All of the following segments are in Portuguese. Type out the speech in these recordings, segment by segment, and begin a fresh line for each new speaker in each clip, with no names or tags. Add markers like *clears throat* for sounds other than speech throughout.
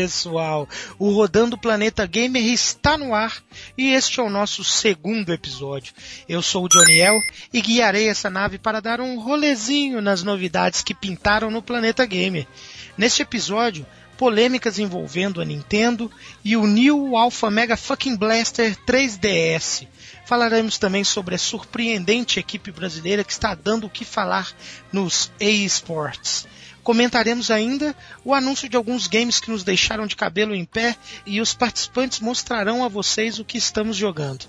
Pessoal! O Rodando Planeta Gamer está no ar e este é o nosso segundo episódio. Eu sou o Joniel e guiarei essa nave para dar um rolezinho nas novidades que pintaram no Planeta Gamer. Neste episódio, polêmicas envolvendo a Nintendo e o New Alpha Mega Fucking Blaster 3DS. Falaremos também sobre a surpreendente equipe brasileira que está dando o que falar nos eSports. Comentaremos ainda o anúncio de alguns games que nos deixaram de cabelo em pé e os participantes mostrarão a vocês o que estamos jogando.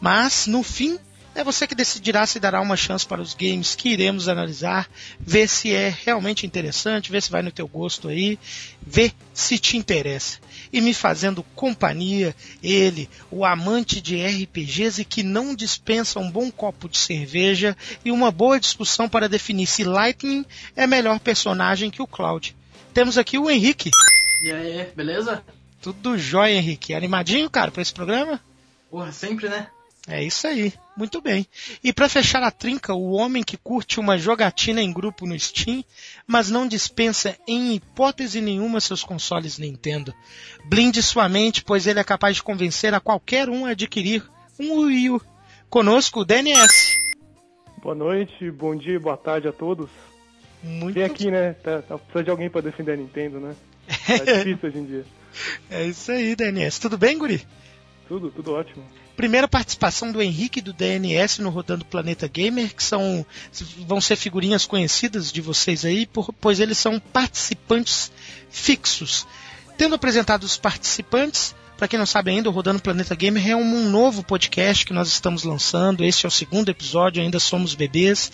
Mas, no fim, é você que decidirá se dará uma chance para os games que iremos analisar, ver se é realmente interessante, ver se vai no teu gosto aí, ver se te interessa. E me fazendo companhia, ele, o amante de RPGs e que não dispensa um bom copo de cerveja e uma boa discussão para definir se Lightning é melhor personagem que o Cloud. Temos aqui o Henrique.
E aí, beleza?
Tudo jóia, Henrique. Animadinho, cara, para esse programa?
Porra, sempre, né?
É isso aí. Muito bem. E para fechar a trinca, o homem que curte uma jogatina em grupo no Steam, mas não dispensa em hipótese nenhuma seus consoles Nintendo. Blinde sua mente, pois ele é capaz de convencer a qualquer um a adquirir um Wii U. Conosco o DNS.
Boa noite, bom dia, boa tarde a todos.
Muito
Vem aqui, né? Tá, tá precisando de alguém para defender a Nintendo, né? *laughs* Tá difícil hoje em dia.
É isso aí, DNS. Tudo bem, Guri?
Tudo, tudo ótimo.
Primeira participação do Henrique do DNS no Rodando Planeta Gamer, que são vão ser figurinhas conhecidas de vocês aí, por, pois eles são participantes fixos. Tendo apresentado os participantes, para quem não sabe ainda, o Rodando Planeta Gamer é um, novo podcast que nós estamos lançando. Este é o segundo episódio, ainda somos bebês,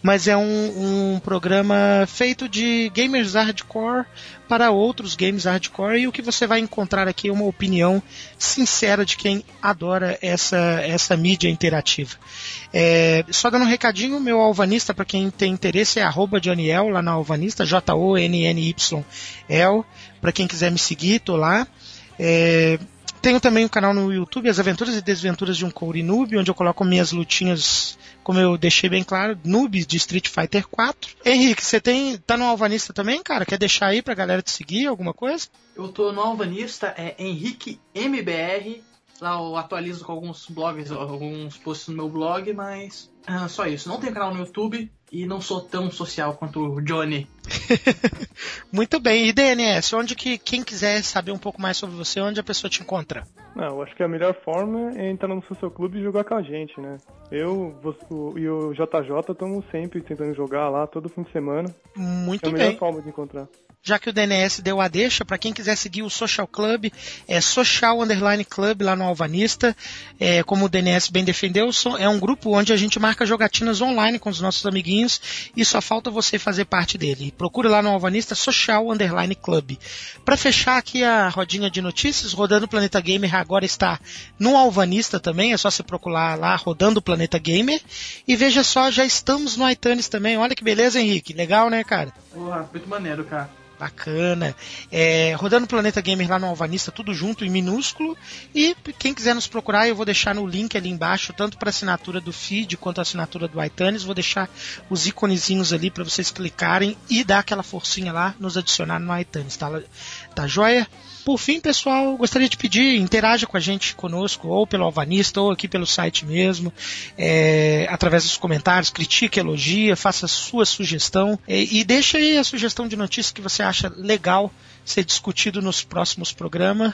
mas é um, um programa feito de gamers hardcore para outros games hardcore e o que você vai encontrar aqui é uma opinião sincera de quem adora essa, essa mídia interativa. É, só dando um recadinho, meu alvanista, para quem tem interesse, é arroba Johnnyel, lá na alvanista, J-O-N-N-Y-L. Para quem quiser me seguir, tô lá. É, tenho também um canal no YouTube, As Aventuras e Desventuras de um Couri Noob, onde eu coloco minhas lutinhas, como eu deixei bem claro, noobs de Street Fighter 4. Henrique, você tem, tá no Alvanista também, cara? Quer deixar aí pra galera te seguir, alguma coisa?
Eu tô no Alvanista, é Henrique MBR. Lá eu atualizo com alguns blogs, alguns posts no meu blog, mas ah, só isso. Não tenho canal no YouTube e não sou tão social quanto o Johnny. *laughs*
Muito bem. E DNS, onde que quem quiser saber um pouco mais sobre você, onde a pessoa te encontra?
Não, eu acho que a melhor forma é entrar no seu clube e jogar com a gente, né? Eu você, e o JJ estamos sempre tentando jogar lá todo fim de semana.
Muito
é a melhor
bem.
forma de encontrar
já que o DNS deu a deixa, para quem quiser seguir o Social Club, é Social Underline Club lá no Alvanista. É, como o DNS bem defendeu, é um grupo onde a gente marca jogatinas online com os nossos amiguinhos e só falta você fazer parte dele. Procure lá no Alvanista Social Underline Club. Para fechar aqui a rodinha de notícias, Rodando Planeta Gamer agora está no Alvanista também, é só você procurar lá Rodando Planeta Gamer. E veja só, já estamos no iTunes também. Olha que beleza, Henrique. Legal, né, cara?
Porra, muito maneiro, cara.
Bacana. É, rodando Planeta Gamer lá no Alvanista, tudo junto em minúsculo. E quem quiser nos procurar, eu vou deixar no link ali embaixo, tanto para assinatura do feed quanto a assinatura do iTunes. Vou deixar os iconezinhos ali para vocês clicarem e dar aquela forcinha lá, nos adicionar no iTunes. Tá, tá joia? Por fim, pessoal, gostaria de pedir, interaja com a gente conosco, ou pelo Alvanista, ou aqui pelo site mesmo, é, através dos comentários, critique, elogia, faça sua sugestão e, e deixe aí a sugestão de notícia que você acha legal ser discutido nos próximos programas.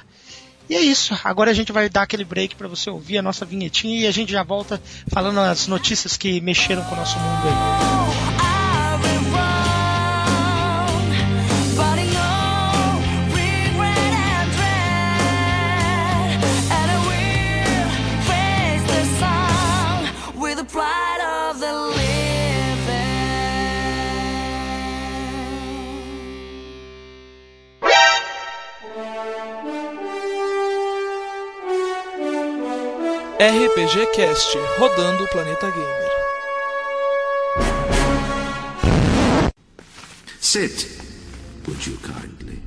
E é isso. Agora a gente vai dar aquele break para você ouvir a nossa vinhetinha e a gente já volta falando as notícias que mexeram com o nosso mundo aí.
RPG Cast, rodando o planeta gamer.
Sit, would you kindly?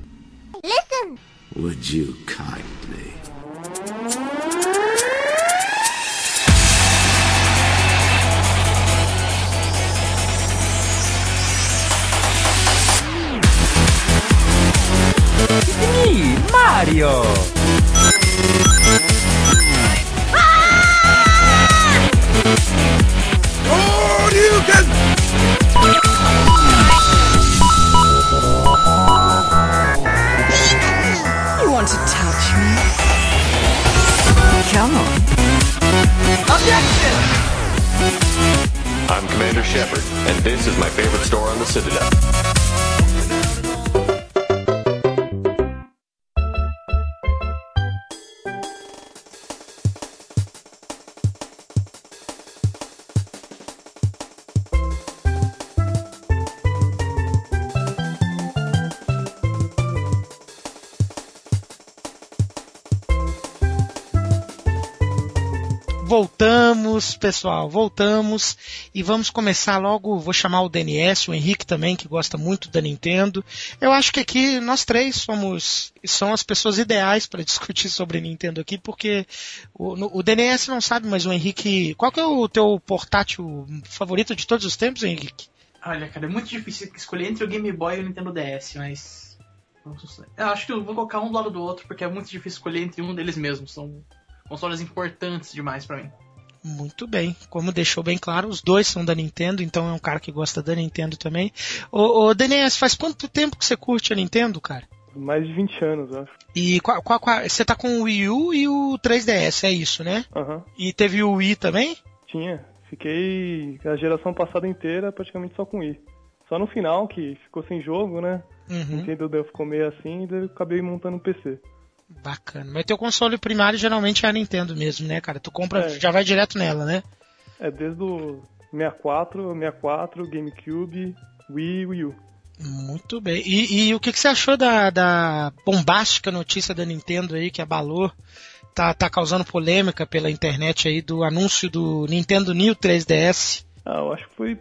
Listen,
Would you kindly?
Mario.
You want Come on. Objection!
I'm Commander Shepard, and this is my favorite store on the Citadel.
Voltamos, pessoal, voltamos e vamos começar logo. Vou chamar o DNS, o Henrique também, que gosta muito da Nintendo. Eu acho que aqui nós três somos são as pessoas ideais para *laughs* discutir sobre Nintendo aqui, porque o, o DNS não sabe, mas o Henrique. Qual que é o teu portátil favorito de todos os tempos, Henrique?
Olha, cara, é muito difícil escolher entre o Game Boy e o Nintendo DS, mas. Eu acho que eu vou colocar um do lado do outro, porque é muito difícil escolher entre um deles mesmos. São consoles importantes demais pra mim.
Muito bem, como deixou bem claro, os dois são da Nintendo, então é um cara que gosta da Nintendo também. Ô, ô DNS, faz quanto tempo que você curte a Nintendo, cara?
Mais de 20 anos, acho.
E qual, qual- qual- você tá com o Wii U e o 3DS, é isso, né?
Aham.
E teve o Wii também?
Tinha. Fiquei a geração passada inteira praticamente só com Wii. Só no final, que ficou sem jogo, né?
Uhum.
Nintendo deu- ficou meio assim e daí eu acabei montando um PC.
Bacana. Mas teu console primário geralmente é a Nintendo mesmo, né, cara? Tu compra,
É.
já vai direto nela, né?
É desde o 64, 64, GameCube, Wii Wii U.
Muito bem. E, e o que, que você achou da, da bombástica notícia da Nintendo aí que abalou? Tá, tá causando polêmica pela internet aí do anúncio do Nintendo New 3DS.
Ah, eu acho que foi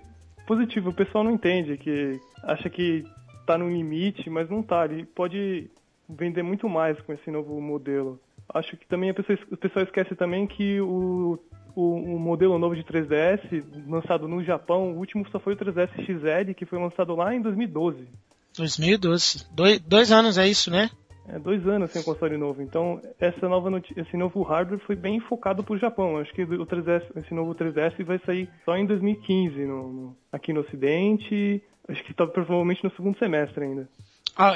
positivo. O pessoal não entende, que acha que tá no limite, mas não tá. Ele pode vender muito mais com esse novo modelo. Acho que também a pessoa, o pessoal esquece também que o, o, o modelo novo de 3DS, lançado no Japão, o último só foi o 3DS XL, que foi lançado lá em 2012.
2012. Dois, dois anos é isso, né?
É dois anos sem console novo. Então, essa nova esse novo hardware foi bem focado pro Japão. Acho que o 3DS, esse novo 3DS vai sair só em 2015 no, no- aqui no Ocidente. Acho que tá provavelmente no segundo semestre ainda.
Ah,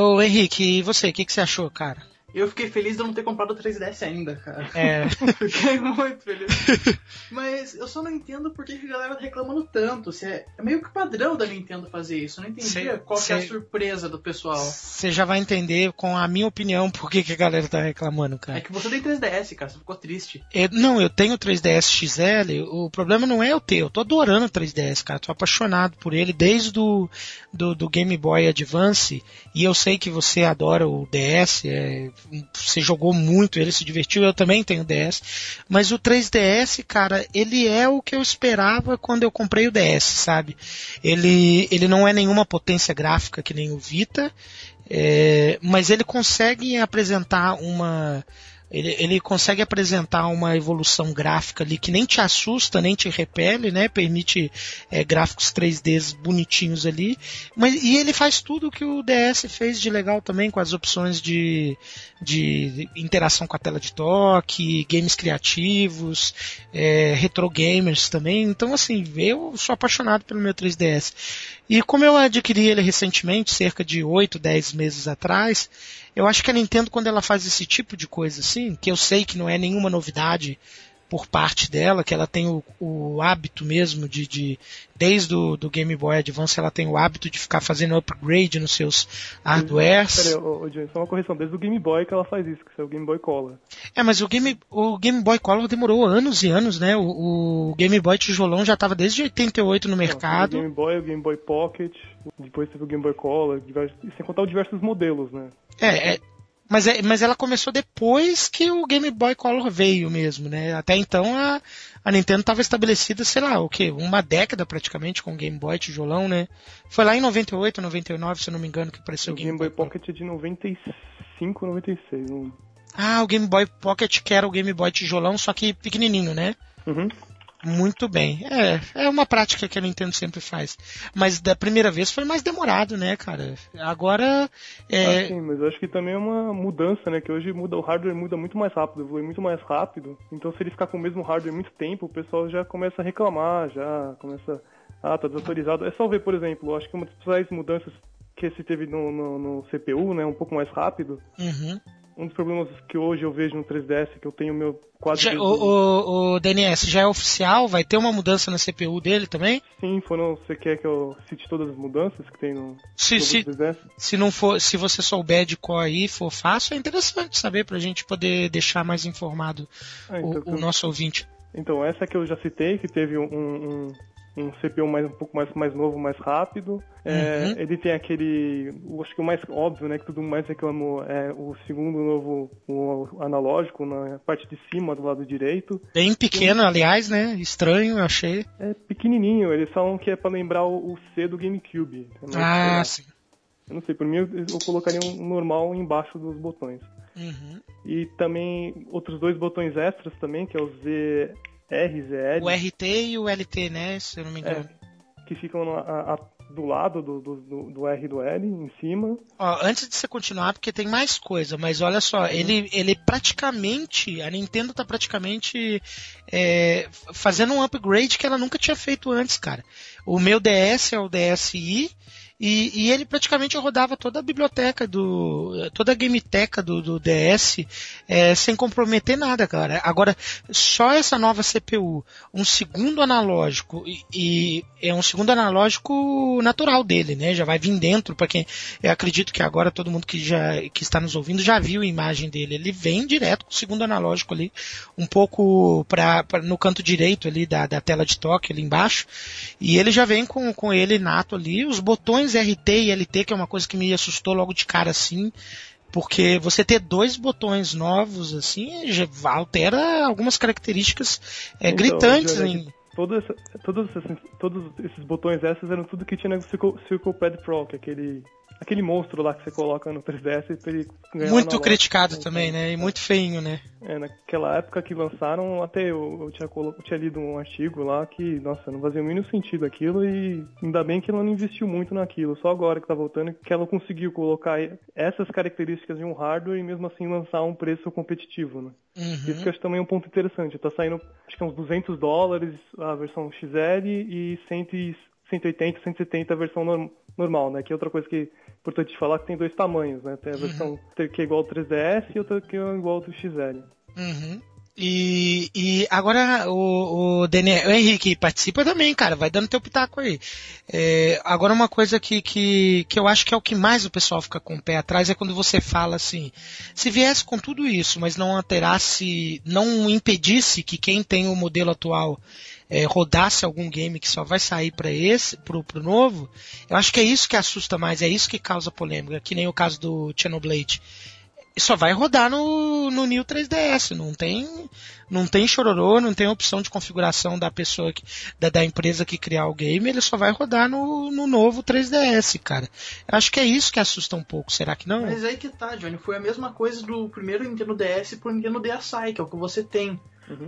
ô, Henrique, e você? O que, que você achou, cara?
Eu fiquei feliz de eu não ter comprado o 3DS ainda, cara.
É. *laughs*
Fiquei muito feliz. *laughs* Mas eu só não entendo por que a galera tá reclamando tanto. Se é, é meio que padrão da Nintendo fazer isso. Eu não entendi
Sei-
qual que é a surpresa do pessoal.
Você já vai entender com a minha opinião por que, que a galera tá reclamando, cara.
É que você tem 3DS, cara. Você ficou triste.
Eu- não, eu tenho o 3DS XL, o problema não é eu ter, eu tô adorando o 3DS, cara, tô apaixonado por ele desde do, do, do Game Boy Advance, e eu sei que você adora o DS, é, você jogou muito, ele se divertiu, eu também tenho DS, mas o 3DS, cara, ele é o que eu esperava quando eu comprei o DS, sabe? Ele, ele não é nenhuma potência gráfica que nem o Vita, é, mas ele consegue apresentar uma ele, ele consegue apresentar uma evolução gráfica ali que nem te assusta, nem te repele, né? Permite é, gráficos 3D bonitinhos ali. Mas, e ele faz tudo o que o DS fez de legal também, com as opções de, de interação com a tela de toque, games criativos, é, retro gamers também. Então, assim, eu sou apaixonado pelo meu 3DS. E como eu adquiri ele recentemente, cerca de 8, 10 meses atrás, eu acho que a Nintendo, quando ela faz esse tipo de coisa assim, que eu sei que não é nenhuma novidade por parte dela, que ela tem o, o hábito mesmo de, de desde o do Game Boy Advance, ela tem o hábito de ficar fazendo upgrade nos seus hardwares.
Peraí, ô, só uma correção. Desde o Game Boy que ela faz isso, que é o Game Boy Color.
É, mas o Game, o Game Boy Color demorou anos e anos, né? O, o Game Boy tijolão já estava desde 88 no
Não,
mercado.
o Game Boy, o Game Boy Pocket, depois teve o Game Boy Color, diversos, sem contar os diversos modelos, né?
É, é, mas, é, mas ela começou depois que o Game Boy Color veio mesmo, né? Até então a, a Nintendo estava estabelecida, sei lá, o quê? Uma década praticamente com o Game Boy tijolão, né? Foi lá em 98, 99, se eu não me engano, que apareceu
O Game Boy Pocket é de 95, 96. Não...
Ah, o Game Boy Pocket que era o Game Boy tijolão, só que pequenininho, né?
Uhum.
Muito bem. É, é uma prática que a Nintendo sempre faz. Mas da primeira vez foi mais demorado, né, cara? Agora. É...
Ah, sim, mas eu acho que também é uma mudança, né? Que hoje muda, o hardware muda muito mais rápido, evolui muito mais rápido. Então se ele ficar com o mesmo hardware muito tempo, o pessoal já começa a reclamar, já começa. Ah, tá desatualizado. É só ver, por exemplo, acho que uma das principais mudanças que se teve no, no, no CPU, né? Um pouco mais rápido.
Uhum.
Um dos problemas que hoje eu vejo no 3DS, que eu tenho meu quase.
Já, o, o, o DNS já é oficial? Vai ter uma mudança na CPU dele também?
Sim, foram. Você quer que eu cite todas as mudanças que tem no,
Se,
no
se,
3DS?
se não for, se você souber de qual aí for fácil, é interessante saber pra gente poder deixar mais informado
Ah,
o,
então,
o nosso ouvinte.
Então, essa que eu já citei, que teve um, um, um CPU mais, um pouco mais, mais novo, mais rápido. É,
Uhum.
Ele tem aquele. Acho que o mais óbvio, né? Que todo mundo mais reclamou é o segundo novo o analógico na parte de cima, do lado direito.
Bem pequeno, aliás, né? Estranho, eu achei.
É pequenininho, eles falam que é pra lembrar o, o C do GameCube. Mas,
Ah,
é,
sim.
Eu não sei, por mim eu, eu colocaria um normal embaixo dos botões.
Uhum.
E também outros dois botões extras também, que é o ZR, ZL.
O RT e o LT, né? Se eu não me engano.
É, que ficam a- a- do lado do, do, do- do R e do L, em cima.
Ó, antes de você continuar, porque tem mais coisa, mas olha só, ele, ele praticamente, a Nintendo tá praticamente é, fazendo um upgrade que ela nunca tinha feito antes, cara. O meu DS é o DSi e, e ele praticamente rodava toda a biblioteca do, toda a gameteca do, do DS é, sem comprometer nada, cara. Agora, só essa nova CPU, um segundo analógico e, e é um segundo analógico natural dele, né? Já vai vir dentro para quem eu acredito que agora todo mundo que já que está nos ouvindo já viu a imagem dele. Ele vem direto com o segundo analógico ali, um pouco pra, no canto direito ali da, da tela de toque ali embaixo, e ele já vem com, com ele nato ali, os botões RT e LT, que é uma coisa que me assustou logo de cara assim, porque você ter dois botões novos assim já altera algumas características é,
Então,
gritantes em,
Todos, esses, todos esses botões extras eram tudo que tinha no Circle, Circle Pad Pro, que é aquele, aquele monstro lá que você coloca no 3DS pra ele ganhar
muito criticado também, né? E muito feinho, né?
É, naquela época que lançaram, até eu, eu, tinha, eu tinha lido um artigo lá que, nossa, não fazia o mínimo sentido aquilo e ainda bem que ela não investiu muito naquilo. Só agora que tá voltando que ela conseguiu colocar essas características em um hardware e mesmo assim lançar um preço competitivo, né?
Uhum.
Isso que eu acho também um ponto interessante. Tá saindo, acho que é uns 200 dólares a versão XL e 100, e 180, 170 a versão norm- normal, né? Que é outra coisa que é importante falar que tem dois tamanhos, né? Tem a versão que é igual ao 3DS e outra que é igual ao XL.
Uhum. E, e agora o, o, Daniel, o Henrique participa também, cara, vai dando teu pitaco aí. É, agora uma coisa que, que, que eu acho que é o que mais o pessoal fica com o pé atrás é quando você fala assim, se viesse com tudo isso, mas não alterasse, não impedisse que quem tem o modelo atual é, rodasse algum game que só vai sair para esse, pro, pro novo, eu acho que é isso que assusta mais, é isso que causa polêmica, que nem o caso do Xenoblade só vai rodar no, no New 3DS, não tem não tem chororô, não tem opção de configuração da pessoa que, da, da empresa que criar o game, ele só vai rodar no, no novo 3DS, cara. Eu acho que é isso que assusta um pouco, será que não?
Mas aí que tá, Johnny. Foi a mesma coisa do primeiro Nintendo DS pro Nintendo DSi, que é o que você tem.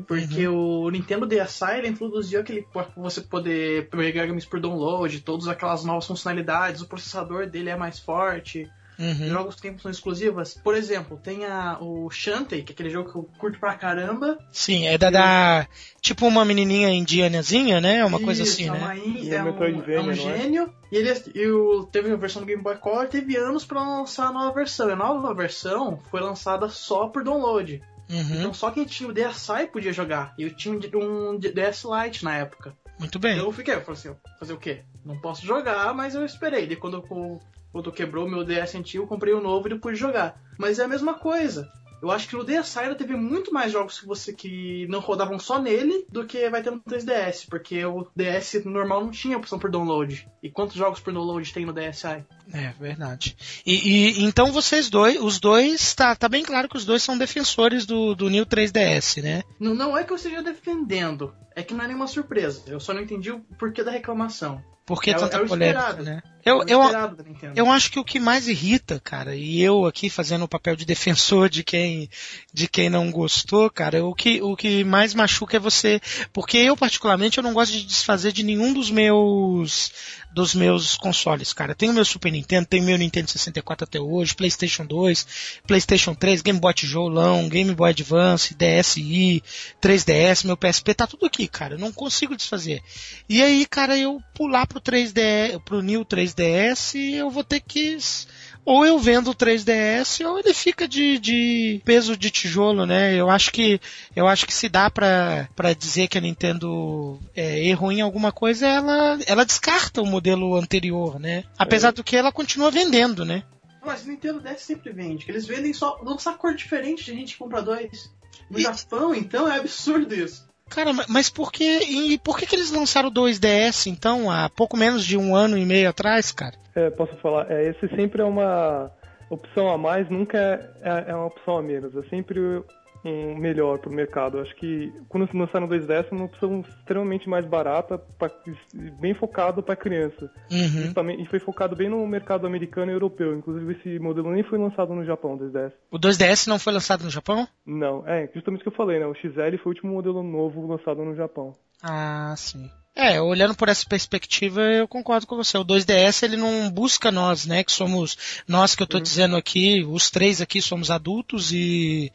Porque o Nintendo DSi ele introduziu aquele pra você poder pegar games por download, todas aquelas novas funcionalidades, o processador dele é mais forte,
Uhum.
jogos que funções exclusivas. Por exemplo, tem a, o Shantae, que é aquele jogo que eu curto pra caramba.
Sim, é da, da tipo uma menininha indianazinha, né? Uma coisa
Isso,
assim,
é
né?
uma in-
E é
é, um, é um
é?
gênio. E ele e o- teve a versão do Game Boy Color, teve anos pra lançar a nova versão. E a nova versão foi lançada só por download.
Uhum.
Então só quem tinha o DSi podia jogar. E eu tinha um DS Lite na época.
Muito bem.
Eu fiquei, eu falei assim, fazer o quê? Não posso jogar, mas eu esperei. Daí quando, eu- quando quebrou meu DS antigo, eu comprei o novo e pude jogar. Mas é a mesma coisa. Eu acho que no DSi teve muito mais jogos que você que não rodavam só nele do que vai ter no 3DS, porque o DS normal não tinha opção por download. E quantos jogos por download tem no DSi?
É, verdade. E, e- então vocês dois, os dois, tá, tá bem claro que os dois são defensores do, do New 3DS, né?
Não, não é que eu esteja defendendo, é que não é nenhuma surpresa. Eu só não entendi o porquê da reclamação.
Por que
É o-
tanta
é
polêmica, né? Eu, eu, eu acho que o que mais irrita, cara, e eu aqui fazendo o papel de defensor de quem, de quem não gostou, cara, o que, o que mais machuca é você, porque eu particularmente eu não gosto de desfazer de nenhum dos meus, dos meus consoles, cara. Tenho meu Super Nintendo, tenho meu Nintendo 64 até hoje, PlayStation 2, PlayStation 3, Game Boy tijolão, Game Boy Advance, DSi, 3DS, meu PSP, tá tudo aqui, cara. Eu não consigo desfazer. E aí, cara, eu pular pro 3D, pro New 3DS, eu vou ter que ou eu vendo o 3DS ou ele fica de, de peso de tijolo, né? Eu acho que eu acho que se dá pra, pra dizer que a Nintendo é, errou em alguma coisa, ela, ela descarta o modelo anterior, né? Apesar do que ela continua vendendo, né?
Mas Nintendo DS sempre vende, que eles vendem só lançar cor diferente de gente compra dois. No
E-
Japão, então, é absurdo isso.
Cara, ma- mas por que, e por que, que eles lançaram o 2DS então, há pouco menos de um ano e meio atrás, cara?
É, posso falar, é, esse sempre é uma opção a mais, nunca é, é- é uma opção a menos. É sempre um melhor pro mercado. Acho que quando se lançaram o 2DS, é uma opção extremamente mais barata, pra, bem focado para criança.
Uhum.
E foi focado bem no mercado americano e europeu. Inclusive, esse modelo nem foi lançado no Japão, o 2DS.
O 2DS não foi lançado no Japão?
Não, é justamente o que eu falei, né? O XL foi o último modelo novo lançado no Japão.
Ah, sim. É, olhando por essa perspectiva, eu concordo com você. O 2DS ele não busca nós, né? Que somos nós que eu tô dizendo aqui, os três aqui somos adultos e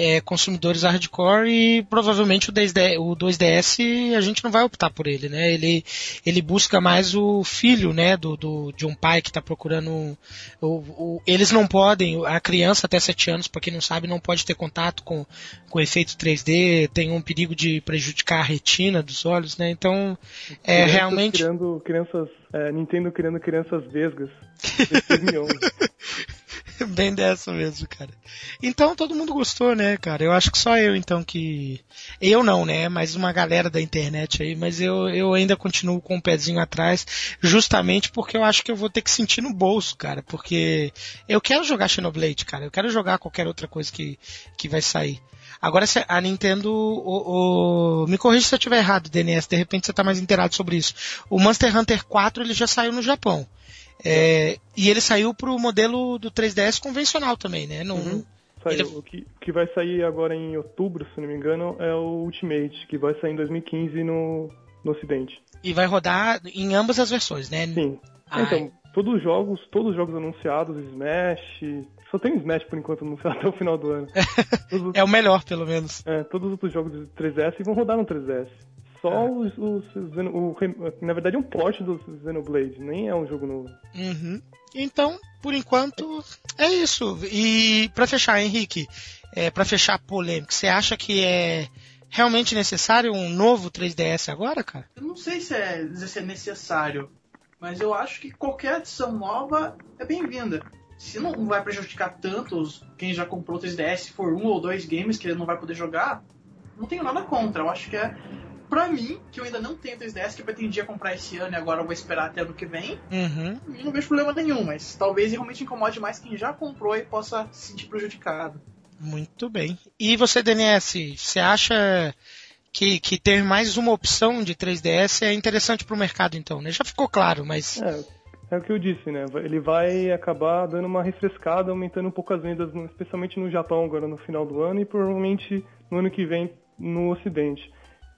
é, consumidores hardcore e provavelmente o 2DS, o 2DS a gente não vai optar por ele, né? Ele, ele busca mais o filho, né? Do, do, de um pai que tá procurando. O, o- eles não podem, a criança até 7 anos, pra quem não sabe, não pode ter contato com, com efeito 3D, tem um perigo de prejudicar a retina dos olhos, né? Então, é
Crianças
realmente.
Criando crianças, é, Nintendo criando crianças vesgas. *laughs* *laughs* *laughs*
Bem dessa mesmo, cara. Então todo mundo gostou, né, cara? Eu acho que só eu, então, que. Eu não, né? Mas uma galera da internet aí, mas eu, eu ainda continuo com o pezinho atrás, justamente porque eu acho que eu vou ter que sentir no bolso, cara. Porque eu quero jogar Xenoblade, cara. Eu quero jogar qualquer outra coisa que, que vai sair. Agora, a Nintendo. O, o- me corrija se eu estiver errado, DNS. De repente você tá mais inteirado sobre isso. O Monster Hunter 4 ele já saiu no Japão. É, e ele saiu pro modelo do 3DS convencional também, né? Não,
Saiu.
Ele-
O que, o que vai sair agora em outubro, se não me engano, é o Ultimate, que vai sair em 2015 no, no Ocidente.
E vai rodar em ambas as versões, né?
Sim.
Ah,
Então, todos os jogos, todos os jogos anunciados, Smash. Só tem Smash por enquanto anunciado *laughs* até o final do ano. *laughs*
É o melhor, pelo menos.
é, todos os outros jogos de 3DS vão rodar no 3DS. Só
É.
os, os Xeno- o, na verdade é um port do Xenoblade, nem é um jogo novo.
Uhum. Então, por enquanto, é isso. E pra fechar, Henrique, é, para fechar a polêmica, você acha que é realmente necessário um novo 3DS agora, cara?
Eu não sei se é, se é necessário, mas eu acho que qualquer adição nova é bem-vinda. Se não vai prejudicar tanto os- quem já comprou o 3DS, se for um ou dois games que ele não vai poder jogar, não tenho nada contra. Eu acho que é. Pra mim, que eu ainda não tenho 3DS, que eu pretendia comprar esse ano e agora eu vou esperar até ano que vem,
Uhum.
não vejo problema nenhum, mas talvez realmente incomode mais quem já comprou e possa se sentir prejudicado.
Muito bem. E você, DNS, você acha que, que ter mais uma opção de 3DS é interessante pro mercado, então, né? Já ficou claro, mas.
É, é o que eu disse, né? Ele vai acabar dando uma refrescada, aumentando um pouco as vendas, especialmente no Japão agora no final do ano e provavelmente no ano que vem no Ocidente.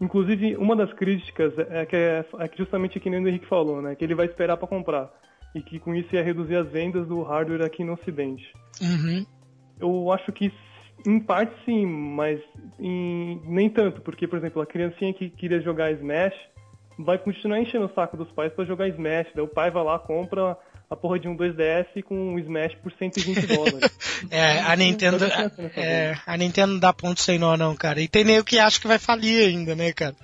Inclusive, uma das críticas é que, é, é que justamente que nem o Henrique falou, né? Que ele vai esperar para comprar. E que com isso ia reduzir as vendas do hardware aqui no Ocidente.
Uhum.
Eu acho que em parte sim, mas em- nem tanto, porque, por exemplo, a criancinha que queria jogar Smash vai continuar enchendo o saco dos pais pra jogar Smash. Daí o pai vai lá, compra a porra de um 2DS com um Smash por 120 dólares. *laughs*
É, a Nintendo. É, a Nintendo não dá ponto sem nó, não, cara. E tem nego que acha que vai falir ainda, né, cara?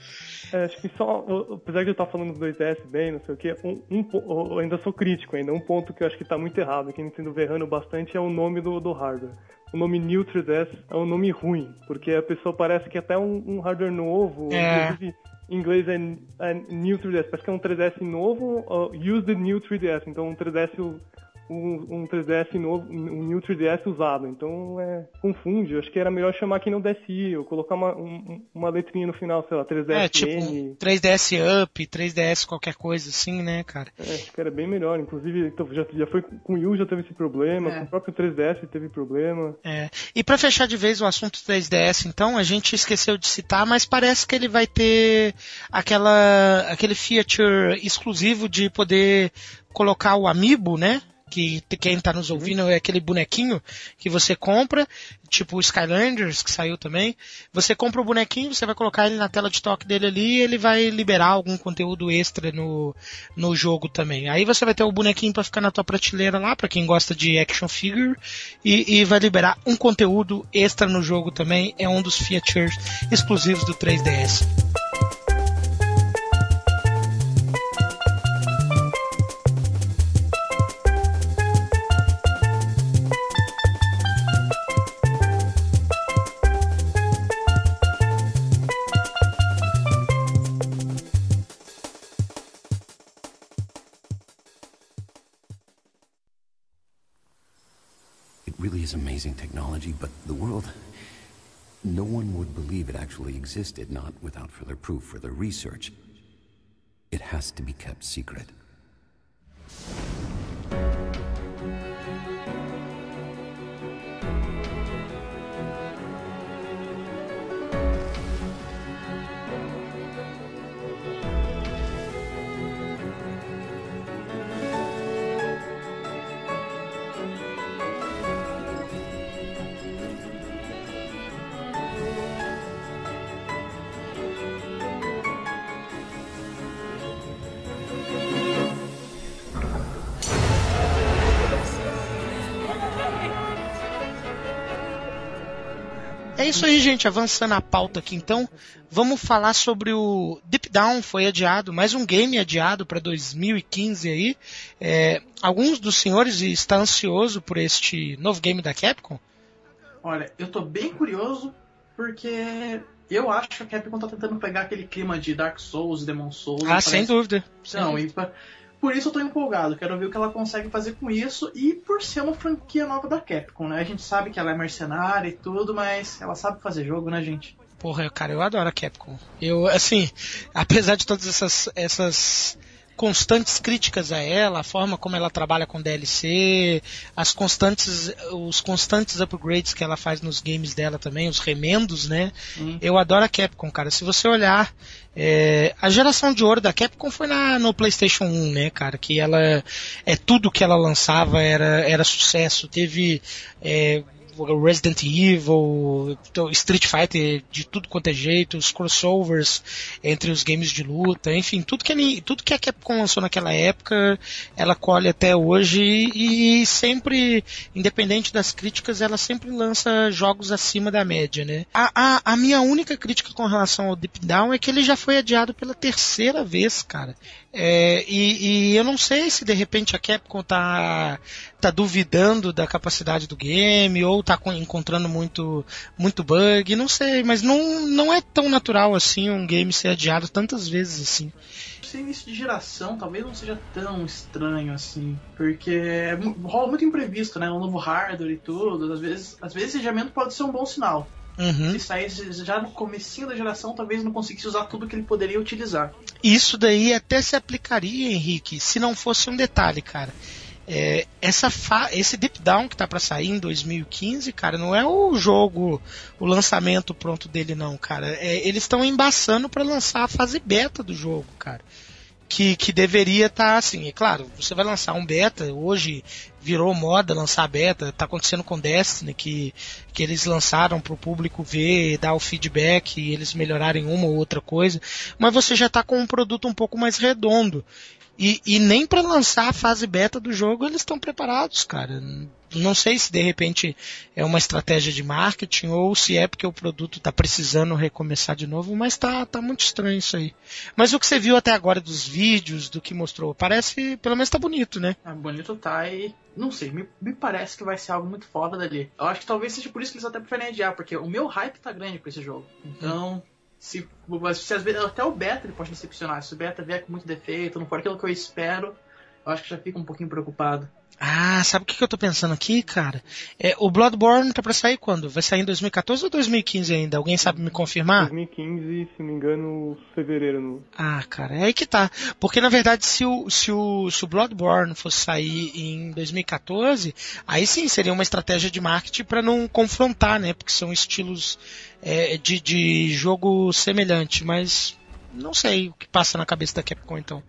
É, acho que só, apesar de eu estar falando do 2DS bem, não sei o que, um, um ainda sou crítico ainda. Um ponto que eu acho que tá muito errado, que a Nintendo verrando bastante, é o nome do, do hardware. O nome New 3DS é um nome ruim, porque a pessoa parece que é até um, um hardware novo,
É.
inclusive em inglês é, é New 3DS, parece que é um 3DS novo, uh, Use the New 3DS, então um 3DS um, um 3DS novo, um New 3DS usado. Então é, confunde. Eu acho que era melhor chamar aqui no DSi, ou colocar uma, um, uma letrinha no final, sei lá, 3DS.
É, tipo, 3DS Up, 3DS qualquer coisa assim, né, cara?
É, acho que era bem melhor. Inclusive, já, já foi com o Wii U já teve esse problema,
É.
com o próprio 3DS teve problema.
É. E pra fechar de vez o assunto 3DS, então, a gente esqueceu de citar, mas parece que ele vai ter aquela aquele feature exclusivo de poder colocar o amiibo, né? Que quem tá nos ouvindo é aquele bonequinho que você compra, tipo o Skylanders, que saiu também. Você compra o bonequinho, você vai colocar ele na tela de toque dele ali e ele vai liberar algum conteúdo extra no, no jogo também. Aí você vai ter o bonequinho pra ficar na tua prateleira lá, pra quem gosta de action figure, e, e vai liberar um conteúdo extra no jogo também. É um dos features exclusivos do 3DS.
Is amazing technology, but the world. No one would believe it actually existed, not without further proof, further research. It has to be kept secret.
Isso aí, gente. Avançando a pauta aqui, então, vamos falar sobre o Deep Down. Foi adiado, mais um game adiado para 2015 aí. É, alguns dos senhores estão ansiosos por este novo game da Capcom?
Olha, eu tô bem curioso porque eu acho que a Capcom tá tentando pegar aquele clima de Dark Souls, Demon Souls.
Ah, sem dúvida.
Não, e pa- por isso eu tô empolgado. Quero ver o que ela consegue fazer com isso e por ser uma franquia nova da Capcom, né? A gente sabe que ela é mercenária e tudo, mas ela sabe fazer jogo, né, gente?
Porra, cara, eu adoro a Capcom. Eu, assim, apesar de todas essas, essas constantes críticas a ela, a forma como ela trabalha com DLC, as constantes, os constantes upgrades que ela faz nos games dela também, os remendos, né?
Hum.
Eu adoro a Capcom, cara. Se você olhar, é, a geração de ouro da Capcom foi na, no PlayStation 1, né, cara? Que ela, é tudo que ela lançava era, era sucesso. Teve é, Resident Evil, então, Street Fighter de tudo quanto é jeito, os crossovers entre os games de luta, enfim, tudo que, ele, tudo que a Capcom lançou naquela época, ela colhe até hoje e, sempre, independente das críticas, ela sempre lança jogos acima da média, né? A, a, a minha única crítica com relação ao Deep Down é que ele já foi adiado pela terceira vez, cara. É, e, e eu não sei se de repente a Capcom tá, tá duvidando da capacidade do game ou tá encontrando muito, muito bug, não sei, mas não, não é tão natural assim um game ser adiado tantas vezes assim.
Ser início de geração talvez não seja tão estranho assim, porque é rola muito imprevisto, né? Um novo hardware e tudo. Às vezes, às vezes esse adiamento pode ser um bom sinal.
Uhum.
Se saísse já no comecinho da geração, talvez não conseguisse usar tudo que ele poderia utilizar.
Isso daí até se aplicaria, Henrique, se não fosse um detalhe, cara. É, essa esse Deep Down que tá pra sair em 2015, cara, não é o jogo, o lançamento pronto dele, não, cara. É, eles estão embaçando pra lançar a fase beta do jogo, cara. Que, que deveria estar assim, é claro, você vai lançar um beta, hoje virou moda lançar beta, tá acontecendo com Destiny, que, que eles lançaram pro público ver, dar o feedback e eles melhorarem uma ou outra coisa, mas você já tá com um produto um pouco mais redondo. E, e nem para lançar a fase beta do jogo eles estão preparados, cara. Não sei se de repente é uma estratégia de marketing ou se é porque o produto tá precisando recomeçar de novo, mas tá, tá muito estranho isso aí. Mas o que você viu até agora dos vídeos, do que mostrou, parece, pelo menos tá bonito, né?
É bonito tá e. Não sei, me, me parece que vai ser algo muito foda dali. Eu acho que talvez seja por isso que eles até preferem adiar, porque o meu hype tá grande pra esse jogo. Então, se, se às vezes até o beta ele pode decepcionar. Se o beta vier com muito defeito, não for aquilo que eu espero, eu acho que já fico um pouquinho preocupado.
Ah, sabe o que, que eu tô pensando aqui, cara? É, o Bloodborne tá pra sair quando? Vai sair em 2014 ou 2015 ainda? Alguém sabe me confirmar?
2015, se não me engano, fevereiro. No...
Ah, cara, é aí que tá. Porque na verdade, se o, se o, se o Bloodborne fosse sair em 2014, aí sim seria uma estratégia de marketing para não confrontar, né? Porque são estilos é, de, de jogo semelhante, mas não sei o que passa na cabeça da Capcom então.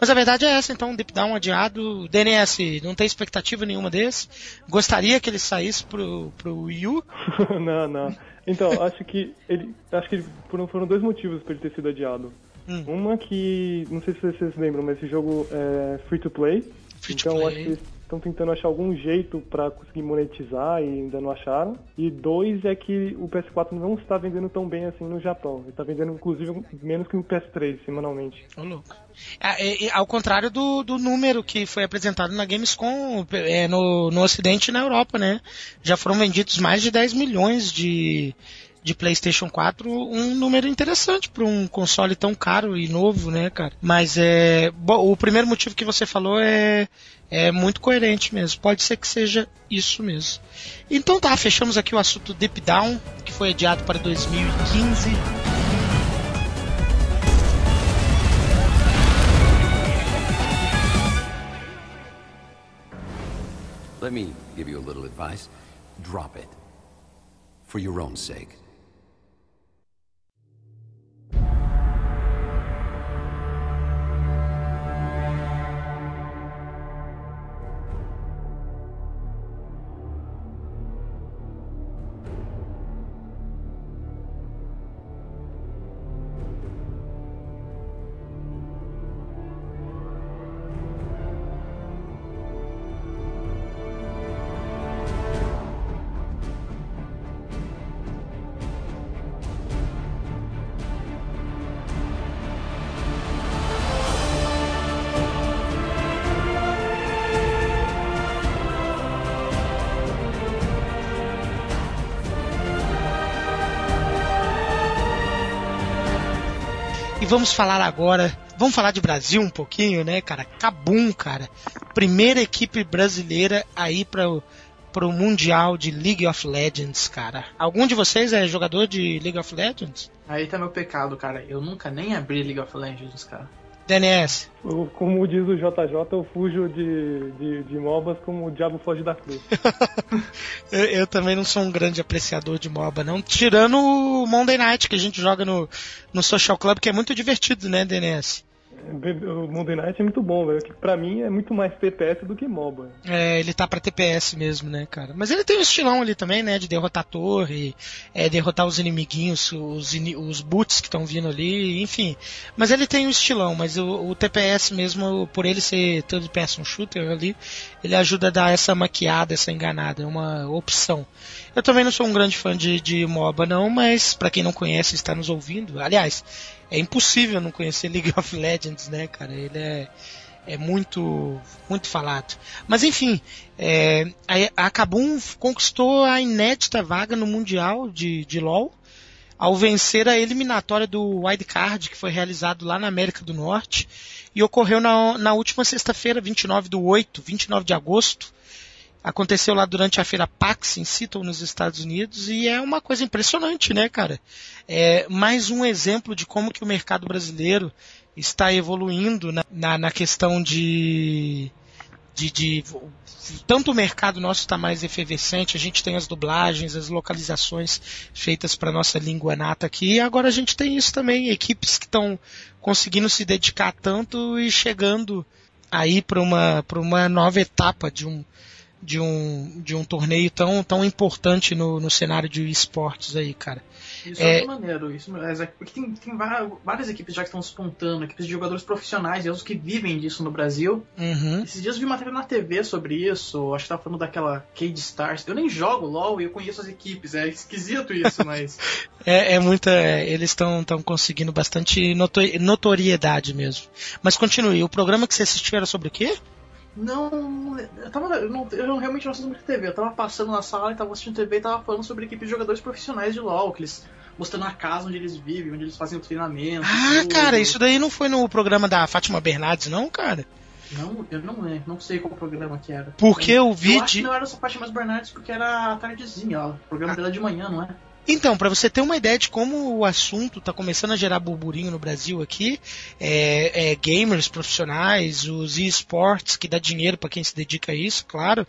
Mas a verdade é essa, então, Deep Down adiado. DNS, não tem expectativa nenhuma desse? Gostaria que ele saísse pro, pro Wii U? *laughs*
não, não. Então, acho que ele. Acho que foram, foram dois motivos para ele ter sido adiado. Hum. Uma que. Não sei se vocês lembram, mas esse jogo é free to play. Free então to play. acho que estão tentando achar algum jeito para conseguir monetizar e ainda não acharam. E dois é que o PS4 não está vendendo tão bem assim no Japão. Ele está vendendo, inclusive, menos que o PS3 semanalmente.
Ô, louco. É, é, ao contrário do, do número que foi apresentado na Gamescom é, no, no Ocidente e na Europa, né? Já foram vendidos mais de 10 milhões de, de PlayStation 4 um número interessante para um console tão caro e novo, né, cara? Mas é, bom, o primeiro motivo que você falou é é muito coerente mesmo. Pode ser que seja isso mesmo. Então tá, fechamos aqui o assunto Deep Down, que foi adiado para 2015.
Let me give you a little advice. Drop it. For your own sake.
Vamos falar agora. Vamos falar de Brasil um pouquinho, né, cara? Cabum, cara. Primeira equipe brasileira aí para pro Mundial de League of Legends, cara. Algum de vocês é jogador de League of Legends?
Aí tá meu pecado, cara. Eu nunca nem abri League of Legends, cara.
DNS.
Como diz o JJ, eu fujo de, de, de MOBAs como o diabo foge da cruz. *laughs*
eu, eu, também não sou um grande apreciador de MOBA, não. Tirando o Monday Night, que a gente joga no, no Social Club, que é muito divertido, né, DNS?
O Monday Night é muito bom, velho. Que pra mim é muito mais TPS do que MOBA.
É, ele tá pra TPS mesmo, né, cara? Mas ele tem um estilão ali também, né? De derrotar a torre, é, derrotar os inimiguinhos, os, os boots que estão vindo ali, enfim. Mas ele tem um estilão, mas o, o TPS mesmo, por ele ser third person shooter ali, ele ajuda a dar essa maquiada, essa enganada. É uma opção. Eu também não sou um grande fã de, de MOBA, não, mas para quem não conhece está nos ouvindo, aliás, é impossível não conhecer *laughs* League of Legends, né, cara? Ele é, é muito, muito falado. Mas enfim, é, a, Kabum conquistou a inédita vaga no Mundial de, de LoL ao vencer a eliminatória do Wildcard, que foi realizado lá na América do Norte, e ocorreu na, na última sexta-feira, 29 do 8, 29 de agosto, Aconteceu lá durante a feira PAX em Seattle, nos Estados Unidos, e é uma coisa impressionante, né, cara? É mais um exemplo de como que o mercado brasileiro está evoluindo na, na, na questão de, de, de, Tanto o mercado nosso está mais efervescente, a gente tem as dublagens, as localizações feitas para nossa língua nata aqui, e agora a gente tem isso também, equipes que estão conseguindo se dedicar tanto e chegando aí para uma, uma nova etapa de um de um, de um torneio tão, tão importante no, no cenário de esportes aí, cara.
Isso é, é maneiro, isso é, porque tem, tem várias equipes já que estão espontando, equipes de jogadores profissionais, e os que vivem disso no Brasil.
Uhum.
Esses dias eu vi matéria na TV sobre isso, acho que tava falando daquela Cade Stars. Eu nem jogo LOL e eu conheço as equipes, é esquisito isso, mas. *laughs*
é, é muita. Eles estão conseguindo bastante notoriedade mesmo. Mas continue, o programa que você assistiu era sobre o quê?
Não, eu, tava, eu, não, eu realmente não assisto muito TV. Eu tava passando na sala e tava assistindo TV e tava falando sobre equipe de jogadores profissionais de LoL, que eles mostrando a casa onde eles vivem, onde eles fazem o treinamento.
Ah, tudo. cara, isso daí não foi no programa da Fátima Bernardes, não, cara?
Não, eu não lembro, não sei qual programa que era.
Porque
eu,
o vídeo.
Eu acho que não era essa mais Bernardes, porque era a tardezinha, ó. O programa dela de manhã, não é?
Então, para você ter uma ideia de como o assunto está começando a gerar burburinho no Brasil aqui, é, é, gamers profissionais, os esportes que dá dinheiro para quem se dedica a isso, claro.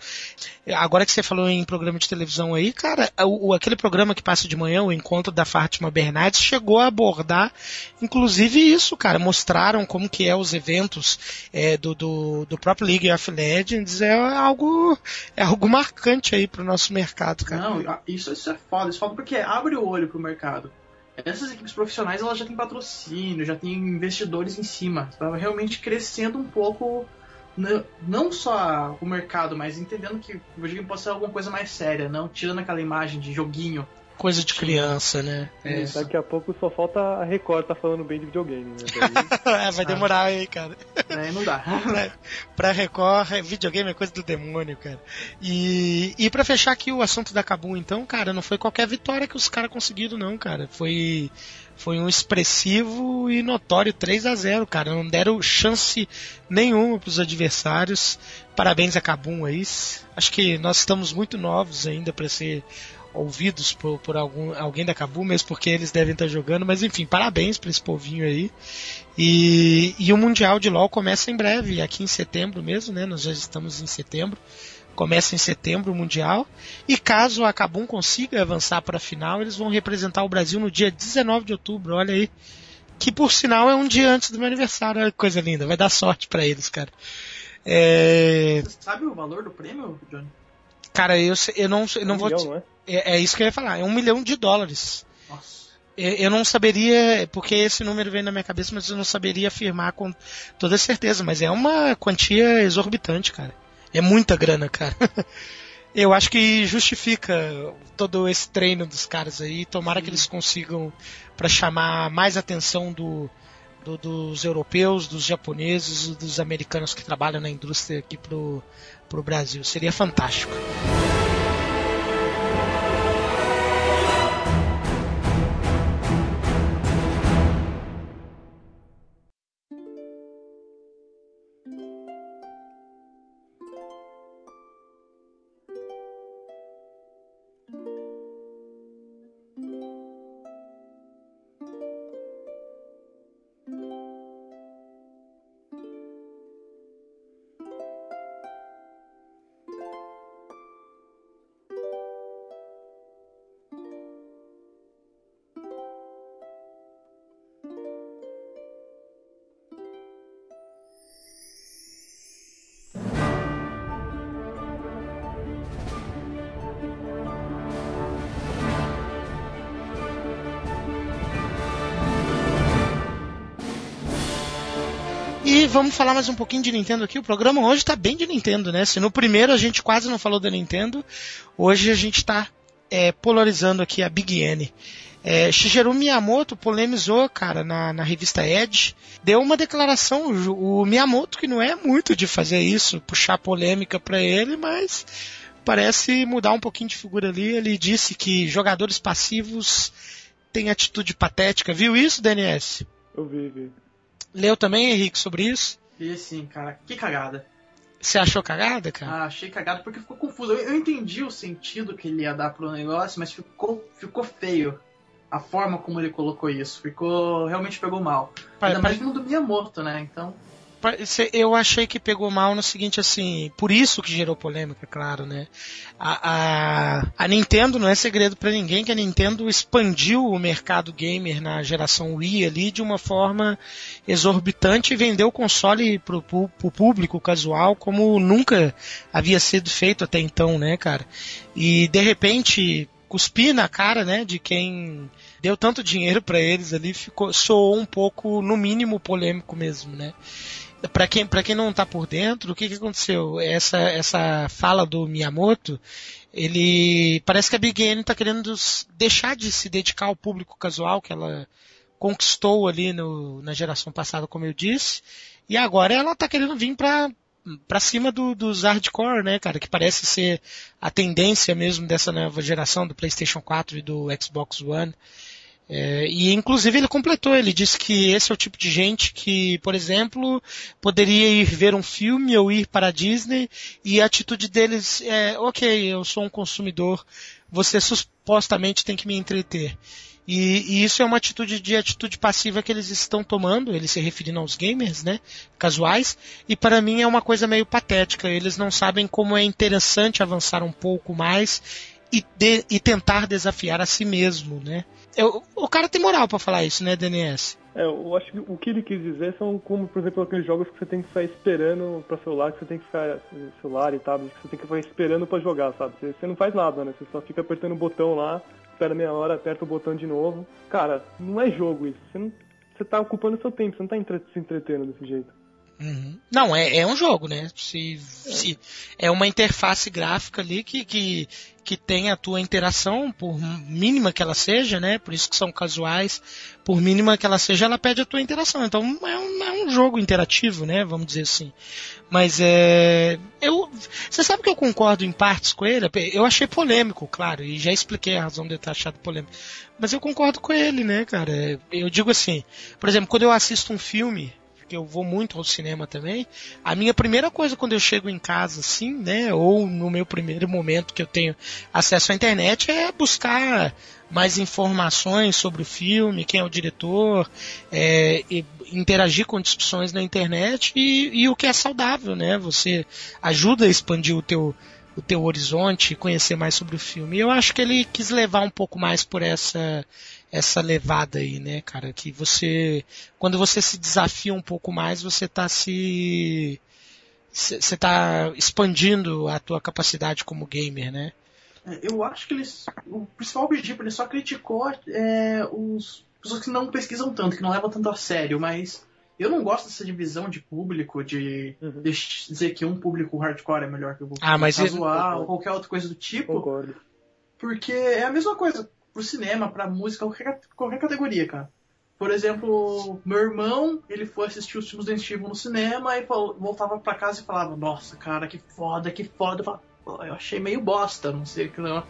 Agora que você falou em programa de televisão aí, cara, o, aquele programa que passa de manhã, o encontro da Fátima Bernardes, chegou a abordar, inclusive isso, cara, mostraram como que é os eventos é, do, do, do, próprio League of Legends, é algo é algo marcante aí pro nosso mercado, cara.
Não, isso, isso é foda, isso é foda porque abre o olho pro mercado. Essas equipes profissionais elas já têm patrocínio, já têm investidores em cima. Estava realmente crescendo um pouco, não só o mercado, mas entendendo que o videogame pode ser alguma coisa mais séria, não tirando aquela imagem de joguinho
coisa de criança, né?
É. Daqui a pouco só falta a Record tá falando bem de videogame, né?
Daí... *laughs* é, vai demorar aí, cara.
É, não dá. *laughs*
pra Record, é, videogame é coisa do demônio, cara. E, e pra fechar aqui o assunto da Cabum, então, cara, não foi qualquer vitória que os caras conseguiram, não, cara. Foi foi um expressivo e notório 3 a 0 cara. Não deram chance nenhuma para os adversários. Parabéns a Cabum aí. Acho que nós estamos muito novos ainda para ser ouvidos por, por algum, alguém da Cabu, mesmo porque eles devem estar jogando, mas enfim, parabéns para esse povinho aí. E, e o Mundial de LoL começa em breve, aqui em setembro mesmo, né? Nós já estamos em setembro. Começa em setembro o Mundial. E caso a Cabum consiga avançar para a final, eles vão representar o Brasil no dia 19 de outubro, olha aí. Que por sinal é um dia antes do meu aniversário, olha que coisa linda, vai dar sorte para eles, cara.
É... Você sabe o valor do prêmio, Johnny?
Cara, eu, eu não, eu não um vou. Milhão, não é? É, é, isso que eu ia falar, é um milhão de dólares. Nossa. Eu, eu não saberia, porque esse número vem na minha cabeça, mas eu não saberia afirmar com toda certeza. Mas é uma quantia exorbitante, cara. É muita grana, cara. *laughs* Eu acho que justifica todo esse treino dos caras aí. Tomara Sim. que eles consigam para chamar mais atenção do, do, dos europeus, dos japoneses, dos americanos que trabalham na indústria aqui pro, pro Brasil. Seria fantástico. Vamos falar mais um pouquinho de Nintendo aqui. O programa hoje tá bem de Nintendo, né? Se no primeiro a gente quase não falou da Nintendo, hoje a gente tá é, polarizando aqui a Big N. É, Shigeru Miyamoto polemizou, cara, na, na revista Edge, deu uma declaração, o, o Miyamoto que não é muito de fazer isso, puxar polêmica para ele, mas parece mudar um pouquinho de figura ali. Ele disse que jogadores passivos têm atitude patética. Viu isso, DNS?
Eu vi, vi.
Leu também, Henrique, sobre isso?
E sim, cara, que cagada.
Você achou cagada, cara?
Ah, achei cagada porque ficou confuso. Eu, eu, entendi o sentido que ele ia dar pro negócio, mas ficou, ficou feio. A forma como ele colocou isso. Ficou. Realmente pegou mal. Ainda mais vindo do Miyamoto, né? Então
eu achei que pegou mal no seguinte, assim, por isso que gerou polêmica, claro, né? A, a, a Nintendo não é segredo para ninguém que a Nintendo expandiu o mercado gamer na geração Wii ali de uma forma exorbitante e vendeu o console pro, pro, pro público casual como nunca havia sido feito até então, né, cara? E de repente cuspir na cara, né, de quem deu tanto dinheiro para eles ali, ficou soou um pouco no mínimo polêmico mesmo, né? Para quem, quem não tá por dentro, o que, que aconteceu? Essa, essa fala do Miyamoto, ele parece que a Big N está querendo deixar de se dedicar ao público casual que ela conquistou ali no, na geração passada, como eu disse, e agora ela está querendo vir para para cima do, dos hardcore, né, cara, que parece ser a tendência mesmo dessa nova geração do PlayStation 4 e do Xbox One. É, e inclusive ele completou, ele disse que esse é o tipo de gente que, por exemplo, poderia ir ver um filme ou ir para a Disney e a atitude deles é, ok, eu sou um consumidor, você supostamente tem que me entreter. E, e, isso é uma atitude de atitude passiva que eles estão tomando, eles se referindo aos gamers, né, casuais, e para mim é uma coisa meio patética. Eles não sabem como é interessante avançar um pouco mais e, de, e tentar desafiar a si mesmo, né? Eu, o cara tem moral para falar isso, né, DNS?
É, eu acho que o que ele quis dizer são como, por exemplo, aqueles jogos que você tem que ficar esperando para celular, que você tem que ficar celular e tablet, que você tem que ficar esperando para jogar, sabe? Você, você, não faz nada, né? Você só fica apertando o botão lá, espera meia hora, aperta o botão de novo. Cara, não é jogo isso. Você, não, você tá ocupando o seu tempo, você não tá entre, se entretendo desse jeito.
Uhum. Não, é, é um jogo, né? Se, se é uma interface gráfica ali que, que, que tem a tua interação, por mínima que ela seja, né? Por isso que são casuais, por mínima que ela seja, ela pede a tua interação. Então é um, é um jogo interativo, né? Vamos dizer assim. Mas é. Eu, você sabe que eu concordo em partes com ele? Eu achei polêmico, claro, e já expliquei a razão de eu ter achado polêmico. Mas eu concordo com ele, né, cara? Eu digo assim, por exemplo, quando eu assisto um filme porque eu vou muito ao cinema também, a minha primeira coisa quando eu chego em casa, assim, né, ou no meu primeiro momento que eu tenho acesso à internet é buscar mais informações sobre o filme, quem é o diretor, é, interagir com discussões na internet e, e, o que é saudável, né? Você ajuda a expandir o teu, o teu horizonte, conhecer mais sobre o filme. E eu acho que ele quis levar um pouco mais por essa essa levada aí, né, cara? Que você, quando você se desafia um pouco mais, você está se, você está expandindo a tua capacidade como gamer, né?
É, eu acho que eles, o principal objetivo ele só criticou é, os pessoas que não pesquisam tanto, que não levam tanto a sério, mas eu não gosto dessa divisão de público, de, uhum. dizer que um público hardcore é melhor que o público
ah, mas
casual, ou qualquer outra coisa do tipo.
Concordo.
Porque é a mesma coisa pro cinema, pra música, qualquer, qualquer categoria, cara. Por exemplo, meu irmão, ele foi assistir os filmes do Steven no cinema e voltava pra casa e falava, nossa, cara, que foda, que foda. Eu, falava, eu achei meio bosta, não sei o que não.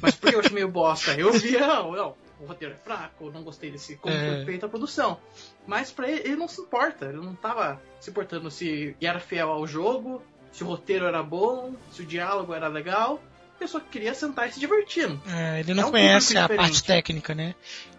Mas por que eu achei meio bosta? Eu via, não, não, o roteiro é fraco, não gostei desse como é. foi feita a produção. Mas pra ele, ele não se importa, ele não tava se importando se era fiel ao jogo, se o roteiro era bom, se o diálogo era legal eu só queria sentar e se divertindo.
É, ele não é um conhece a parte técnica, né?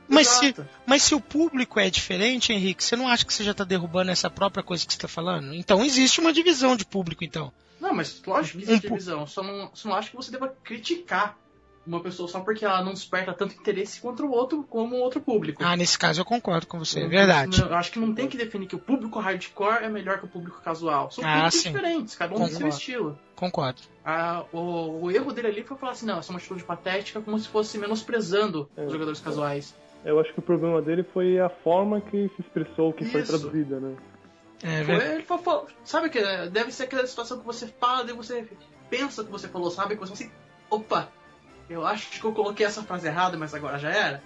Mas se, mas se o público é diferente, Henrique, você não acha que você já está derrubando essa própria coisa que você está falando? Então existe uma divisão de público, então.
Não, mas lógico que existe um, divisão. Só não, só não acho que você deva criticar uma pessoa só porque ela não desperta tanto interesse contra o outro como o outro público.
Ah, nesse caso eu concordo com você, é verdade.
Eu acho que não tem que definir que o público hardcore é melhor que o público casual. São ah, públicos sim. diferentes, cada um concordo. tem seu estilo.
Concordo.
Ah, o, o, erro dele ali foi falar assim, não, essa é uma atitude patética, como se fosse menosprezando é. os jogadores casuais.
Eu acho que o problema dele foi a forma que se expressou, que Isso. foi traduzida, né?
É, foi, ele falou, sabe que deve ser aquela situação que você fala e você pensa que você falou, sabe? Que você assim, opa, eu acho que eu coloquei essa frase errada, mas agora já era.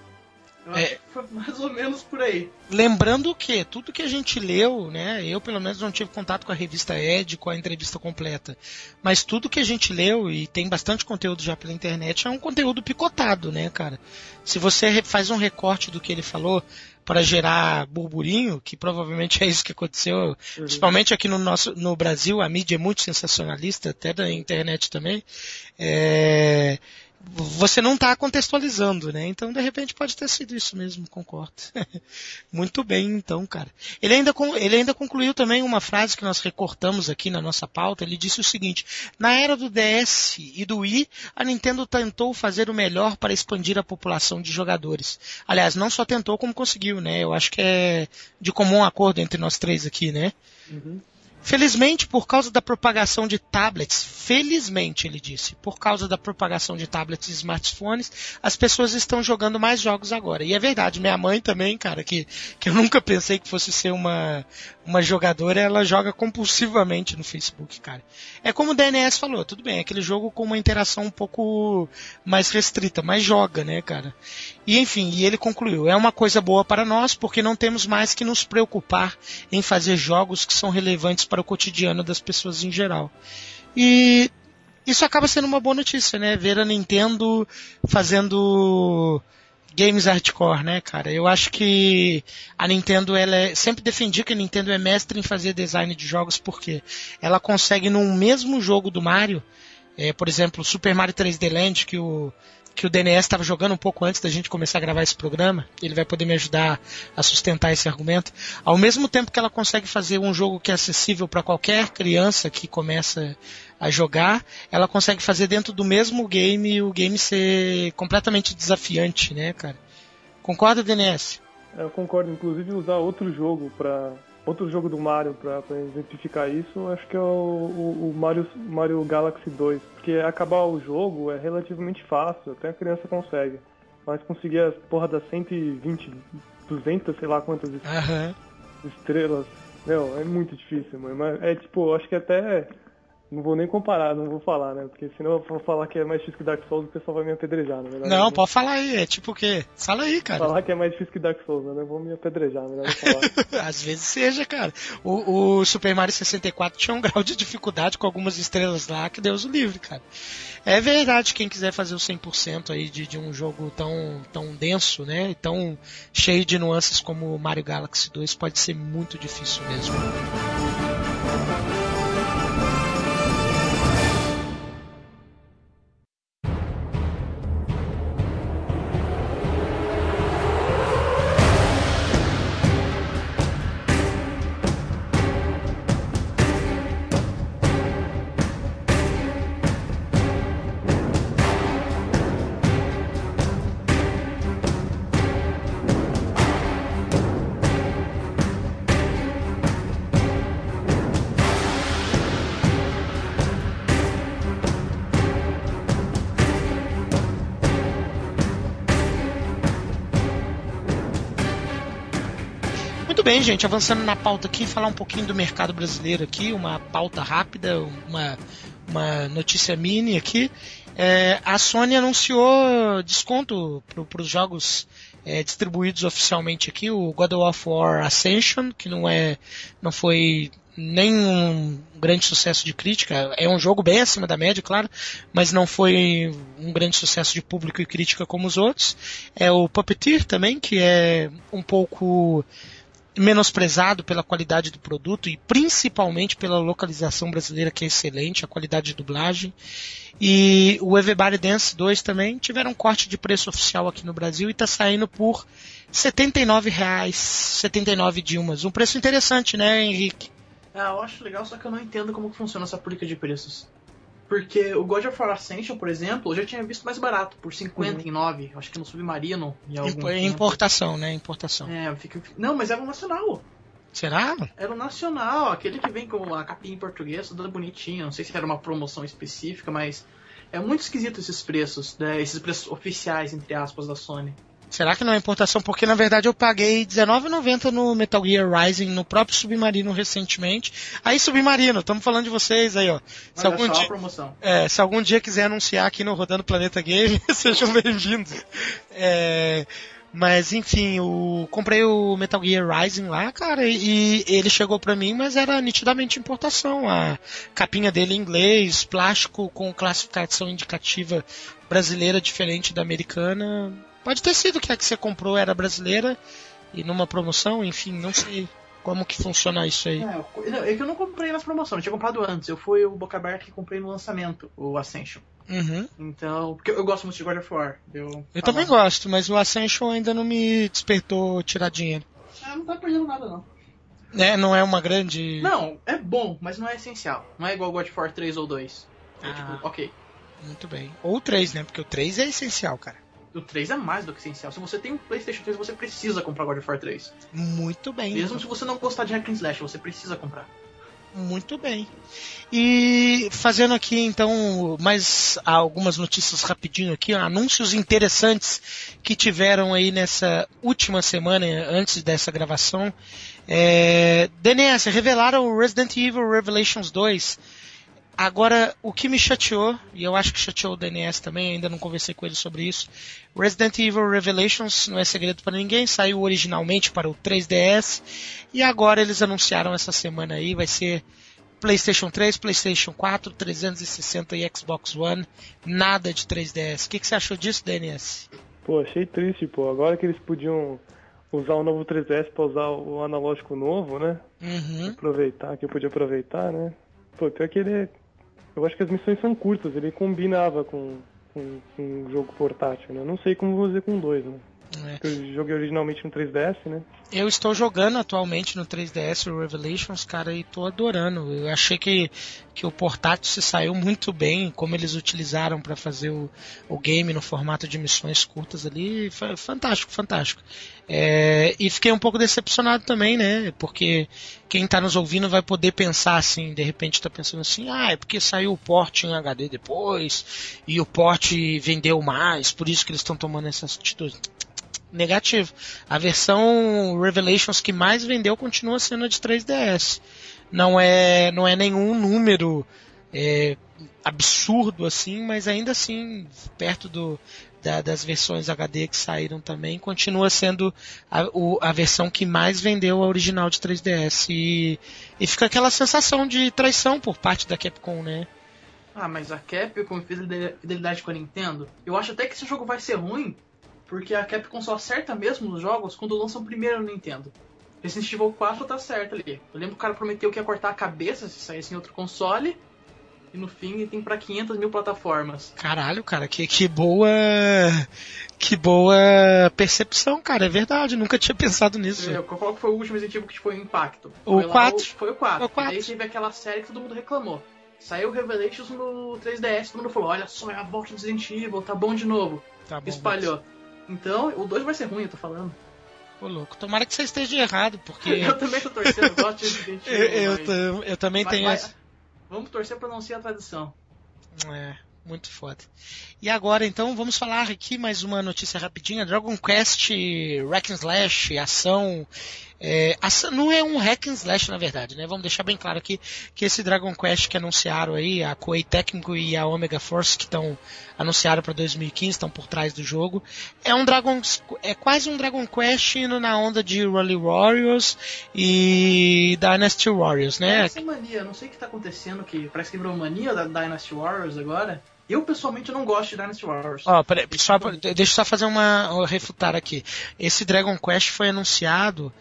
Eu é, acho que foi mais ou menos por aí.
Lembrando que tudo que a gente leu, né? Eu pelo menos não tive contato com a revista Ed, com a entrevista completa. Mas tudo que a gente leu, e tem bastante conteúdo já pela internet, é um conteúdo picotado, né, cara? Se você faz um recorte do que ele falou para gerar burburinho, que provavelmente é isso que aconteceu, uhum. principalmente aqui no nosso no Brasil, a mídia é muito sensacionalista, até da internet também. É, você não está contextualizando, né? Então, de repente, pode ter sido isso mesmo, concordo. *laughs* Muito bem, então, cara. Ele ainda, ele ainda concluiu também uma frase que nós recortamos aqui na nossa pauta. Ele disse o seguinte: Na era do DS e do Wii, a Nintendo tentou fazer o melhor para expandir a população de jogadores. Aliás, não só tentou, como conseguiu, né? Eu acho que é de comum acordo entre nós três aqui, né? Uhum. Felizmente, por causa da propagação de tablets, felizmente ele disse, por causa da propagação de tablets e smartphones, as pessoas estão jogando mais jogos agora. E é verdade, minha mãe também, cara, que, que eu *laughs* nunca pensei que fosse ser uma, uma jogadora, ela joga compulsivamente no Facebook, cara. É como o DNS falou, tudo bem, aquele jogo com uma interação um pouco mais restrita, mas joga, né, cara? E enfim, e ele concluiu: é uma coisa boa para nós porque não temos mais que nos preocupar em fazer jogos que são relevantes para o cotidiano das pessoas em geral. E isso acaba sendo uma boa notícia, né? Ver a Nintendo fazendo games hardcore, né, cara? Eu acho que a Nintendo, ela é, sempre defendi que a Nintendo é mestre em fazer design de jogos porque ela consegue num mesmo jogo do Mario, é, por exemplo, Super Mario 3D Land, que o que o DNS estava jogando um pouco antes da gente começar a gravar esse programa. Ele vai poder me ajudar a sustentar esse argumento. Ao mesmo tempo que ela consegue fazer um jogo que é acessível para qualquer criança que começa a jogar, ela consegue fazer dentro do mesmo game o game ser completamente desafiante, né, cara? Concorda, DNS?
Eu concordo, inclusive usar outro jogo para outro jogo do Mario para exemplificar isso, acho que é o, o, o, Mario, Mario Galaxy 2. Porque acabar o jogo é relativamente fácil, até a criança consegue. Mas conseguir as porra das 120, 200, sei lá quantas
uhum.
estrelas, meu, é muito difícil, mano. Mas é tipo, acho que até não vou nem comparar, não vou falar, né? Porque senão eu vou falar que é mais difícil que Dark Souls, o pessoal vai me apedrejar, né?
Não, pode falar aí, é tipo o quê? Fala aí, cara.
Falar que é mais difícil que Dark Souls, né? Eu vou me apedrejar, melhor falar. *laughs*
Às vezes seja, cara. O, o, Super Mario 64 tinha um grau de dificuldade com algumas estrelas lá que Deus o livre, cara. É verdade, quem quiser fazer o 100% aí de, de um jogo tão, tão denso, né? E tão cheio de nuances como o Mario Galaxy 2 pode ser muito difícil mesmo. Bem, gente, avançando na pauta aqui, falar um pouquinho do mercado brasileiro aqui, uma pauta rápida, uma, uma notícia mini aqui. É, a Sony anunciou desconto para os jogos é, distribuídos oficialmente aqui, o God of War Ascension, que não é, não foi nem um grande sucesso de crítica. É um jogo bem acima da média, claro, mas não foi um grande sucesso de público e crítica como os outros. É o Puppeteer também, que é um pouco menosprezado pela qualidade do produto e principalmente pela localização brasileira que é excelente, a qualidade de dublagem. E o Everybody Dance 2 também tiveram um corte de preço oficial aqui no Brasil e está saindo por R$ 79,00, 79 Dilmas. Um preço interessante, né, Henrique?
Ah, eu acho legal, só que eu não entendo como funciona essa política de preços. Porque o God of War Ascension, por exemplo, eu já tinha visto mais barato, por 59, uhum. acho que no Submarino. Em algum
Importação, tempo. né? Importação.
É, fica... Não, mas era o nacional.
Será?
Era o nacional, aquele que vem com a capinha em português, toda bonitinha. Não sei se era uma promoção específica, mas é muito esquisito esses preços, né? esses preços oficiais, entre aspas, da Sony.
Será que não é importação? Porque na verdade eu paguei R$19,90 no Metal Gear Rising, no próprio Submarino recentemente. Aí Submarino, estamos falando de vocês aí, ó.
Se algum, dia, promoção.
É, se algum dia quiser anunciar aqui no Rodando Planeta Game, *laughs* sejam bem-vindos. É, mas enfim, o comprei o Metal Gear Rising lá, cara, e ele chegou pra mim, mas era nitidamente importação. A capinha dele em inglês, plástico com classificação indicativa brasileira diferente da americana. Pode ter sido que a que você comprou era brasileira e numa promoção, enfim, não sei como que funciona isso aí.
É, é que eu não comprei nas promoções, eu tinha comprado antes. Eu fui o Boca Aberta que comprei no lançamento, o Ascension.
Uhum.
Então, porque eu gosto muito de God of War.
Eu, eu também gosto, mas o Ascension ainda não me despertou tirar dinheiro.
Ah, não tá perdendo nada não.
É, não é uma grande.
Não, é bom, mas não é essencial. Não é igual God of War 3 ou 2. É,
ah,
tipo, ok.
Muito bem. Ou 3, né? Porque o 3 é essencial, cara
o 3 é mais do que essencial. Se você tem um PlayStation 3, você precisa comprar God of War 3.
Muito bem.
Mesmo se você não gostar de Hack and Slash, você precisa comprar.
Muito bem. E fazendo aqui então mais algumas notícias rapidinho aqui, anúncios interessantes que tiveram aí nessa última semana antes dessa gravação. É, DNS revelaram o Resident Evil Revelations 2 Agora, o que me chateou, e eu acho que chateou o DNS também, ainda não conversei com ele sobre isso. Resident Evil Revelations não é segredo para ninguém, saiu originalmente para o 3DS e agora eles anunciaram essa semana aí, vai ser PlayStation 3, PlayStation 4, 360 e Xbox One, nada de 3DS. O que, que você achou disso, DNS?
Pô, achei triste, pô. Agora que eles podiam usar o novo 3DS pra usar o analógico novo, né?
Uhum.
Aproveitar, que eu podia aproveitar, né? Pô, pior que ele. Eu acho que as missões são curtas, ele combinava com, com, com um jogo portátil, né? Não sei como fazer com dois, né?
É.
Eu joguei originalmente no 3DS, né?
Eu estou jogando atualmente no 3DS o Revelations, cara, e tô adorando. Eu achei que, que o portátil se saiu muito bem, como eles utilizaram para fazer o, o game no formato de missões curtas ali. Foi fantástico, fantástico. É, e fiquei um pouco decepcionado também, né? Porque quem tá nos ouvindo vai poder pensar assim, de repente tá pensando assim, ah, é porque saiu o port em HD depois, e o port vendeu mais, por isso que eles estão tomando essas atitudes negativo. A versão Revelations que mais vendeu continua sendo a de 3DS. Não é, não é nenhum número é, absurdo assim, mas ainda assim, perto do, da, das versões HD que saíram também, continua sendo a, o, a versão que mais vendeu a original de 3DS. E, e fica aquela sensação de traição por parte da Capcom, né?
Ah, mas a Capcom fez fidelidade com a Nintendo. Eu acho até que esse jogo vai ser ruim, porque a Capcom só acerta mesmo os jogos quando lançam primeiro no Nintendo. Resident Evil 4 tá certo ali. Eu lembro que o cara prometeu que ia cortar a cabeça se saísse em outro console. E no fim tem pra 500 mil plataformas.
Caralho, cara, que, que boa. Que boa percepção, cara. É verdade, nunca tinha pensado nisso.
Eu, qual que foi o último Resident Evil que foi o impacto?
O
foi lá
4.
o- foi o 4.
O 4.
Daí teve aquela série que todo mundo reclamou. Saiu Revelations no 3DS, todo mundo falou: olha só, é a volta do Resident Evil, tá bom de novo.
Tá bom,
Espalhou. Então, o 2 vai ser ruim, eu tô falando.
Ô, louco. Tomara que você esteja errado, porque. *laughs*
Eu também tô torcendo, eu gosto de *laughs* Resident
eu,
Evil.
eu,
mas-
tam- eu também
mas-
tenho
mas-
essa.
Vamos torcer pra não ser a tradição.
É, muito foda. E agora, então, vamos falar aqui mais uma notícia rapidinha. Dragon Quest Hack and Slash, ação... é, não é um Hack and Slash, na verdade, né? Vamos deixar bem claro aqui que esse Dragon Quest que anunciaram aí, a Koei Tecmo e a Omega Force que estão anunciaram para 2015, estão por trás do jogo, é um Dragon... é quase um Dragon Quest indo na onda de Rally Warriors e Dynasty Warriors, né?
Essa mania, não sei o que tá acontecendo, que parece que virou mania da Dynasty Warriors agora. Eu, pessoalmente, não gosto de Dynasty Warriors.
Ó, peraí, só, deixa eu só fazer uma. refutar aqui. Esse Dragon Quest foi anunciado,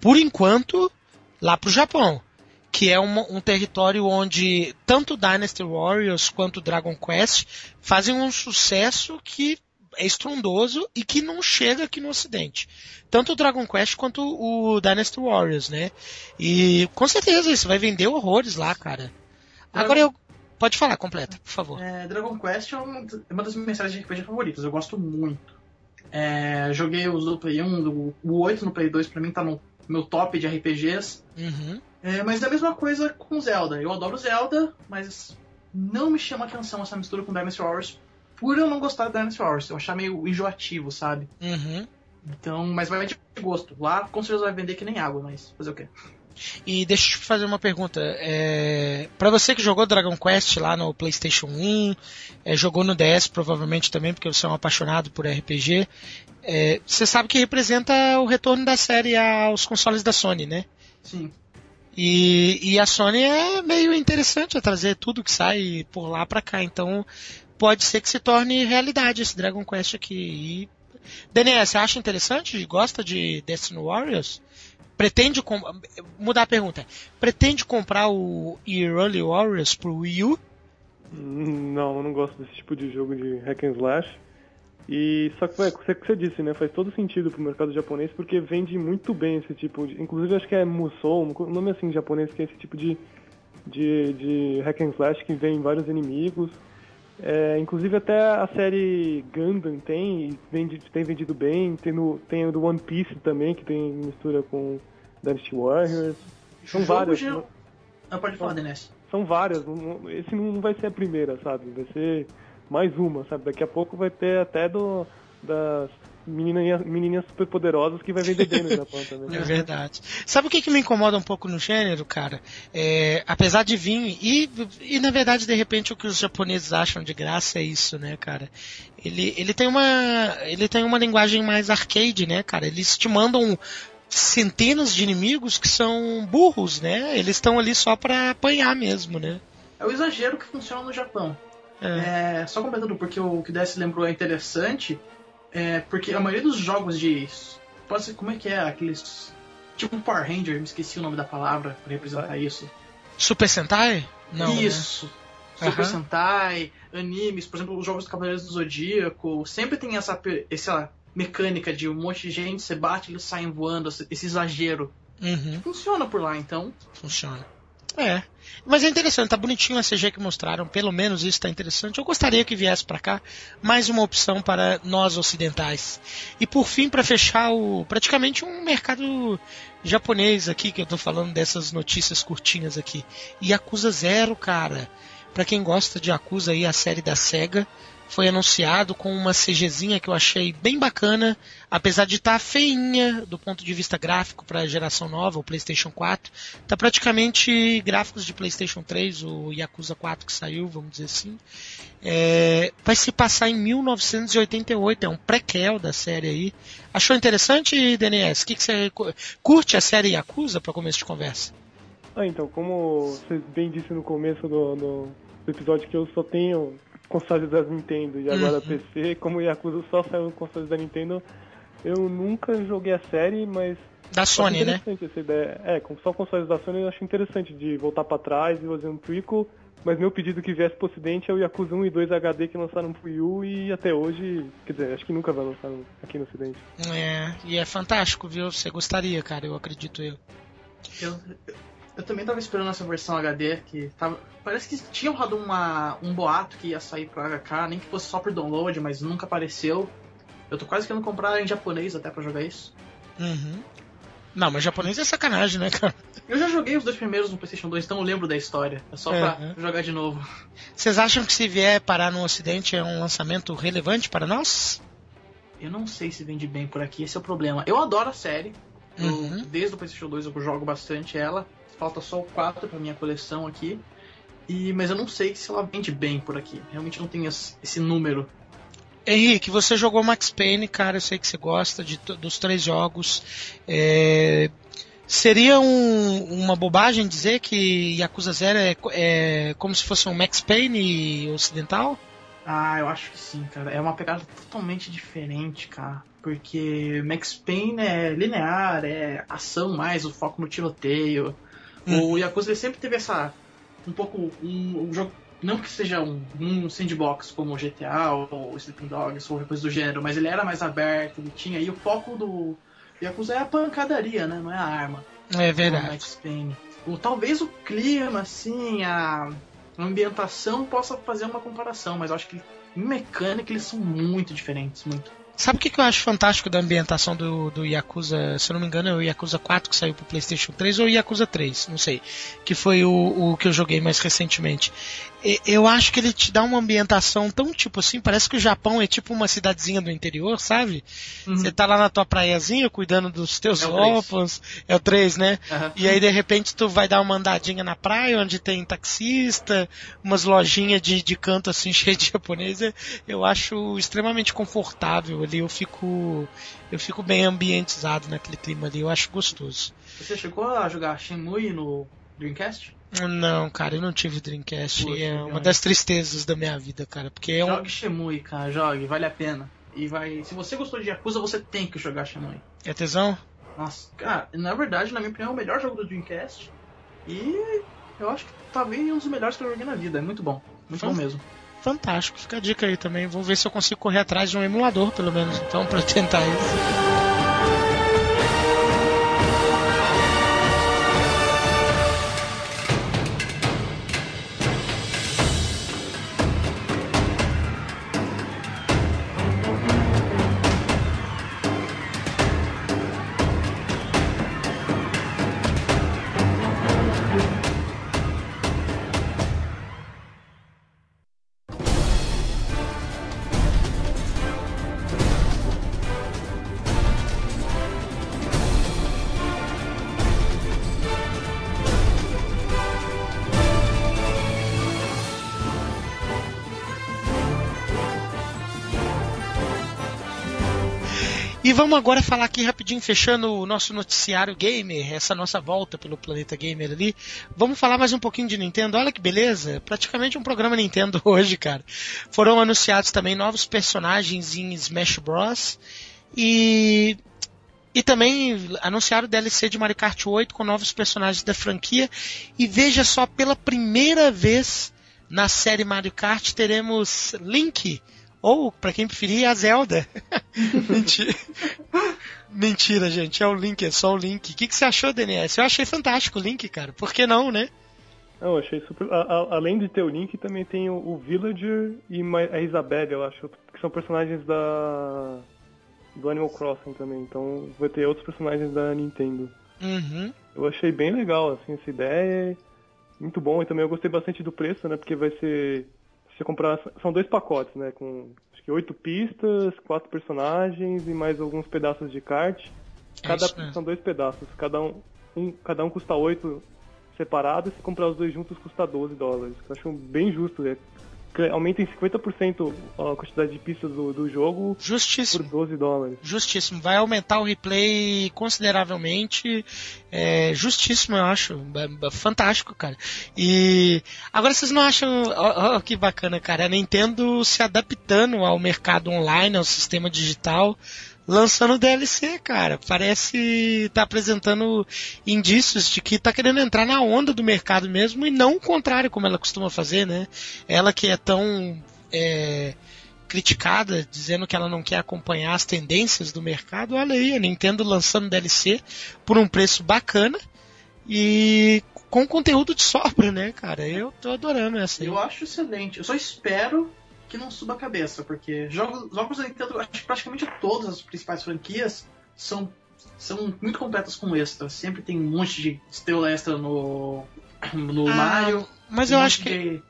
por enquanto, lá pro Japão. Que é uma- um território onde tanto Dynasty Warriors quanto Dragon Quest fazem um sucesso que é estrondoso e que não chega aqui no Ocidente. Tanto o Dragon Quest quanto o Dynasty Warriors, né? E com certeza isso vai vender horrores lá, cara. Agora eu. Pode falar, completa, por favor.
É, Dragon Quest é é uma das minhas séries de RPG favoritas, eu gosto muito. É, joguei os do Play 1, do, o 8 no Play 2 pra mim tá no meu top de RPGs.
Uhum.
É, mas é a mesma coisa com Zelda. Eu adoro Zelda, mas não me chama atenção essa mistura com Dynasty Warriors por eu não gostar de Dynasty Warriors. Eu achar meio enjoativo, sabe?
Uhum.
Então, mas vai de gosto. Lá com certeza vai vender que nem água, mas fazer o quê?
E deixa eu te fazer uma pergunta. É, para você que jogou Dragon Quest lá no PlayStation 1, é, jogou no DS provavelmente também, porque você é um apaixonado por RPG, é, você sabe que representa o retorno da série aos consoles da Sony, né?
Sim.
E, e a Sony é meio interessante a trazer tudo que sai por lá pra cá, então pode ser que se torne realidade esse Dragon Quest aqui. E... Daniel, você acha interessante? Gosta de Destiny Warriors? Pretende mudar a pergunta? Pretende comprar o Early Warriors pro Wii U?
Não, eu não gosto desse tipo de jogo de hack and slash. E só que, é, que você disse, né? Faz todo sentido pro mercado japonês porque vende muito bem esse tipo de. Inclusive acho que é Musou, um nome assim japonês, que é esse tipo de, de, de hack and slash que vem vários inimigos. É, inclusive até a série Gundam tem, vende, tem vendido bem. Tem, no, tem o do One Piece também, que tem mistura com Dynasty Warriors. São
Jogo
várias.
de- Ah, pode falar, Denés.
São várias. não- não- Esse não vai ser a primeira, sabe? Vai ser mais uma, sabe? Daqui a pouco vai ter até do das menininhas, menininhas super poderosas que vai vender bem no *laughs* Japão também.
É verdade. Sabe o que, que me incomoda um pouco no gênero, cara? É, apesar de vir, e, e na verdade, de repente, o que os japoneses acham de graça é isso, né, cara? Ele, ele, tem uma, ele tem uma linguagem mais arcade, né, cara? Eles te mandam centenas de inimigos que são burros, né? Eles estão ali só pra apanhar mesmo, né?
É o exagero que funciona no Japão.
É.
É, só completando porque o que o DS lembrou é interessante. É, porque a maioria dos jogos de. Pode ser, como é que é? Aqueles. Tipo Power Ranger, me esqueci o nome da palavra pra representar isso.
Super Sentai? Não. né?
Isso. Super
Aham.
Sentai, animes, por exemplo, os jogos do Cavaleiros do Zodíaco, sempre tem essa, essa mecânica de um monte de gente, você bate e eles saem voando, esse esse exagero.
Uhum,
Funciona por lá, então.
funciona. É. Mas é interessante, tá bonitinho a CG que mostraram, pelo menos isso tá interessante. Eu gostaria que viesse pra cá mais uma opção para nós ocidentais. E por fim, para fechar o praticamente um mercado japonês aqui, que eu tô falando dessas notícias curtinhas aqui. Yakuza Zero, cara. Pra quem gosta de Yakuza aí, a série da SEGA, foi anunciado com uma CGzinha que eu achei bem bacana, apesar de estar feinha do ponto de vista gráfico para a geração nova, o PlayStation 4. Tá praticamente gráficos de PlayStation 3, o Yakuza 4 que saiu, vamos dizer assim. É, vai se passar em 1988, é um prequel da série aí. Achou interessante, DNS? Que que você cu- curte a série Yakuza para começo de conversa?
Ah, então, como você bem disse no começo do- do episódio que eu só tenho consoles da Nintendo e agora
Uhum.
PC, como o Yakuza só saiu no consoles da Nintendo, eu nunca joguei a série, mas
Da Sony, né?
interessante essa ideia. É, com só consoles da Sony eu acho interessante de voltar pra trás e fazer um trickle, mas meu pedido que viesse pro ocidente é o Yakuza 1 e 2 HD que lançaram pro Wii U e até hoje, quer dizer, acho que nunca vai lançar aqui no ocidente.
É, e é fantástico, viu? Você gostaria, cara, eu acredito eu.
Eu, eu também tava esperando essa versão HD que tava. Parece que tinha rolado uma, um boato que ia sair pro HK, nem que fosse só por download, mas nunca apareceu. Eu tô quase querendo comprar em japonês até pra jogar isso.
Uhum. Não, mas japonês é sacanagem, né, cara?
Eu já joguei os dois primeiros no PlayStation 2, então eu lembro da história. É só pra
Uhum.
jogar de novo.
Vocês acham que se vier parar no ocidente é um lançamento relevante para nós?
Eu não sei se vende bem por aqui, esse é o problema. Eu adoro a série. Eu-
Uhum.
desde o PlayStation 2 eu jogo bastante ela. Falta só o 4 pra minha coleção aqui. E, mas eu não sei se ela vende bem por aqui. Realmente não tenho esse número.
Henrique, você jogou Max Payne, cara, eu sei que você gosta de dos três jogos. É, Seria um- uma bobagem dizer que Yakuza Zero é, é como se fosse um Max Payne ocidental?
Ah, eu acho que sim, cara. É uma pegada totalmente diferente, cara. Porque Max Payne é linear, é ação mais, o foco no tiroteio. O Yakuza sempre teve essa. Um pouco. Um, um jogo. Não que seja um, um sandbox como o GTA ou Sleeping Dogs ou coisa do gênero, mas ele era mais aberto, ele tinha. E o foco do Yakuza é a pancadaria, né? Não é a arma.
É verdade.
Max Payne. O, talvez o clima, assim, a ambientação possa fazer uma comparação, mas eu acho que em mecânica eles são muito diferentes, muito.
Sabe o que, que eu acho fantástico da ambientação do, do Yakuza? Se eu não me engano, é o Yakuza 4 que saiu pro PlayStation 3 ou o Yakuza 3, não sei. Que foi o, o que eu joguei mais recentemente. Eu acho que ele te dá uma ambientação tão tipo assim, parece que o Japão é tipo uma cidadezinha do interior, sabe? Você tá lá na tua praiazinha cuidando dos teus
É
órfãos. É o 3, né?
Aham.
E aí de repente tu vai dar uma andadinha na praia onde tem taxista, umas lojinhas de, de canto assim *laughs* cheio de japonês. É- Eu acho extremamente confortável ali. Eu fico eu fico bem ambientizado naquele clima ali. Eu acho gostoso.
Você chegou a jogar Shenmue no Dreamcast?
Não, cara, eu não tive Dreamcast.
Poxa,
é uma das tristezas da minha vida, cara, porque é um
Jogue Shenmue, cara, jogue, vale a pena. E vai. Se você gostou de Yakuza, você tem que jogar Shenmue.
é tesão.
Nossa, cara, na verdade, na minha opinião, é o melhor jogo do Dreamcast. E eu acho que talvez um dos melhores que eu joguei na vida. É muito bom. Muito
Fã-
bom mesmo.
Fantástico. Fica a dica aí também. Vou ver se eu consigo correr atrás de um emulador, pelo menos, então, pra tentar isso. E vamos agora falar aqui rapidinho, fechando o nosso noticiário gamer, essa nossa volta pelo planeta gamer ali. Vamos falar mais um pouquinho de Nintendo. Olha que beleza, praticamente um programa Nintendo *laughs* hoje, cara. Foram anunciados também novos personagens em Smash Bros. E e também anunciaram o DLC de Mario Kart 8 com novos personagens da franquia. E veja só, pela primeira vez na série Mario Kart teremos Link, ou, para quem preferir, a Zelda. *laughs* Mentira. Mentira, gente, é o Link, é só o Link. O que, que você achou, DNS? Eu achei fantástico o Link, cara. Por que não, né?
Não, eu achei super. A, a, além de ter o Link, também tem o, o Villager e a Isabelle, eu acho, que são personagens da do Animal Crossing também, então vai ter outros personagens da Nintendo.
Uhum.
Eu achei bem legal, assim, essa ideia. Muito bom, e também eu gostei bastante do preço, né? Porque vai ser. Você comprar. São dois pacotes, né? Com acho que oito pistas, quatro personagens e mais alguns pedaços de kart.
É
Cada,
mesmo.
são dois pedaços, cada um, um, cada um custa oito separados, se comprar os dois juntos custa 12 dólares. Eu acho bem justo, né? Aumenta em 50% a quantidade de pistas do, do jogo por
Justíssimo.
12 dólares.
Justíssimo. Vai aumentar o replay consideravelmente. É, justíssimo, eu acho. É, é Fantástico, cara. E agora vocês não acham. ó, ó, que bacana, cara. A Nintendo se adaptando ao mercado online, ao sistema digital. Lançando DLC, cara. Parece tá apresentando indícios de que tá querendo entrar na onda do mercado mesmo e não o contrário, como ela costuma fazer, né? Ela que é tão é, criticada, dizendo que ela não quer acompanhar as tendências do mercado. Olha aí, a Nintendo lançando DLC por um preço bacana e com conteúdo de sobra, né, cara? Eu tô adorando essa aí.
Eu acho excelente. Eu só espero que não suba a cabeça, porque jogos, jogos da Nintendo, acho que praticamente todas as principais franquias são, são muito completas com extra. Sempre tem um monte de estrela extra no, no
Ah,
Mario.
Mas eu acho que
de-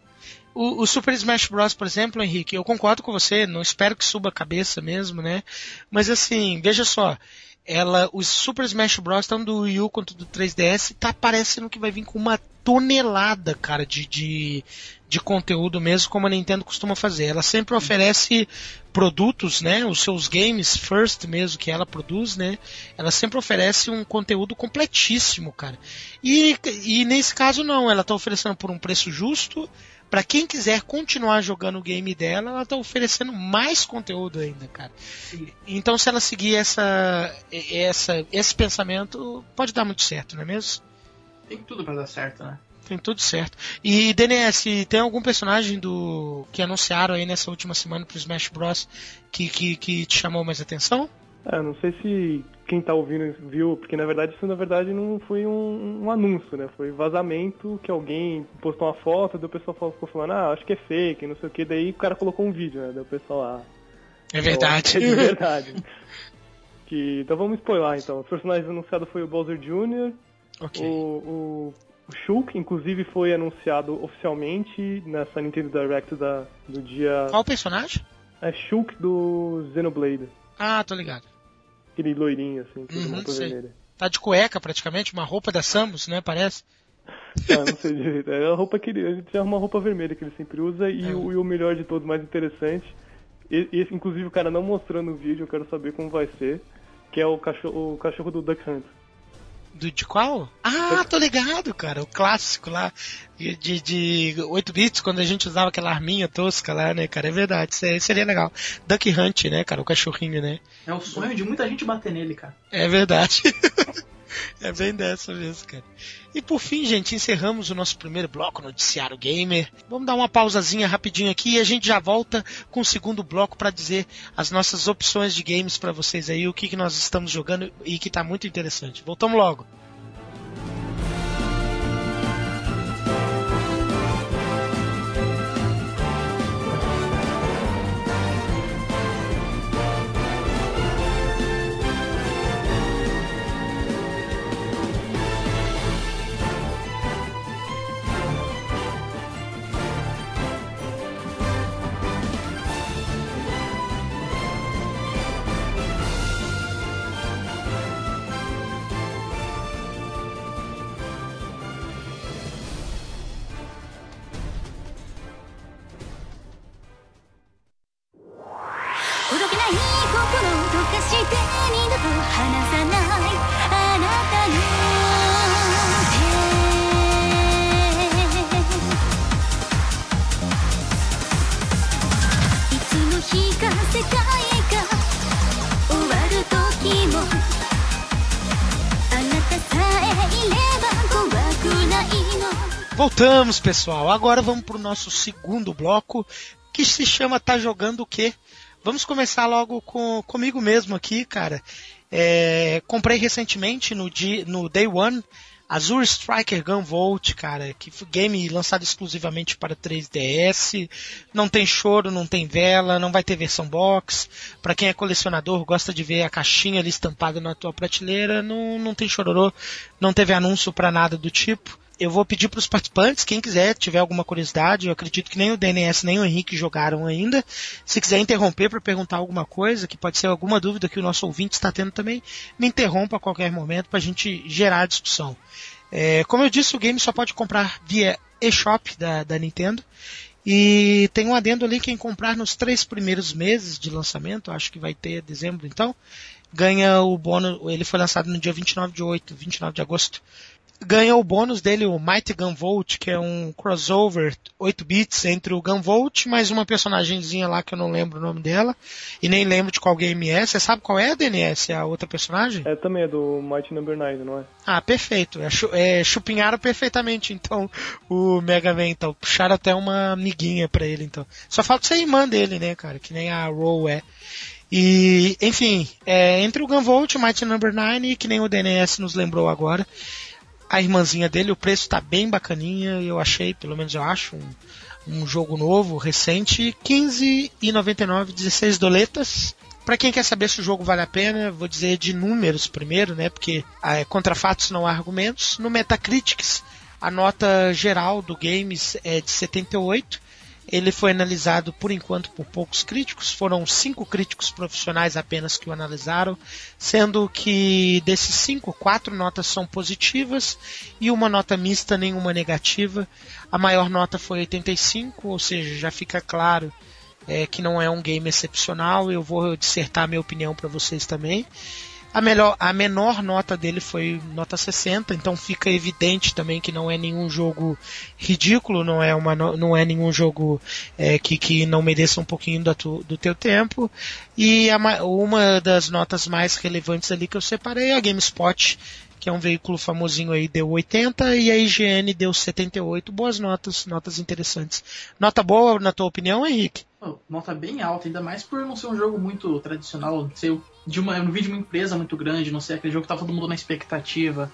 O, o Super Smash Bros, por exemplo, Henrique, eu concordo com você, não espero que suba a cabeça mesmo, né? Mas assim, veja só, ela, os Super Smash Bros, tanto do Wii U quanto do 3DS, tá parecendo que vai vir com uma tonelada, cara, de, de, de conteúdo mesmo, como a Nintendo costuma fazer. Ela sempre oferece produtos, né? Os seus games first mesmo que ela produz, né? Ela sempre oferece um conteúdo completíssimo, cara. E, e nesse caso não, ela tá oferecendo por um preço justo. Pra quem quiser continuar jogando o game dela, ela tá oferecendo mais conteúdo ainda, cara. Então, se ela seguir essa, essa, esse pensamento, pode dar muito certo, não é mesmo?
Tem tudo pra dar certo, né?
Tem tudo certo. E DNS, tem algum personagem do que anunciaram aí nessa última semana pro Smash Bros que, que, que te chamou mais atenção?
É, não sei se quem tá ouvindo viu, porque na verdade isso na verdade não foi um, um anúncio, né? Foi vazamento que alguém postou uma foto, daí o pessoal ficou falando, ah, acho que é fake, não sei o que, daí o cara colocou um vídeo, né? Daí o pessoal, ah,
É verdade.
É de *laughs* verdade. que, então vamos spoiler então. Os personagens anunciados foi o Bowser Jr.,
ok.
o, o, o Shulk, inclusive foi anunciado oficialmente nessa Nintendo Direct da, do dia.
Qual o personagem?
É Shulk do Xenoblade.
Ah, tô ligado.
Aquele loirinho, assim, com
Uhum,
vermelha.
Tá de cueca praticamente, uma roupa da Samus, né? Parece. *laughs*
Ah, não sei direito. É a roupa que ele. Ele tinha uma roupa vermelha que ele sempre usa e,
É.
o, e o melhor de todos, mais interessante. e- Esse, inclusive, o cara não mostrando o vídeo, eu quero saber como vai ser. Que é o cachorro, o cachorro do Duck Hunt.
Do, de qual? Ah, tô ligado, cara. O clássico lá de, de, de 8 bits, quando a gente usava aquela arminha tosca lá, né, cara? É verdade. Isso aí seria legal. Duck Hunt, né, cara? O cachorrinho, né?
É o sonho de muita gente bater nele, cara.
É verdade. *laughs* é bem dessa mesmo, cara. E por fim, gente, encerramos o nosso primeiro bloco Noticiário Gamer. Vamos dar uma pausazinha rapidinho aqui e a gente já volta com o segundo bloco para dizer as nossas opções de games para vocês aí, o que, que nós estamos jogando e que tá muito interessante. Voltamos logo. Voltamos, pessoal. Agora vamos pro nosso segundo bloco, que se chama Tá Jogando o Quê? Vamos começar logo com comigo mesmo aqui, cara. É, comprei recentemente no, di- no Day One Azure Striker Gunvolt, cara, que game lançado exclusivamente para 3DS. Não tem choro, não tem vela, não vai ter versão box. Para quem é colecionador, gosta de ver a caixinha ali estampada na tua prateleira, não, não tem chororô, não teve anúncio para nada do tipo. Eu vou pedir para os participantes, quem quiser, tiver alguma curiosidade, eu acredito que nem o DNS nem o Henrique jogaram ainda. Se quiser interromper para perguntar alguma coisa, que pode ser alguma dúvida que o nosso ouvinte está tendo também, me interrompa a qualquer momento para a gente gerar a discussão. É, como eu disse, o game só pode comprar via eShop da, da Nintendo. E tem um adendo ali, quem comprar nos três primeiros meses de lançamento, acho que vai ter dezembro então, ganha o bônus, ele foi lançado no dia 29 de 8, 29 de agosto, ganha o bônus dele, o Mighty Gunvolt, que é um crossover 8 bits entre o Gunvolt mais uma personagemzinha lá que eu não lembro o nome dela, e nem lembro de qual game é. Você sabe qual é a DNS, a outra personagem?
É também é do Mighty Number 9, não é?
Ah, perfeito. É, é, chupinharam perfeitamente, então, o Mega Man, então. Puxaram até uma amiguinha pra ele, então. Só falta ser irmã dele, né, cara? Que nem a Row é. E, enfim, é, entre o Gunvolt o Mighty Number 9, que nem o DNS nos lembrou agora, a irmãzinha dele, o preço tá bem bacaninha, eu achei, pelo menos eu acho, um, um jogo novo, recente, 15,99, 16 doletas. Pra quem quer saber se o jogo vale a pena, vou dizer de números primeiro, né? Porque é, contra fatos não há argumentos. No Metacritics, a nota geral do games é de 78. Ele foi analisado por enquanto por poucos críticos, foram cinco críticos profissionais apenas que o analisaram, sendo que desses cinco, quatro notas são positivas e uma nota mista, nenhuma negativa. A maior nota foi 85, ou seja, já fica claro é, que não é um game excepcional. Eu vou dissertar minha opinião para vocês também. A, melhor, a menor nota dele foi nota 60, então fica evidente também que não é nenhum jogo ridículo, não é, uma, não é nenhum jogo é, que, que não mereça um pouquinho do teu tempo. E a ma- uma das notas mais relevantes ali que eu separei é a GameSpot, que é um veículo famosinho aí, deu 80 e a IGN deu 78. Boas notas, notas interessantes. Nota boa, na tua opinião, Henrique?
Nota bem alta, ainda mais por não ser um jogo muito tradicional, ser de uma, no vídeo de uma empresa muito grande, não ser aquele jogo que tá todo mundo na expectativa.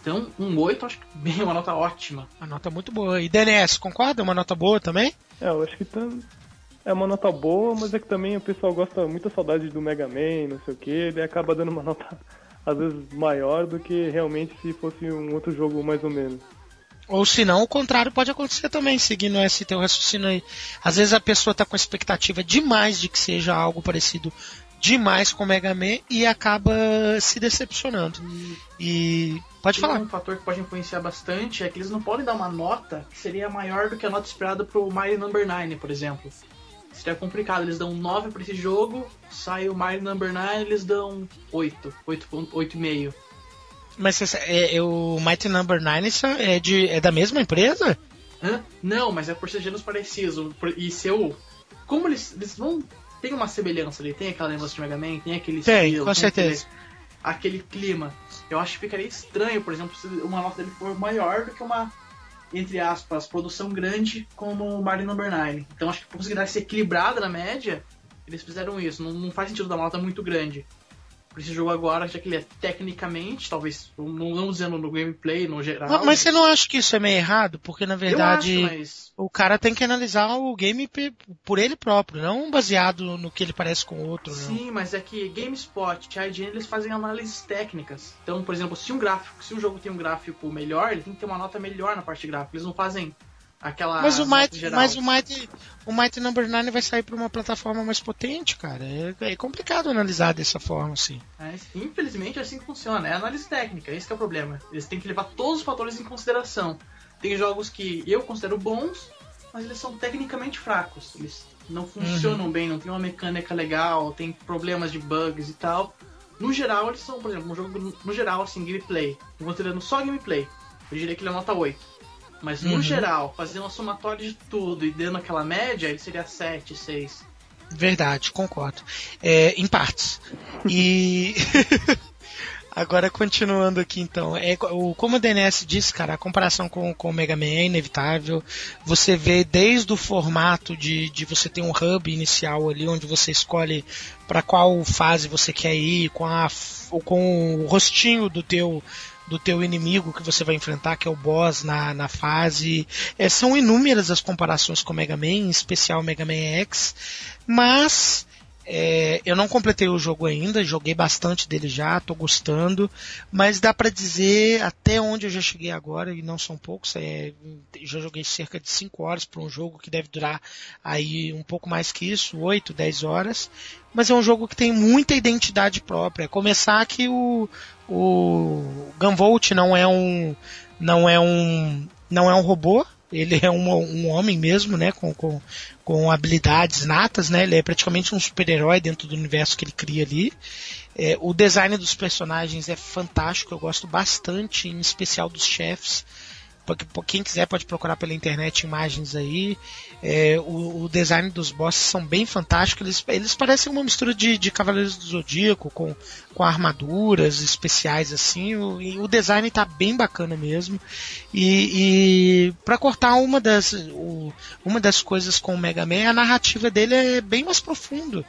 Então, um 8 acho que bem uma nota ótima.
Uma nota muito boa. E DNS, concorda? Uma nota boa também?
É, eu acho que tam- é uma nota boa, mas é que também o pessoal gosta muita saudade do Mega Man, não sei o que, ele acaba dando uma nota às vezes maior do que realmente se fosse um outro jogo mais ou menos.
Ou se não, o contrário pode acontecer também, seguindo esse teu raciocínio aí. Às vezes a pessoa está com expectativa demais de que seja algo parecido demais com o Mega Man e acaba se decepcionando. E pode falar.
Um fator que pode influenciar bastante é que eles não podem dar uma nota que seria maior do que a nota esperada pro Mario Number 9, por exemplo. Seria complicado, eles dão 9 pra esse jogo, sai o Mario Number 9, eles dão 8, 8.- 8,5.
Mas você- é, é o Mighty Number 9 isso é, de, é da mesma empresa?
Hã? Não, mas é por ser gêneros parecidos. E se eu. Como eles, eles vão. Tem uma semelhança ali, tem aquela lembrança de Mega Man, tem aquele
Tem,
estilo,
com certeza.
Aquele, aquele clima. Eu acho que ficaria estranho, por exemplo, se uma nota dele for maior do que uma, entre aspas, produção grande como o Mario Number 9. Então acho que pra conseguir dar essa equilibrada na média, eles fizeram isso. Não, não faz sentido dar uma nota muito grande. Por esse jogo agora, já que ele é tecnicamente, talvez, não, não dizendo no gameplay, no geral.
Mas, mas você não acha que isso é meio errado? Porque na verdade.
Acho, mas
O cara tem que analisar o game por ele próprio, não baseado no que ele parece com o outro. Não.
Sim, mas é que GameSpot e IGN eles fazem análises técnicas. Então, por exemplo, se um gráfico, se um jogo tem um gráfico melhor, ele tem que ter uma nota melhor na parte gráfica. Eles não fazem aquela
Mas o
geral.
mas o Mighty, o Mighty Number 9 vai sair para uma plataforma mais potente, cara. É, é complicado analisar dessa forma, assim.
Mas, infelizmente é assim que funciona, é análise técnica, esse que é o problema. Eles têm que levar todos os fatores em consideração. Tem jogos que eu considero bons, mas eles são tecnicamente fracos. Eles não funcionam bem, não tem uma mecânica legal, tem problemas de bugs e tal. No geral, eles são, por exemplo, um jogo no geral, assim, gameplay. Considerando só gameplay, eu diria que ele é nota 8. Mas no
Uhum.
geral, fazendo uma somatória de tudo e dando aquela média, ele seria 7, 6.
Verdade, concordo. É, em partes. E. *laughs* Agora, continuando aqui então, é, o, como o DNS disse, cara, a comparação com, com o Mega Man é inevitável. Você vê desde o formato de, de você ter um hub inicial ali, onde você escolhe para qual fase você quer ir, com, a, com o rostinho do teu do teu inimigo que você vai enfrentar, que é o boss na, na fase. É, são inúmeras as comparações com Mega Man, em especial Mega Man X, mas é, eu não completei o jogo ainda, joguei bastante dele já, tô gostando, mas dá pra dizer até onde eu já cheguei agora, e não são poucos, é, já joguei cerca de 5 horas para um jogo que deve durar aí um pouco mais que isso, 8, 10 horas, mas é um jogo que tem muita identidade própria. Começar que o, o Gunvolt não é um não é um não é um robô, ele é um, um homem mesmo, né, com, com, com habilidades natas, né, ele é praticamente um super-herói dentro do universo que ele cria ali. É, o design dos personagens é fantástico, eu gosto bastante, em especial dos chefes. Quem quiser pode procurar pela internet imagens aí. É, o, o, design dos bosses são bem fantásticos. Eles, eles parecem uma mistura de, de Cavaleiros do Zodíaco com, com armaduras especiais assim. O, o design tá bem bacana mesmo. E, e para cortar uma das, o, uma das coisas com o Mega Man, a narrativa dele é bem mais profundo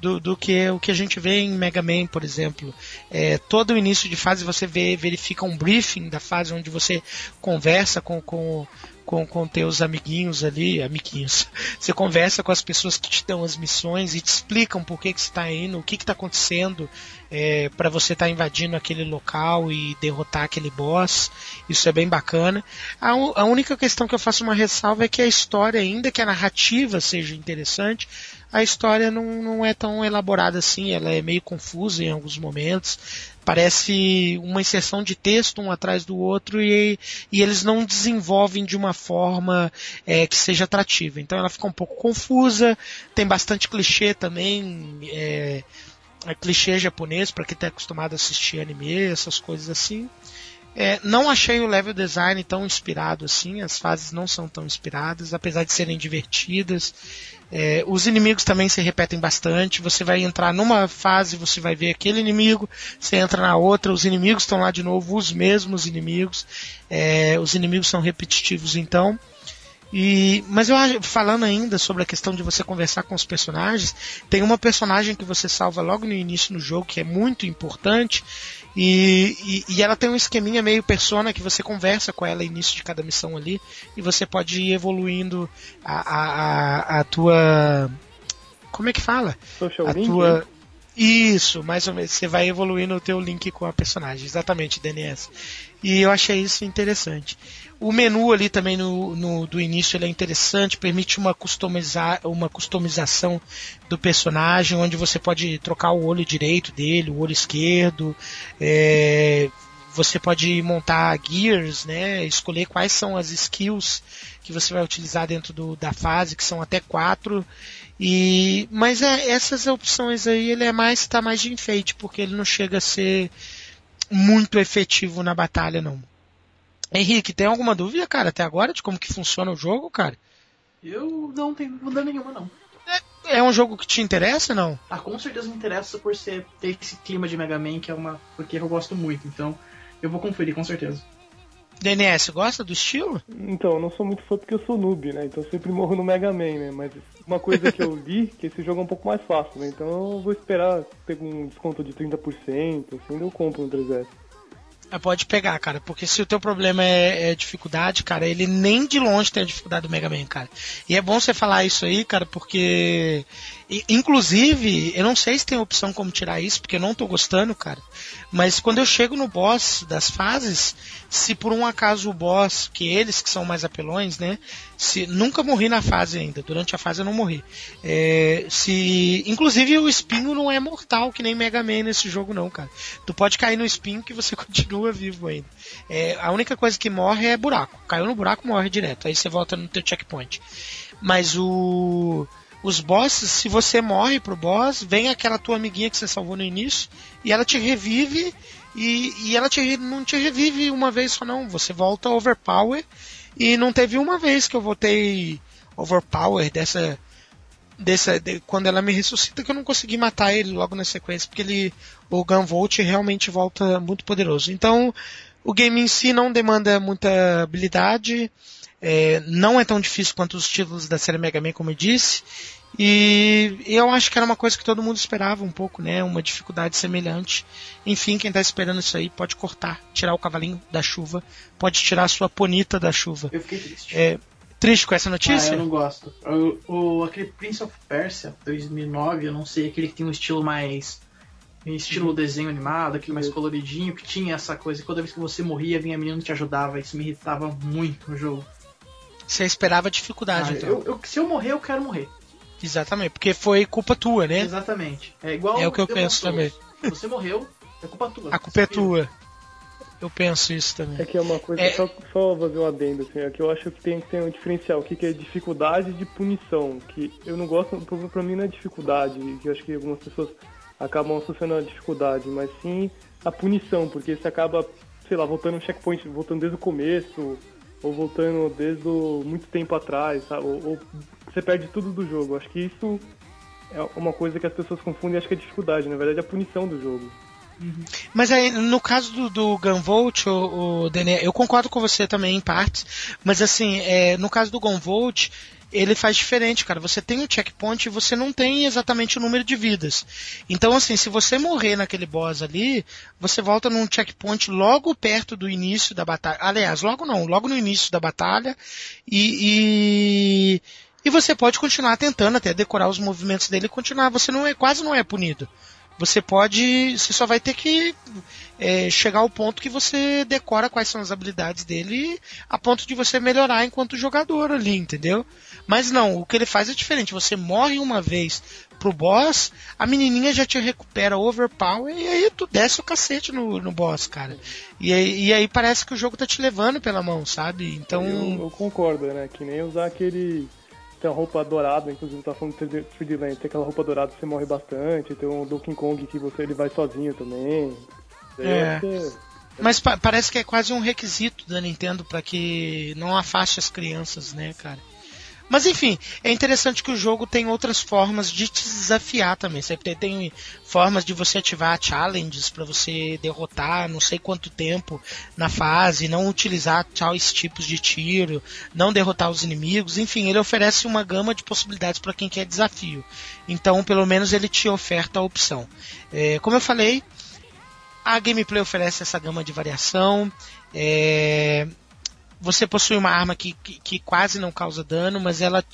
do, do que o que a gente vê em Mega Man, por exemplo. É, todo o início de fase você vê, verifica um briefing da fase onde você conversa com, com, com, com teus amiguinhos ali, amiguinhos. *laughs* Você conversa com as pessoas que te dão as missões e te explicam por que, que você está indo, o que está acontecendo é, para você estar tá invadindo aquele local e derrotar aquele boss. Isso é bem bacana. A, a única questão que eu faço uma ressalva é que a história, ainda que a narrativa seja interessante, a história não, não é tão elaborada assim, ela é meio confusa em alguns momentos. Parece uma inserção de texto um atrás do outro e, e eles não desenvolvem de uma forma é, que seja atrativa. Então ela fica um pouco confusa, tem bastante clichê também. É, é clichê japonês para quem está acostumado a assistir anime, essas coisas assim. É, não achei o level design tão inspirado assim, as fases não são tão inspiradas, apesar de serem divertidas. É, os inimigos também se repetem bastante. Você vai entrar numa fase, você vai ver aquele inimigo, você entra na outra, os inimigos estão lá de novo, os mesmos inimigos. É, os inimigos são repetitivos então. E, mas eu falando ainda sobre a questão de você conversar com os personagens, tem uma personagem que você salva logo no início do jogo que é muito importante e, e, e, ela tem um esqueminha meio persona que você conversa com ela no início de cada missão ali e você pode ir evoluindo a, a, a, a tua. Como é que fala?
Social
a
link,
tua.
né?
Isso, mais ou menos. Você vai evoluindo o teu link com a personagem, exatamente, DNS. E eu achei isso interessante. O menu ali também no, no, do início ele é interessante, permite uma, customizar, uma customização do personagem, onde você pode trocar o olho direito dele, o olho esquerdo. É, você pode montar gears, né? Escolher quais são as skills que você vai utilizar dentro do, da fase, que são até quatro. E, mas é, essas opções aí ele é mais tá mais de enfeite, porque ele não chega a ser muito efetivo na batalha não. Henrique, tem alguma dúvida, cara, até agora de como que funciona o jogo, cara?
Eu não tenho dúvida nenhuma, não.
É um jogo que te interessa, não?
Ah, com certeza me interessa por ser, ter esse clima de Mega Man, que é uma. porque eu gosto muito, então eu vou conferir, com certeza.
DNS, gosta do estilo?
Então, eu não sou muito fã porque eu sou noob, né? Então eu sempre morro no Mega Man, né? Mas uma coisa que eu li, que esse jogo é um pouco mais fácil, né? Então eu vou esperar ter um desconto de 30%, assim, eu compro no 3S.
Pode pegar, cara, porque se o teu problema é, é, dificuldade, cara, ele nem de longe tem a dificuldade do Mega Man, cara. E é bom você falar isso aí, cara, porque. Inclusive, eu não sei se tem opção como tirar isso, porque eu não tô gostando, cara. Mas quando eu chego no boss das fases, se por um acaso o boss, que eles que são mais apelões, né? Se nunca morri na fase ainda, durante a fase eu não morri. É, se inclusive o espinho não é mortal que nem Mega Man nesse jogo não, cara. Tu pode cair no espinho que você *laughs* continua vivo ainda. É, a única coisa que morre é buraco. Caiu no buraco morre direto. Aí você volta no teu checkpoint. Mas o os bosses, se você morre pro boss, vem aquela tua amiguinha que você salvou no início e ela te revive e, e ela te, não te revive uma vez só não, você volta overpower e não teve uma vez que eu voltei overpower dessa dessa de, quando ela me ressuscita que eu não consegui matar ele logo na sequência porque ele o Gunvolt realmente volta muito poderoso. Então o game em si não demanda muita habilidade, é, não é tão difícil quanto os títulos da série Mega Man, como eu disse. E eu acho que era uma coisa que todo mundo esperava um pouco, né? Uma dificuldade semelhante. Enfim, quem está esperando isso aí pode cortar, tirar o cavalinho da chuva, pode tirar a sua ponita da chuva.
Eu fiquei triste.
É, triste com essa notícia?
Ah, eu não gosto. O, o, aquele Prince of Persia 2009, eu não sei, aquele que tem um estilo mais. Estilo desenho animado, aquele mais coloridinho, que tinha essa coisa. Toda vez que você morria, vinha a menina e te ajudava. Isso me irritava muito no jogo.
Você esperava dificuldade,
Ah,
então.
eu- eu- se eu morrer, eu quero morrer.
Exatamente, porque foi culpa tua, né?
Exatamente. É igual
É o que eu penso também.
Você morreu, é culpa tua.
A culpa é tua. Eu penso isso também.
É que é uma coisa,
É.
só, só fazer um adendo, assim, é que eu acho que tem que ter um diferencial, o que, que é dificuldade de punição, que eu não gosto, pra, pra mim não é dificuldade, que eu acho que algumas pessoas acabam associando a dificuldade, mas sim a punição, porque você acaba, sei lá, voltando um checkpoint, voltando desde o começo, ou voltando desde o, muito tempo atrás, sabe? Ou, ou você perde tudo do jogo. Acho que isso é uma coisa que as pessoas confundem e acho que é dificuldade, na verdade é a punição do jogo.
Mas aí, no caso do, do Gunvolt, o, o Daniel, eu concordo com você também em partes, mas assim, é, no caso do Gunvolt, ele faz diferente, cara. Você tem o checkpoint e você não tem exatamente o número de vidas. Então, assim, se você morrer naquele boss ali, você volta num checkpoint logo perto do início da batalha. Aliás, logo não, logo no início da batalha. E, e, e você pode continuar tentando até decorar os movimentos dele e continuar. Você não é, quase não é punido. Você pode. Você só vai ter que é, chegar ao ponto que você decora quais são as habilidades dele a ponto de você melhorar enquanto jogador ali, entendeu? Mas não, o que ele faz é diferente. Você morre uma vez pro boss, a menininha já te recupera overpower e aí tu desce o cacete no, no boss, cara. E e aí parece que o jogo tá te levando pela mão, sabe? Então.
Eu, eu concordo, né? Que nem usar aquele. Tem a roupa dourada, inclusive tá falando de 3D 3D Land, tem aquela roupa dourada que você morre bastante, tem um Donkey Kong que você ele vai sozinho também.
É.
É.
Mas pa- parece que é quase um requisito da Nintendo para que não afaste as crianças, né, cara? Mas enfim, é interessante que o jogo tem outras formas de te desafiar também. Você tem, tem formas de você ativar challenges para você derrotar não sei quanto tempo na fase, não utilizar tais tipos de tiro, não derrotar os inimigos. Enfim, ele oferece uma gama de possibilidades para quem quer desafio. Então, pelo menos ele te oferta a opção. É, como eu falei, a gameplay oferece essa gama de variação. É, você possui uma arma que, que, que quase não causa dano, mas ela,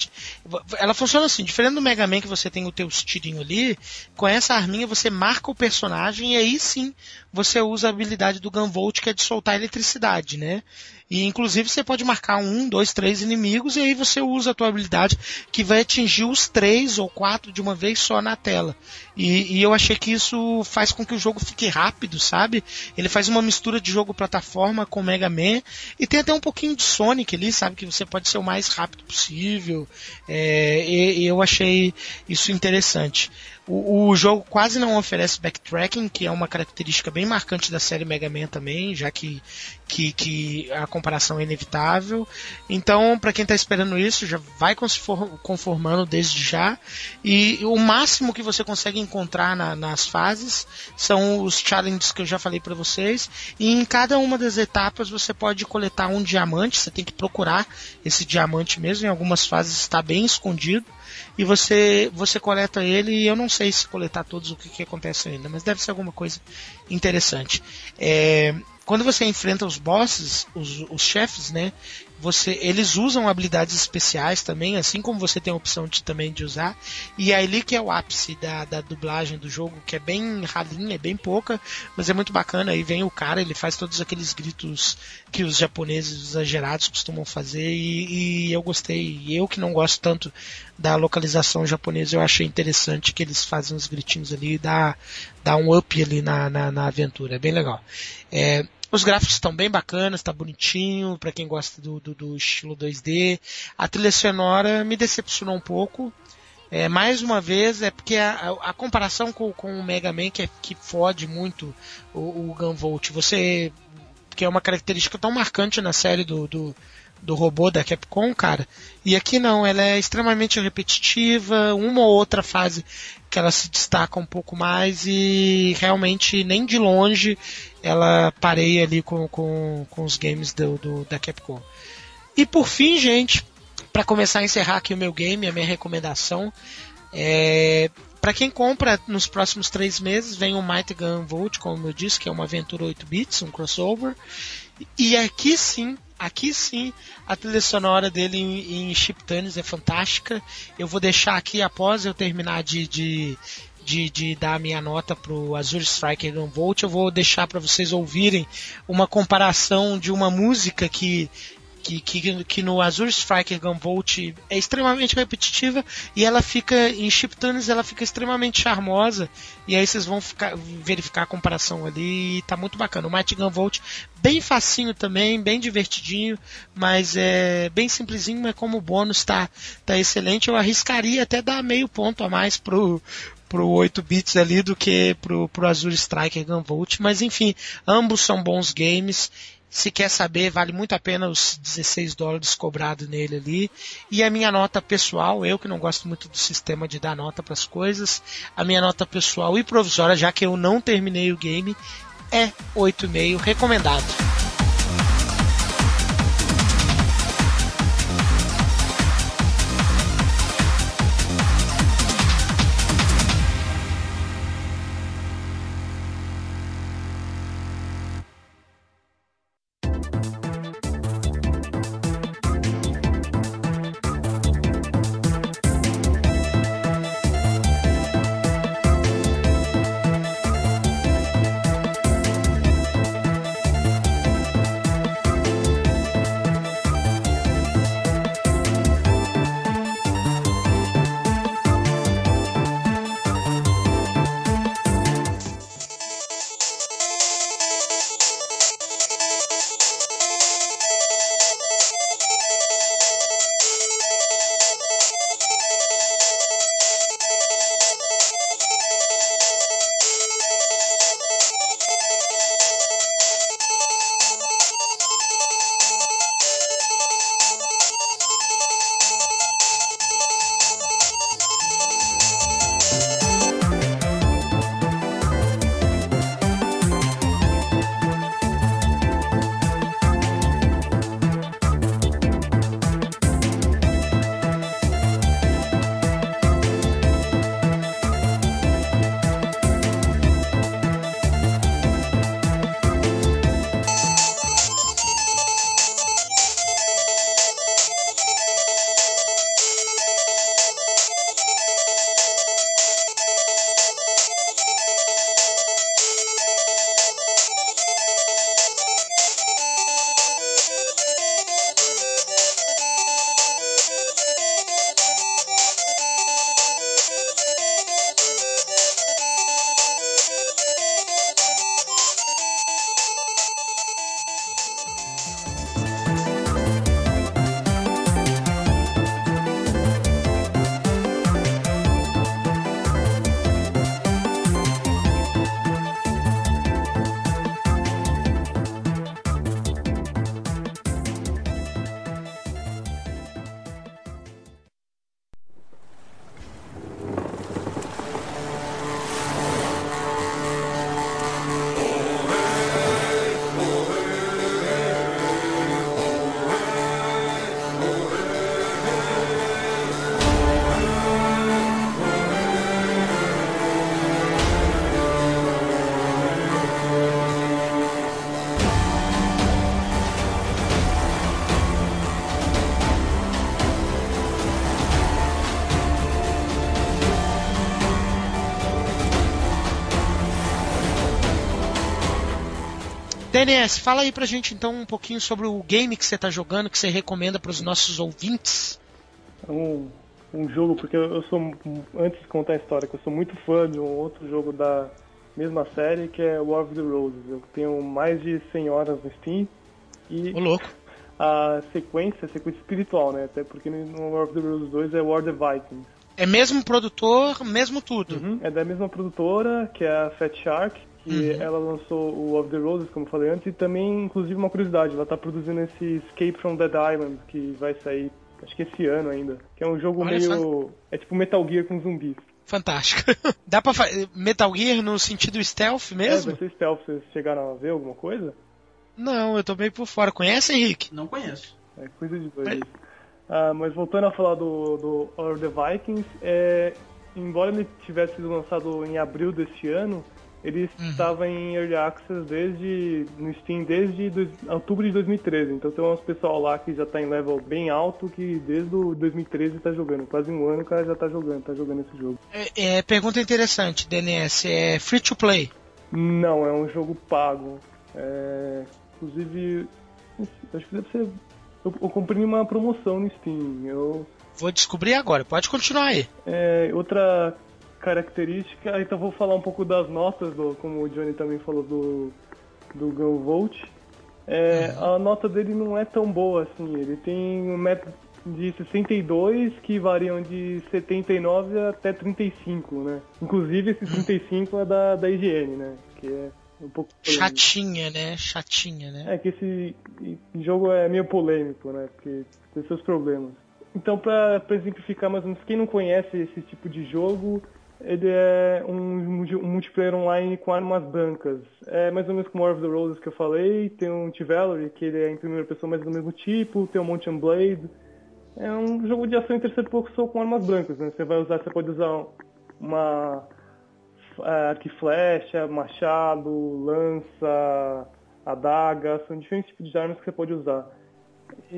ela funciona assim, diferente do Mega Man que você tem o teu tirinho ali, com essa arminha você marca o personagem e aí sim você usa a habilidade do Gunvolt que é de soltar eletricidade, né? E inclusive você pode marcar um, dois, três inimigos e aí você usa a tua habilidade que vai atingir os três ou quatro de uma vez só na tela. E, e eu achei que isso faz com que o jogo fique rápido, sabe? Ele faz uma mistura de jogo plataforma com Mega Man e tem até um pouquinho de Sonic ali, sabe? Que você pode ser o mais rápido possível. É, e, e eu achei isso interessante. O, o jogo quase não oferece backtracking, que é uma característica bem marcante da série Mega Man também, já que, que, que a comparação é inevitável. Então, para quem está esperando isso, já vai confor- conformando desde já. E o máximo que você consegue encontrar na- nas fases são os challenges que eu já falei para vocês. E em cada uma das etapas você pode coletar um diamante, você tem que procurar esse diamante mesmo. Em algumas fases está bem escondido e você você coleta ele e eu não sei se coletar todos o que, que acontece ainda, mas deve ser alguma coisa interessante. É, quando você enfrenta os bosses, os, os chefes, né? Você, eles usam habilidades especiais também, assim como você tem a opção de, também de usar. E é ali que é o ápice da, da dublagem do jogo, que é bem ralinha, é bem pouca, mas é muito bacana. Aí vem o cara, ele faz todos aqueles gritos que os japoneses exagerados costumam fazer e, e eu gostei. E eu que não gosto tanto da localização japonesa, eu achei interessante que eles fazem os gritinhos ali e dá, dá um up ali na, na, na aventura. É bem legal. É, os gráficos estão bem bacanas, está bonitinho, para quem gosta do, do, do estilo 2D. A trilha sonora me decepcionou um pouco. É, mais uma vez, é porque a, a- a comparação com, com o Mega Man que, é, que fode muito o, o Gunvolt. Você. Que é uma característica tão marcante na série do, do, do robô da Capcom, cara. E aqui não, ela é extremamente repetitiva, uma ou outra fase que ela se destaca um pouco mais e realmente nem de longe ela pareia ali com, com, com os games do, do- da Capcom. E por fim, gente, para começar a encerrar aqui o meu game, a minha recomendação, é, para quem compra nos próximos três meses, vem o Might Gun Volt, como eu disse, que é uma aventura 8 bits, um crossover. E aqui sim, aqui sim, a trilha sonora dele em, em chiptunes é fantástica. Eu vou deixar aqui após eu terminar de, de, de, de dar a minha nota pro Azure Striker Gun Volt, eu vou deixar para vocês ouvirem uma comparação de uma música que que, que, que no Azure Striker Gunvolt é extremamente repetitiva e ela fica em chiptunes ela fica extremamente charmosa e aí vocês vão ficar- verificar a comparação ali e tá muito bacana. O Mighty Gunvolt bem facinho também, bem divertidinho, mas é bem simplesinho, mas como bônus tá, tá excelente. Eu arriscaria até dar meio ponto a mais pro pro 8 bits ali do que pro, pro Azure Striker Gunvolt, mas enfim, ambos são bons games. Se quer saber, vale muito a pena os 16 dólares cobrado nele ali. E a minha nota pessoal, eu que não gosto muito do sistema de dar nota para as coisas, a minha nota pessoal e provisória, já que eu não terminei o game, é 8,5 recomendado. DNS, fala aí pra gente então um pouquinho sobre o game que você tá jogando, que você recomenda pros nossos ouvintes.
Um, um jogo, porque eu sou, antes de contar a história, que eu sou muito fã de um outro jogo da mesma série, que é War of the Roses. Eu tenho mais de 100 horas no Steam e
Ô louco.
a sequência, a sequência espiritual, né? Até porque no War of the Roses 2 é War of the Vikings.
É mesmo produtor, mesmo tudo.
Uhum, É da mesma produtora, que é a Fat Shark, que ela lançou o Of the Roses, como eu falei antes, e também, inclusive, uma curiosidade, ela tá produzindo esse Escape from Dead Island, que vai sair, acho que esse ano ainda, que é um jogo
Olha
meio... é tipo Metal Gear com zumbis.
Fantástico. *laughs* Dá pra fazer Metal Gear no sentido stealth
É,
mesmo?
vai ser stealth, vocês chegaram a ver alguma coisa?
Não, eu tô meio por fora. Conhece, Henrique?
Não conheço.
É coisa de doido. isso. Ah, mas voltando a falar do, do Order of the Vikings, é, embora ele tivesse sido lançado em abril deste ano, ele estava em Early Access desde, no Steam desde dois- outubro de 2013. Então tem uns pessoal lá que já tá em level bem alto que desde o 2013 tá jogando. Quase um ano o cara já tá jogando, tá jogando esse jogo.
É, é, pergunta interessante, DNS. É free to play?
Não, é um jogo pago. É, inclusive, acho que deve ser. Eu, eu comprei uma promoção no Steam. Eu,
Vou descobrir agora. Pode continuar aí.
É, outra característica, então vou falar um pouco das notas, do, como o Johnny também falou do, do Gunvolt. É, A nota dele não é tão boa assim, ele tem um método de 62 que variam de 79 até 35, né? Inclusive esse 35 é da, da IGN, né? Que é um pouco polêmico.
Chatinha, né? Chatinha, né?
É que esse jogo é meio polêmico, né? Porque tem seus problemas. Então, pra exemplificar mais ou menos, quem não conhece esse tipo de jogo, ele é um, um multiplayer online com armas brancas. É mais ou menos como War of the Roses que eu falei, tem um T-Valerie, que ele é em primeira pessoa, mas do mesmo tipo, tem o Mountain Blade. É um jogo de ação em terceira pessoa com armas brancas, né? Você vai usar, você pode usar uma é, arco e flecha, machado, lança, adaga, são diferentes tipos de armas que você pode usar.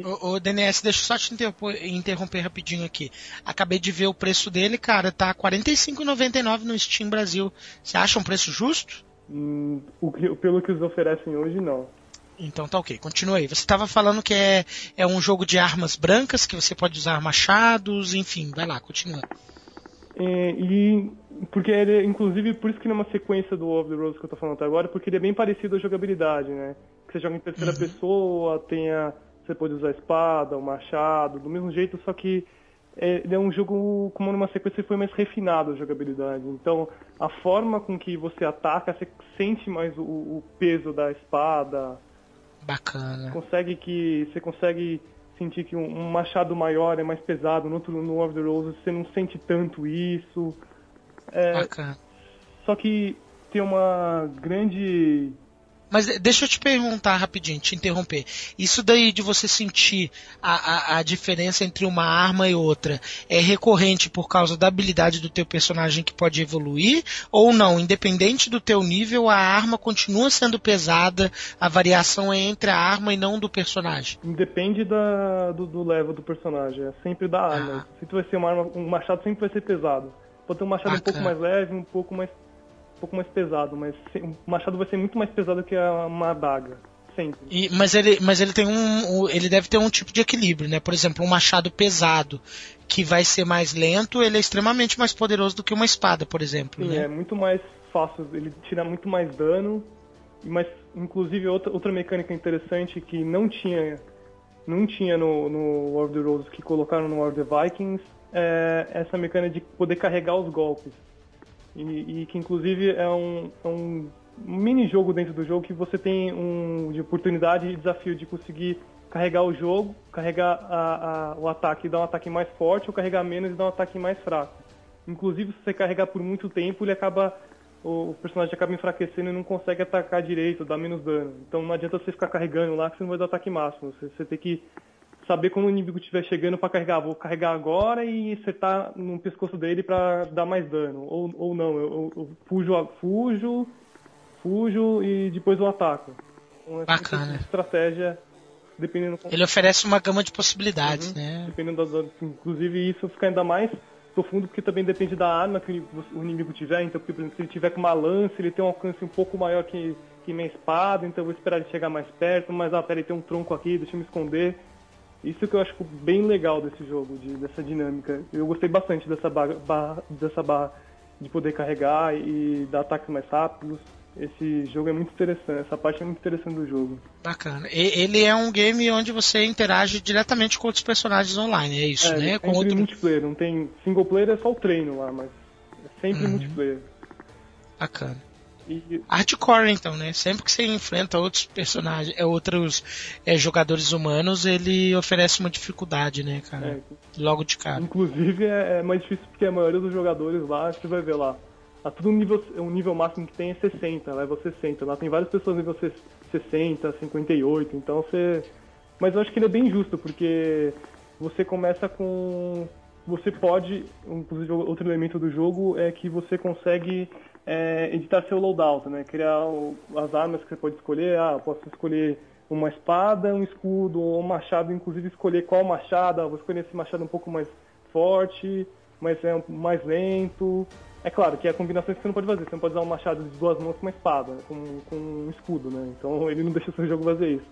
Ô, ô, DNS, deixa eu só te interromper, rapidinho aqui. Acabei de ver o preço dele, cara, tá R$ 45,99 no Steam Brasil. Você acha um preço justo?
Hum, o pelo que eles oferecem hoje, não.
Então tá ok, continua aí. Você estava falando que é, é um jogo de armas brancas, que você pode usar machados, enfim, vai lá, continua.
É, e porque ele, inclusive, por isso que não é uma sequência do Of the Rose que eu tô falando até agora, porque ele é bem parecido à jogabilidade, né? Que você joga em terceira pessoa, tem a, você pode usar a espada, o machado, do mesmo jeito, só que é, é um jogo, como numa sequência, foi mais refinado a jogabilidade. Então, a forma com que você ataca, você sente mais o, o peso da espada,
Bacana.
consegue que você consegue sentir que um, um machado maior é mais pesado, no outro no Of the Roses você não sente tanto isso. É,
Bacana.
só que tem uma grande
Mas de- deixa eu te perguntar rapidinho, te interromper. Isso daí de você sentir a, a, a diferença entre uma arma e outra é recorrente por causa da habilidade do teu personagem que pode evoluir? Ou não? Independente do teu nível, a arma continua sendo pesada, a variação é entre a arma e não do personagem.
Independe da, do, do level do personagem, é sempre da arma.
Ah.
Se tu vai ser uma arma, um machado sempre vai ser pesado. Pode ter um machado um pouco
Bacana.
mais leve, um pouco mais, um pouco mais pesado, mas um machado vai ser muito mais pesado que a- uma adaga. Sempre.
E- mas ele, mas ele tem um, um- ele deve ter um tipo de equilíbrio, né? Por exemplo, um machado pesado que vai ser mais lento, ele é extremamente mais poderoso do que uma espada, por exemplo,
Sim,
né?
é muito mais fácil, ele tira muito mais dano, mas inclusive outra, outra mecânica interessante que não tinha não tinha no, no War of the Roses que colocaram no War of the Vikings é essa mecânica de poder carregar os golpes. E, e que inclusive é um, é um mini jogo dentro do jogo que você tem um de oportunidade e desafio de conseguir carregar o jogo, carregar a- a- o ataque e dar um ataque mais forte, ou carregar menos e dar um ataque mais fraco. Inclusive, se você carregar por muito tempo, ele acaba. O personagem acaba enfraquecendo e não consegue atacar direito, dá menos dano. Então não adianta você ficar carregando lá que você não vai dar ataque máximo. Você, você tem que saber quando o inimigo estiver chegando para carregar. Vou carregar agora e acertar no pescoço dele para dar mais dano. Ou, ou não, eu, eu- fujo, a- fujo, fujo e depois eu ataco. Então,
Bacana.
estratégia, dependendo
Ele oferece uma gama de possibilidades, né?
Dependendo da, da- inclusive isso fica ainda mais profundo porque também depende da arma que o inimigo tiver. Então, porque, por exemplo, se ele tiver com uma lança, ele tem um alcance um pouco maior que, que minha espada, então eu vou esperar ele chegar mais perto, mas ah, peraí, tem um tronco aqui, deixa eu me esconder. Isso que eu acho bem legal desse jogo, de, dessa dinâmica. Eu gostei bastante dessa barra, barra- dessa barra de poder carregar e dar ataques mais rápidos. Esse jogo é muito interessante, essa parte é muito interessante do jogo.
Bacana. E- ele é um game onde você interage diretamente com outros personagens online, é isso,
é,
né?
é
Com outro...
multiplayer, não tem single player é só o treino lá, mas é sempre
Uhum.
multiplayer.
Bacana.
E
Hardcore, então, né? Sempre que você enfrenta outros personagens, é, outros é, jogadores humanos, ele oferece uma dificuldade, né, cara?
é,
Logo de cara.
inclusive é, é mais difícil porque a maioria dos jogadores lá, você vai ver lá, a tudo nível, o nível máximo que tem é 60, level 60. Lá tem várias pessoas nível 60, 58, então você. Mas eu acho que ele é bem justo, porque você começa com. Você pode. Inclusive, outro elemento do jogo é que você consegue é, editar seu loadout, né? Criar o- as armas que você pode escolher. Ah, eu posso escolher uma espada, um escudo ou um machado, inclusive escolher qual machado. Ah, vou escolher esse machado um pouco mais forte, mas é mais lento. É claro que é combinações que você não pode fazer. Você não pode usar um machado de duas mãos com uma espada, com, com um escudo, né? Então *laughs* ele não deixa o seu jogo fazer isso.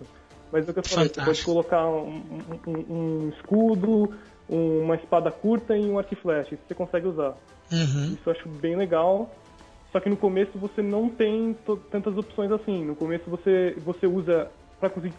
Mas é o que eu falei, você pode colocar um, um- um- um escudo, uma espada curta e um arco e flecha. Isso você consegue usar.
Uhum.
Isso eu acho bem legal. Só que no começo você não tem tantas opções assim. No começo você, você usa para conseguir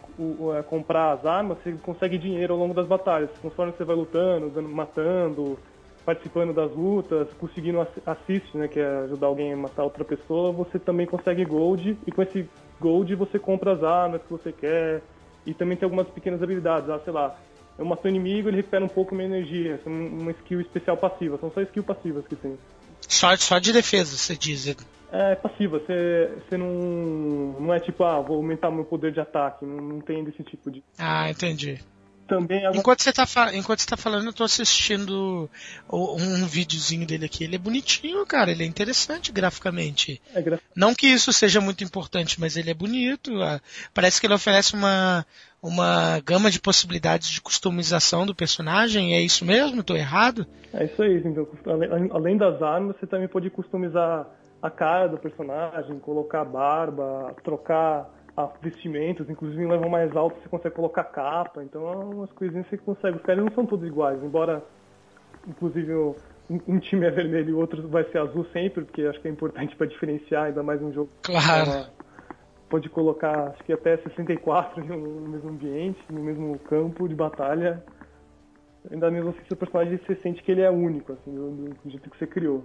é, comprar as armas, você consegue dinheiro ao longo das batalhas. Conforme você vai lutando, dando- matando, participando das lutas, conseguindo ass- assist, né, que é ajudar alguém a matar outra pessoa, você também consegue gold e com esse gold você compra as armas que você quer e também tem algumas pequenas habilidades, ah, sei lá, eu mato o inimigo, ele recupera um pouco minha energia, é um- uma skill especial passiva, são só skill passivas que tem.
Só, só de defesa, você diz.
É passiva, você, você não, não é tipo, ah, vou aumentar meu poder de ataque, não, não tem desse tipo de.
Ah, entendi.
Também algum-
Enquanto você tá, enquanto você tá falando, eu tô assistindo um videozinho dele aqui. Ele é bonitinho, cara. Ele é interessante graficamente.
é gra-
Não que isso seja muito importante, mas ele é bonito. ah, Parece que ele oferece uma, uma gama de possibilidades de customização do personagem. É isso mesmo? Tô errado?
É isso aí, então, além, além das armas, você também pode customizar a cara do personagem, colocar barba, trocar vestimentos, inclusive em level mais alto você consegue colocar capa, então é umas coisinhas que você consegue. Os caras não são todos iguais, embora inclusive o- um time é vermelho e o outro vai ser azul sempre, porque acho que é importante para diferenciar, ainda mais um jogo.
Claro.
Ela pode colocar acho que até 64 no mesmo ambiente, no mesmo campo de batalha. Ainda mesmo assim, seu personagem você sente que ele é único, assim, do, do jeito que você criou.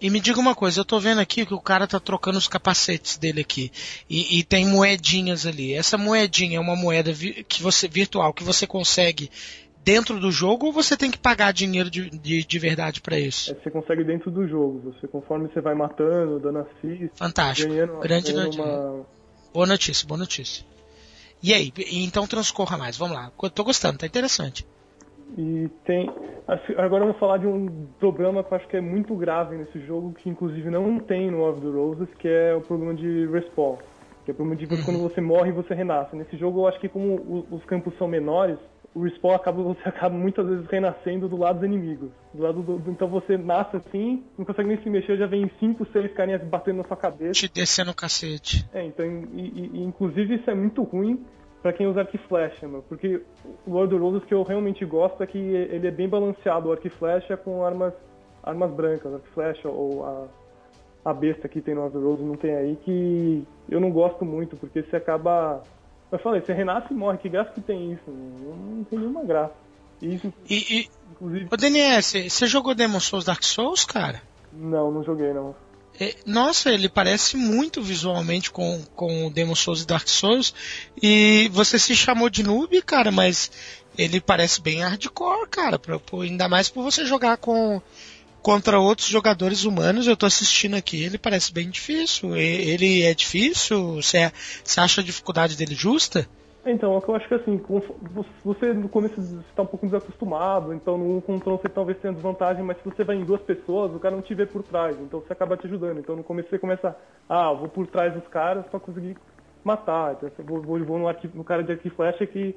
E me diga uma coisa, eu tô vendo aqui que o cara tá trocando os capacetes dele aqui. E, e tem moedinhas ali. Essa moedinha é uma moeda que você virtual que você consegue dentro do jogo ou você tem que pagar dinheiro de, de, de verdade pra isso?
É, você consegue dentro do jogo. Você, conforme você vai matando, dando assist,
Fantástico.
ganhando,
Grande
ganhando uma.
Boa notícia, boa notícia. E aí, e então transcorra mais, vamos lá. Tô gostando, tá interessante.
E tem. Agora eu vou falar de um problema que eu acho que é muito grave nesse jogo, que inclusive não tem no Of the Roses, que é o problema de respawn. Que é o problema de você, quando você morre você renasce. Nesse jogo eu acho que como os campos são menores, o respawn acaba, você *laughs* acaba muitas vezes renascendo do lado dos inimigos. Do lado do, então você nasce assim, não consegue nem se mexer, já vem 5, 6 carinhas batendo na sua cabeça.
Te descendo o cacete.
É, então, e, e- inclusive isso é muito ruim pra quem usa arco e flecha, meu, porque o World of Roses que eu realmente gosto é que ele é bem balanceado, o arco e flecha com armas, armas brancas, arco e flecha ou a, a besta que tem no World of Roses não tem aí, que eu não gosto muito, porque você acaba... Eu falei, você renasce e morre, que graça que tem isso? Não, tem nenhuma graça. E isso,
E, e
inclusive...
ô Daniel, você jogou Demon Souls Dark Souls, cara?
Não, não joguei, não.
É, Nossa, ele parece muito visualmente com, com o Demon Souls e Dark Souls. E você se chamou de noob, cara, mas ele parece bem hardcore, cara. Pra, ainda mais por você jogar com contra outros jogadores humanos. Eu tô assistindo aqui, ele parece bem difícil. Ele é difícil? Você você acha a dificuldade dele justa?
Então, é eu acho que assim, você no começo está um pouco desacostumado, então no contra um você talvez tenha desvantagem, mas se você vai em duas pessoas, o cara não te vê por trás, então você acaba te ajudando. Então no começo você começa, ah, vou por trás dos caras para conseguir matar. Então vou, vou, vou no, no cara de arco flecha que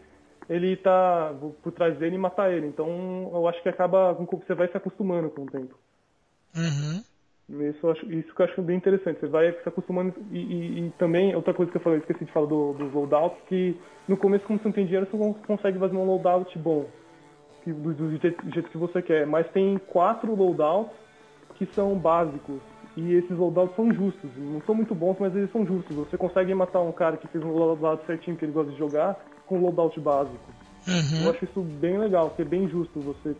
ele tá por trás dele e matar ele. Então eu acho que acaba, você vai se acostumando com o tempo.
Uhum.
Isso, eu acho, isso que eu acho bem interessante. Você vai se acostumando. E, e- e também, outra coisa que eu falei, esqueci de falar do, dos loadouts, que no começo, como você não tem dinheiro, você consegue fazer um loadout bom. Que, do, do jeito, do jeito que você quer. Mas tem quatro loadouts que são básicos. e esses loadouts são justos. Não são muito bons, mas eles são justos. Você consegue matar um cara que fez um loadout certinho que ele gosta de jogar com loadout básico.
Uhum.
Eu acho isso bem legal, que é bem justo você.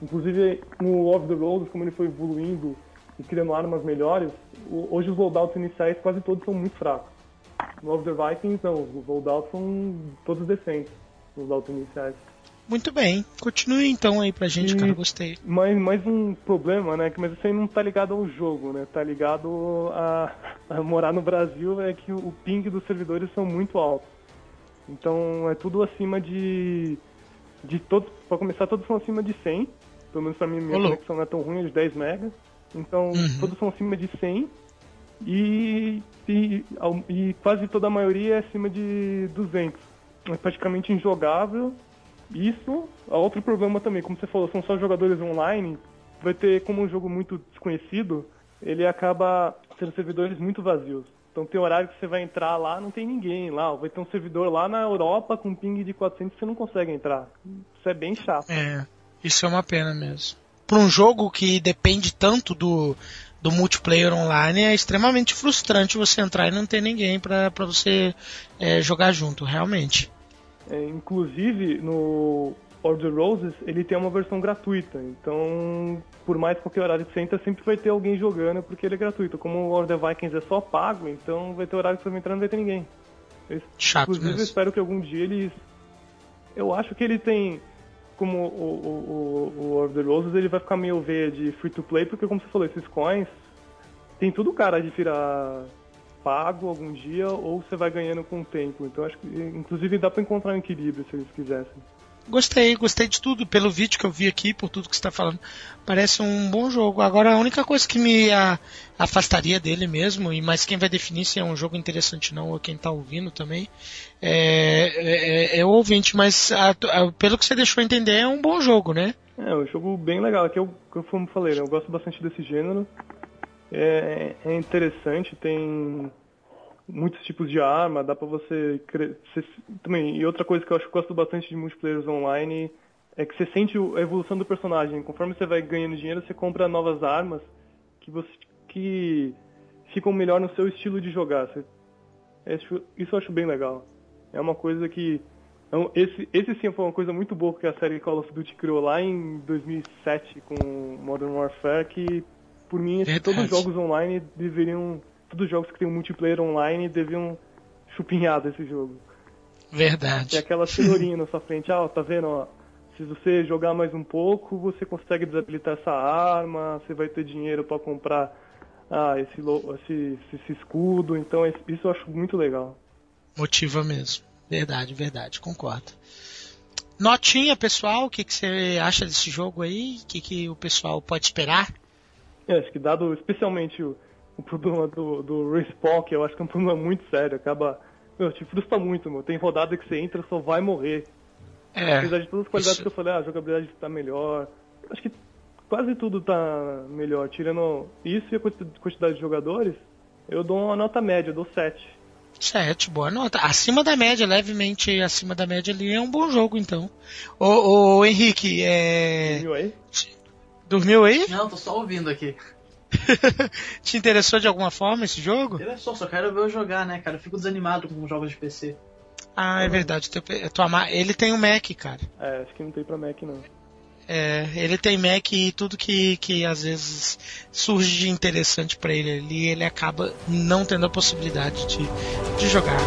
Inclusive no Love the Roses, como ele foi evoluindo e criando armas melhores, hoje os loadouts iniciais quase todos são muito fracos. No Love the Vikings não, os loadouts são todos decentes, os loadouts iniciais.
Muito bem. Continue então aí pra gente,
E-
cara. Gostei.
Mais, mais um problema, né? que- Mas isso aí não tá ligado ao jogo, né? Tá ligado a, *laughs* a morar no Brasil, é que o ping dos servidores são muito altos. Então é tudo acima de. de todos. Pra começar, todos são acima de 100. Pelo menos pra mim, minha
louco.
conexão não é tão ruim, é de 10 megas. Então
Uhum.
todos são acima de 100. E, e, e quase toda a maioria é acima de 200. É praticamente injogável. Isso, a outro problema também, como você falou, são só jogadores online, vai ter como um jogo muito desconhecido, ele acaba sendo servidores muito vazios. Então tem horário que você vai entrar lá, não tem ninguém lá. Vai ter um servidor lá na Europa com ping de 400 você não consegue entrar. Isso é bem chato.
É, isso é uma pena mesmo. Para um jogo que depende tanto do, do multiplayer online, é extremamente frustrante você entrar e não ter ninguém pra você é, jogar junto, realmente.
É, inclusive, no Order Roses, ele tem uma versão gratuita. Então, por mais qualquer horário que você entra, sempre vai ter alguém jogando porque ele é gratuito. Como o Order Vikings é só pago, então vai ter horário que você vai entrar e não vai ter ninguém. Eu,
Chato
inclusive, eu
mesmo.
espero que algum dia eles... Eu acho que ele tem... Como o, o, o, o Order Roses, ele vai ficar meio veia de free-to-play, porque como você falou, esses coins... Tem tudo cara de virar pago algum dia ou você vai ganhando com o tempo. Então acho que inclusive dá pra encontrar um equilíbrio se eles quisessem.
Gostei, gostei de tudo. Pelo vídeo que eu vi aqui, por tudo que você está falando, parece um bom jogo. Agora, a única coisa que me a- afastaria dele mesmo, e mas quem vai definir se é um jogo interessante ou não, ou quem está ouvindo também, é, é, é o ouvinte. Mas a- a- pelo que você deixou entender, é um bom jogo, né?
É, um jogo bem legal. Que eu, falei, né, eu gosto bastante desse gênero. É, é interessante, tem muitos tipos de arma, dá pra você, você também. E outra coisa que eu acho que eu gosto bastante de multiplayers online é que você sente a evolução do personagem. Conforme você vai ganhando dinheiro, você compra novas armas que você que ficam melhor no seu estilo de jogar. Você- isso, isso eu acho bem legal. É uma coisa que então, esse, esse sim foi uma coisa muito boa que a série Call of Duty criou lá em 2007 com Modern Warfare, que por mim todos os jogos online deveriam, todos os jogos que tem um multiplayer online deviam chupinhar desse jogo.
Verdade.
Tem aquela cenourinha na sua frente, ah, ó, tá vendo, ó, se você jogar mais um pouco, você consegue desabilitar essa arma, você vai ter dinheiro pra comprar ah, esse, esse, esse escudo, então isso eu acho muito legal.
Motiva mesmo. Verdade, verdade, concordo. Notinha, pessoal, o que, que você acha desse jogo aí? O que, que o pessoal pode esperar?
É, acho que dado especialmente o, o problema do, do respawn, que eu acho que é um problema muito sério, acaba. Meu, te frustra muito, meu. Tem rodada que você entra só vai morrer.
É,
Apesar de todas as qualidades
isso-
que eu falei, ah, a jogabilidade tá melhor. Acho que quase tudo tá melhor. Tirando isso e a quanti- quantidade de jogadores, eu dou uma nota média, eu dou 7.
Sete, boa nota. Acima da média, levemente acima da média ali, é um bom jogo, então. Ô, ô Henrique, é...
Viu aí?
dormiu aí?
Não, tô só ouvindo aqui. *laughs*
Te interessou de alguma forma esse jogo?
Eu só, só quero ver eu jogar, né, cara? Eu fico desanimado com jogos de PC.
Ah, é verdade. teu tua Ele tem um Mac, cara.
É, acho que não tem pra Mac não.
É, ele tem Mac e tudo que, que às vezes surge de interessante pra ele ali, ele acaba não tendo a possibilidade de, de jogar.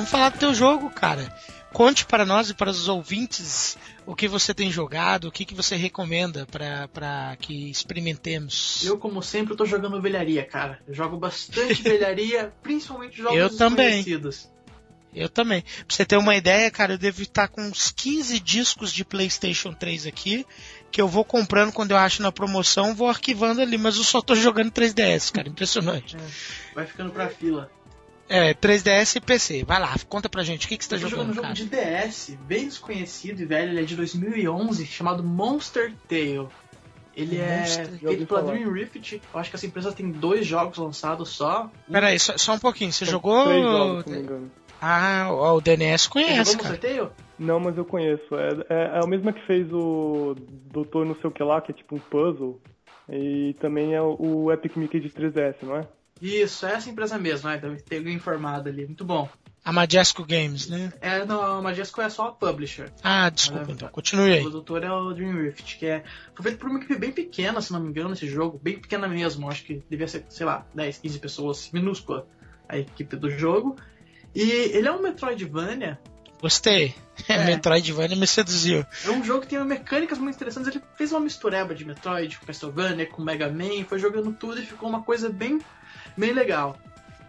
Vamos falar do teu jogo, cara. Conte para nós e para os ouvintes o que você tem jogado, o que, que você recomenda para que experimentemos.
Eu, como sempre, tô jogando velharia, cara. Eu jogo bastante *laughs* velharia, principalmente jogos
Eu também. Eu também. Pra você ter uma ideia, cara, eu devo estar com uns 15 discos de PlayStation 3 aqui, que eu vou comprando quando eu acho na promoção, vou arquivando ali, mas eu só tô jogando 3DS, cara, impressionante.
Vai ficando pra fila.
É, 3DS e PC. Vai lá, conta pra gente, o que, que você tá
Eu tô jogando
jogando,
um jogo
cara?
de DS, bem desconhecido e velho, ele é de 2011, chamado Monster Tale. Ele
Monster,
é
já ouvi
feito pela. Dream Rift. Eu acho que essa empresa tem dois jogos lançados só. Um-
Pera aí, só, só um pouquinho, você
São
jogou...
Três jogos, se não me engano.
Ah, ó, o DNS
Você
conhece,
jogou
cara.
Monster Tale?
Não, mas eu conheço. É, é, é a mesma que fez o Doutor não sei o que lá, que é tipo um puzzle. E também é o, o Epic Mickey de 3DS, não é?
Isso, é essa empresa mesmo, né? Deve ter alguém informado ali. Muito bom.
A Majesco Games, né?
É, não, a Majesco é só a publisher.
Ah, desculpa
Ah,
então, continue aí.
O produtor é o Dream Rift, que é. Foi feito por uma equipe bem pequena, se não me engano, esse jogo. Bem pequena mesmo. Acho que devia ser, sei lá, 10, 15 pessoas. Minúscula a equipe do jogo. E ele é um Metroidvania.
Gostei. *laughs*
É.
Metroidvania me seduziu.
É um jogo que tem mecânicas muito interessantes. Ele fez uma mistureba de Metroid com Castlevania, com Mega Man, foi jogando tudo e ficou uma coisa bem, bem legal.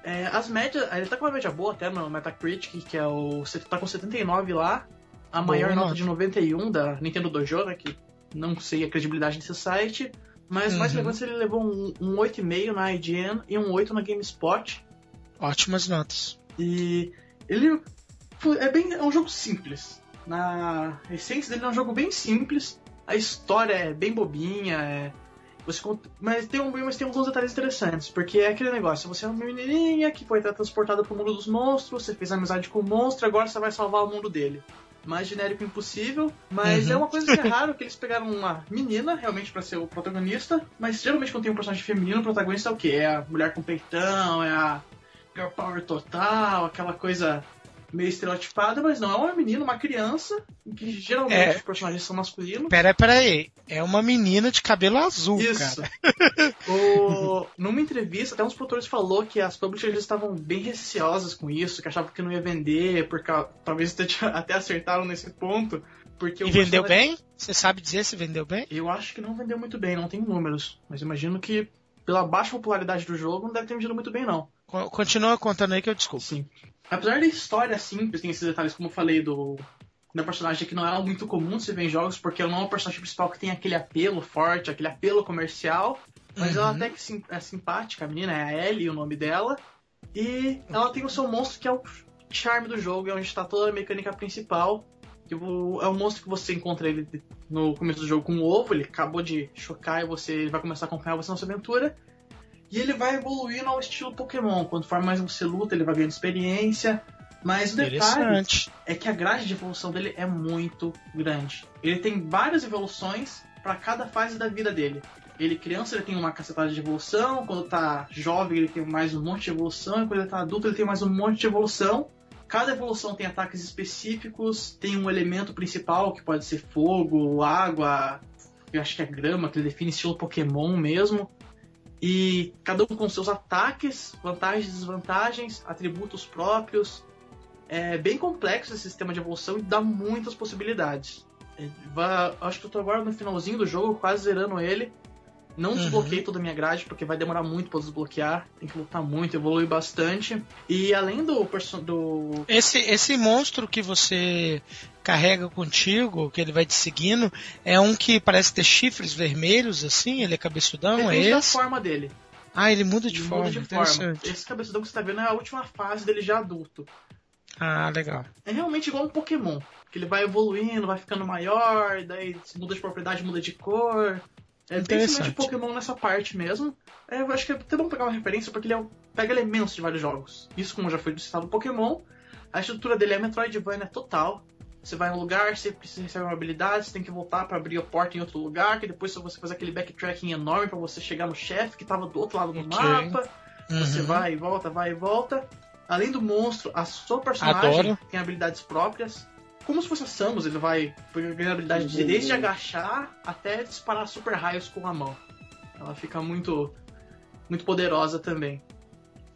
É, as médias, ele tá com uma média boa até no Metacritic, que é o. tá com 79 lá. A
Boa
maior nota de 91 da Nintendo Dojo, né, que não sei a credibilidade desse site. Mas mais
Uhum.
relevante ele levou um, um 8,5 na IGN e um 8 na GameSpot.
Ótimas notas.
E ele é bem é um jogo simples. Na essência dele é um jogo bem simples. A história é bem bobinha, é- você mas tem um mas tem alguns detalhes interessantes, porque é aquele negócio, você é uma menininha que foi transportada pro mundo dos monstros, você fez amizade com o monstro, agora você vai salvar o mundo dele. Mais genérico impossível, mas
Uhum.
é uma coisa que é raro que eles pegaram uma menina realmente pra ser o protagonista, mas geralmente quando tem um personagem feminino, o protagonista é o quê? É a mulher com peitão, é a girl power total, aquela coisa meio estereotipada, mas não, é uma menina, uma criança, que geralmente
É.
os personagens são masculinos.
Pera, pera aí. É uma menina de cabelo azul,
Isso.
cara. *laughs*
O- Numa entrevista, até uns produtores falou que as publishers estavam bem receosas com isso, que achavam que não ia vender, porque talvez *laughs* até, acertaram nesse ponto. Porque
E vendeu
personagem-
bem? Você sabe dizer se vendeu bem?
Eu acho que não vendeu muito bem, não tem números. Mas imagino que, pela baixa popularidade do jogo, não deve ter vendido muito bem, não.
Co- Continua contando aí que eu desculpo.
Sim. Apesar da história simples, tem esses detalhes, como eu falei, do da personagem que não é muito comum de se ver em jogos, porque ela não é uma personagem principal que tem aquele apelo forte, aquele apelo comercial. Mas ela
Uhum.
até que é simpática, a menina é a Ellie, o nome dela. E ela tem o seu monstro que é o charme do jogo, é onde está toda a mecânica principal. É um monstro que você encontra ele no começo do jogo com um ovo, ele acabou de chocar e você ele vai começar a acompanhar você na sua aventura. E ele vai evoluindo ao estilo Pokémon. Conforme mais você luta, ele vai ganhando experiência. Mas o detalhe é que a grade de evolução dele é muito grande. Ele tem várias evoluções para cada fase da vida dele. Ele criança ele tem uma cacetada de evolução, quando tá jovem ele tem mais um monte de evolução, e quando ele tá adulto ele tem mais um monte de evolução. Cada evolução tem ataques específicos, tem um elemento principal que pode ser fogo, água, eu acho que é grama, que define estilo Pokémon mesmo. E cada um com seus ataques, vantagens desvantagens, atributos próprios. É bem complexo esse sistema de evolução e dá muitas possibilidades. É, acho que eu tô agora no finalzinho do jogo, quase zerando ele. Não
Uhum.
desbloqueei toda a minha grade, porque vai demorar muito pra desbloquear. Tem que lutar muito, evoluir bastante. E além do, do
Esse, esse monstro que você carrega contigo, que ele vai te seguindo, é um que parece ter chifres vermelhos, assim? Ele é cabeçudão? É
depende da
esse?
forma dele.
Ah, ele muda de
Ele
forma.
muda de forma. Esse cabeçudão que você tá vendo é a última fase dele já adulto.
Ah, legal.
É realmente igual um Pokémon. Que ele vai evoluindo, vai ficando maior, daí muda de propriedade, muda de cor. É semelhante Pokémon nessa parte mesmo. É, eu acho que é até bom pegar uma referência, porque ele é pega elementos de vários jogos. Isso, como já foi citado Pokémon, a estrutura dele é Metroidvania total. Você vai em um lugar, você precisa receber uma habilidade, você tem que voltar pra abrir a porta em outro lugar, que depois você faz aquele backtracking enorme pra você chegar no chefe que tava do outro lado do
Ok.
mapa. Você
Uhum.
vai e volta, vai e volta. Além do monstro, a sua personagem
Adoro.
tem habilidades próprias. Como se fosse a Samus, ele vai ganhar habilidade de desde agachar até disparar super raios com a mão. Ela fica muito muito poderosa também.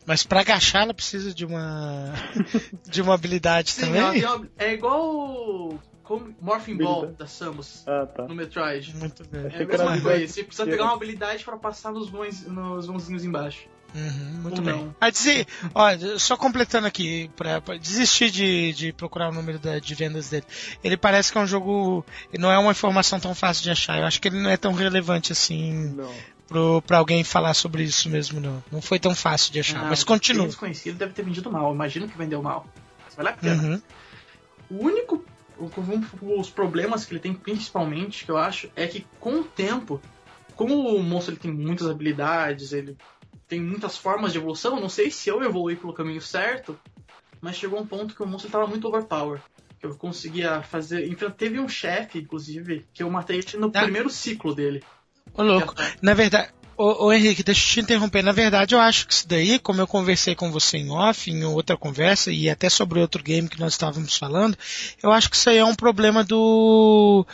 Mas pra agachar ela precisa de uma. *laughs* de uma habilidade
Sim,
também.
uma- é igual como Morphing Ball da Samus
Ah, tá.
no Metroid.
Muito bem.
É
Achei
a mesma coisa, você precisa pegar uma habilidade pra passar nos vãozinhos embaixo.
Uhum, muito bem.
não.
A dizer, ó, só completando aqui, pra, pra desistir de, de procurar o número da- de vendas dele. Ele parece que é um jogo. Não é uma informação tão fácil de achar. Eu acho que ele não é tão relevante assim
Não.
pro, pra alguém falar sobre isso mesmo, não. Não foi tão fácil de achar.
Ah,
mas continua.
desconhecido deve ter vendido mal. Imagino que vendeu mal. Mas vale a pena.
Uhum.
O único. o- o- Os problemas que ele tem, principalmente, que eu acho, é que com o tempo, como o monstro ele tem muitas habilidades, ele tem muitas formas de evolução, não sei se eu evolui pelo caminho certo, mas chegou um ponto que o monstro estava muito overpower. Que eu conseguia fazer. enfim, Teve um chefe, inclusive, que eu matei no
Ah.
primeiro ciclo dele.
Ô, louco. Na verdade, ô, ô, Henrique, deixa eu te interromper. Na verdade, eu acho que isso daí, como eu conversei com você em off, em outra conversa, e até sobre outro game que nós estávamos falando, eu acho que isso aí é um problema do.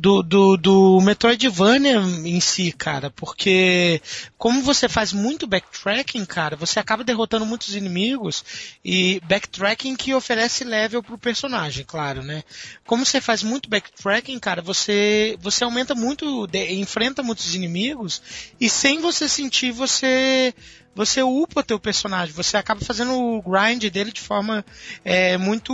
Do, do, do Metroidvania em si, cara, porque como você faz muito backtracking, cara, você acaba derrotando muitos inimigos e backtracking que oferece level pro personagem, claro, né? Como você faz muito backtracking, cara, você você aumenta muito, de- enfrenta muitos inimigos e sem você sentir você você upa teu personagem, você acaba fazendo o grind dele de forma é, muito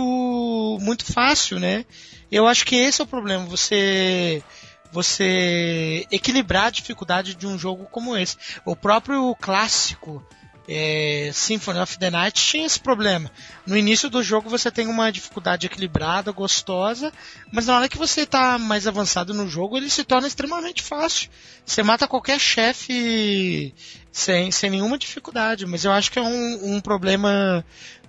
muito fácil, né? Eu acho que esse é o problema, você você equilibrar a dificuldade de um jogo como esse. O próprio clássico é, Symphony of the Night tinha esse problema. No início do jogo você tem uma dificuldade equilibrada, gostosa, mas na hora que você está mais avançado no jogo ele se torna extremamente fácil. Você mata qualquer chefe sem, sem nenhuma dificuldade, mas eu acho que é um, um problema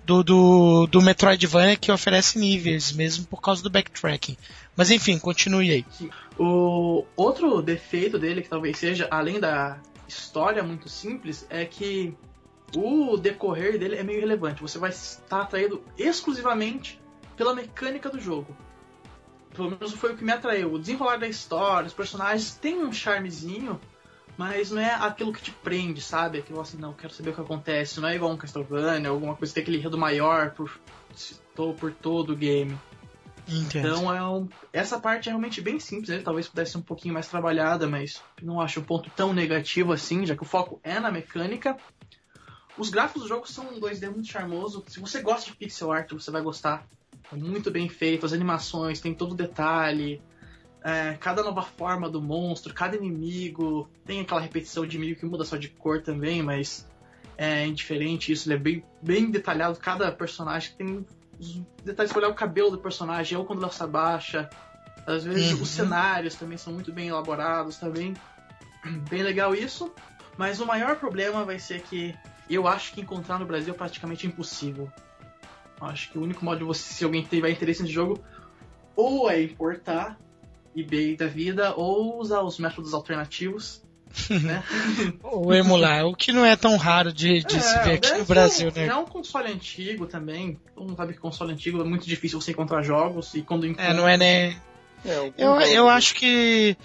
do, do, do Metroidvania que oferece níveis, mesmo por causa do backtracking. Mas enfim, continue aí.
O outro defeito dele, que talvez seja, além da história muito simples, é que o decorrer dele é meio relevante. Você vai estar atraído exclusivamente pela mecânica do jogo. Pelo menos foi o que me atraiu. O desenrolar da história, os personagens tem um charmezinho, mas não é aquilo que te prende, sabe? Aquilo assim, não, quero saber o que acontece. Não é igual um Castlevania, alguma coisa que tem aquele enredo maior por, por todo o game.
Entendo.
Então é um- essa parte é realmente bem simples, né? talvez pudesse ser um pouquinho mais trabalhada, mas não acho um ponto tão negativo assim, já que o foco é na mecânica. Os gráficos do jogo são um 2D muito charmoso. Se você gosta de pixel art, você vai gostar. É muito bem feito, as animações, tem todo o detalhe. é, cada nova forma do monstro, cada inimigo. Tem aquela repetição de inimigo que muda só de cor também, mas é indiferente isso. Ele é bem, bem detalhado. Cada personagem tem os detalhes para olhar o cabelo do personagem, ou quando ela se abaixa. Às vezes
Uhum.
os cenários também são muito bem elaborados, tá bem, *clears throat* bem legal isso. Mas o maior problema vai ser que eu acho que encontrar no Brasil é praticamente impossível. Acho que o único modo de você, se alguém tiver interesse nesse jogo, ou é importar eBay da vida, ou usar os métodos alternativos, *laughs* né?
Ou emular, o que não é tão raro de, de se ver aqui no Brasil,
um-
né?
É um console antigo também. Todo mundo sabe que console antigo é muito difícil você encontrar jogos e quando encontra.
É, não é nem.
É,
Eu, eu acho que.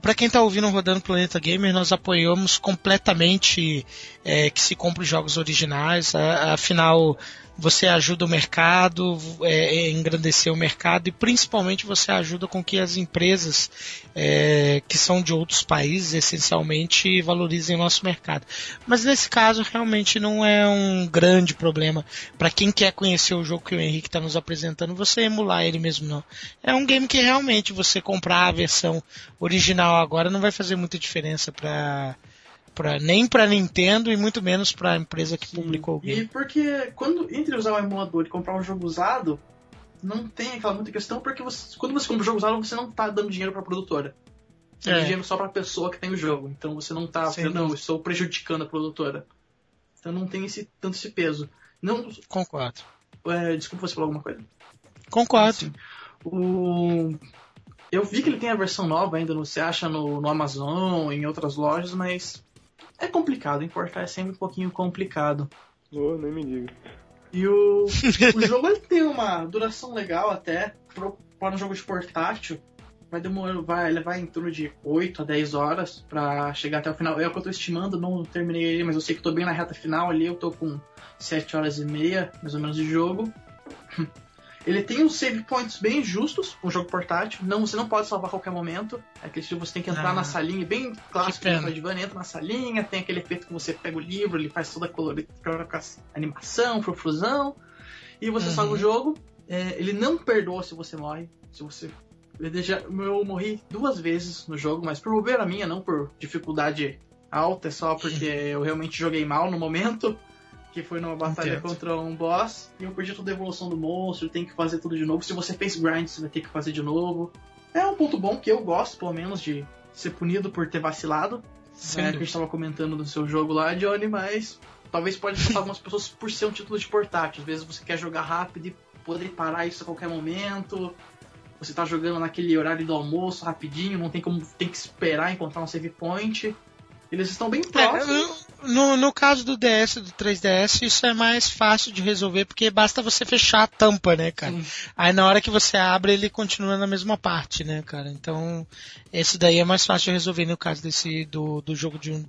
Pra quem tá ouvindo o Rodando Planeta Gamer, nós apoiamos completamente é, que se compre jogos originais. afinal, você ajuda o mercado, é, é, engrandecer o mercado e principalmente você ajuda com que as empresas é, que são de outros países, essencialmente, valorizem nosso mercado. Mas nesse caso, realmente não é um grande problema para quem quer conhecer o jogo que o Henrique está nos apresentando, você emular ele mesmo não. É um game que realmente você comprar a versão original agora não vai fazer muita diferença para Pra, nem pra Nintendo e muito menos pra empresa que publicou o
E
game.
porque quando entre usar o emulador e comprar um jogo usado, não tem aquela muita questão, porque você- quando você compra um jogo usado, você não tá dando dinheiro pra produtora. Você
É.
dá dinheiro só pra pessoa que tem o jogo. Então você não tá dizendo, não, estou prejudicando a produtora. Então não tem esse, tanto esse peso. Não,
Concordo.
é, desculpa você falar alguma coisa.
Concordo.
Sim. O... Eu vi que ele tem a versão nova ainda, você acha no, no Amazon, em outras lojas, mas é complicado. Importar é sempre um pouquinho complicado.
Oh, nem me diga.
E o, o jogo ele tem uma duração legal até para um jogo de portátil. vai demorar, vai levar em torno de 8 a 10 horas pra chegar até o final. É o que eu tô estimando, não terminei ele, mas eu sei que tô bem na reta final ali, eu tô com 7 horas e meia, mais ou menos, de jogo. Ele tem uns save points bem justos, um jogo portátil. Não, você não pode salvar a qualquer momento. É aquele estilo você tem que entrar
Ah,
na salinha, bem clássico do Metroidvania, entra na salinha, tem aquele efeito que você pega o livro, ele faz toda a colorida, animação, frufruzão, e você
Uhum.
salva o jogo. É, ele não perdoa se você morre. Se você. Eu, já, eu morri duas vezes no jogo, mas por bobeira minha, não por dificuldade alta, é só porque *laughs* eu realmente joguei mal no momento. Que foi numa batalha
Entendo.
contra um boss. E eu perdi toda a evolução do monstro, tem que fazer tudo de novo. Se você fez grind, você vai ter que fazer de novo. É um ponto bom que eu gosto, pelo menos, de ser punido por ter vacilado.
Sem
É, que a gente tava comentando do seu jogo lá, Johnny, mas talvez pode afetar *laughs* algumas pessoas por ser um título de portátil. Às vezes você quer jogar rápido e poder parar isso a qualquer momento. Você tá jogando naquele horário do almoço rapidinho, não tem como tem que esperar encontrar um save point. Eles estão bem próximos.
É, no, no caso do DS, do 3DS, isso é mais fácil de resolver, porque basta você fechar a tampa, né, cara?
Sim.
Aí na hora que você abre, ele continua na mesma parte, né, cara? Então, esse daí é mais fácil de resolver no caso desse do, do jogo de um,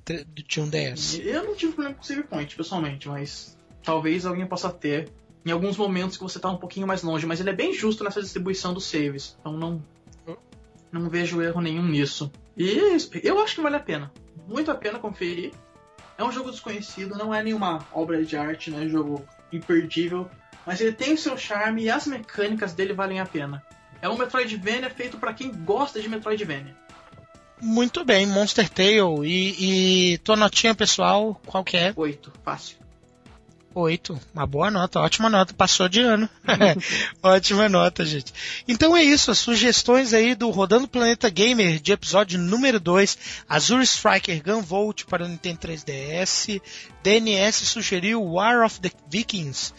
de um DS.
Eu não tive problema com save point, pessoalmente, mas talvez alguém possa ter em alguns momentos que você tá um pouquinho mais longe, mas ele é bem justo nessa distribuição dos saves, então não não vejo erro nenhum nisso. E é eu acho que vale a pena, muito a pena conferir. É um jogo desconhecido, não é nenhuma obra de arte, não é um jogo imperdível, mas ele tem o seu charme e as mecânicas dele valem a pena. É um Metroidvania feito pra quem gosta de Metroidvania.
Muito bem, Monster Tale. E, e tua notinha pessoal, qual que é?
8, fácil.
Oito. Uma boa nota, ótima nota. Passou de ano. *laughs* ótima nota, gente. Então é isso, as sugestões aí do Rodando Planeta Gamer de episódio número 2. Azure Striker Gunvolt para o Nintendo 3DS. DNS sugeriu War of the Vikings.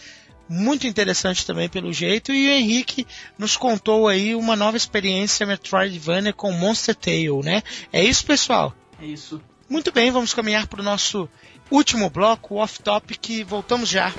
Muito interessante também pelo jeito. E o Henrique nos contou aí uma nova experiência Metroidvania com Monster Tale, né? É isso, pessoal?
É isso.
Muito bem, vamos caminhar para o nosso último bloco, off-topic. Voltamos já.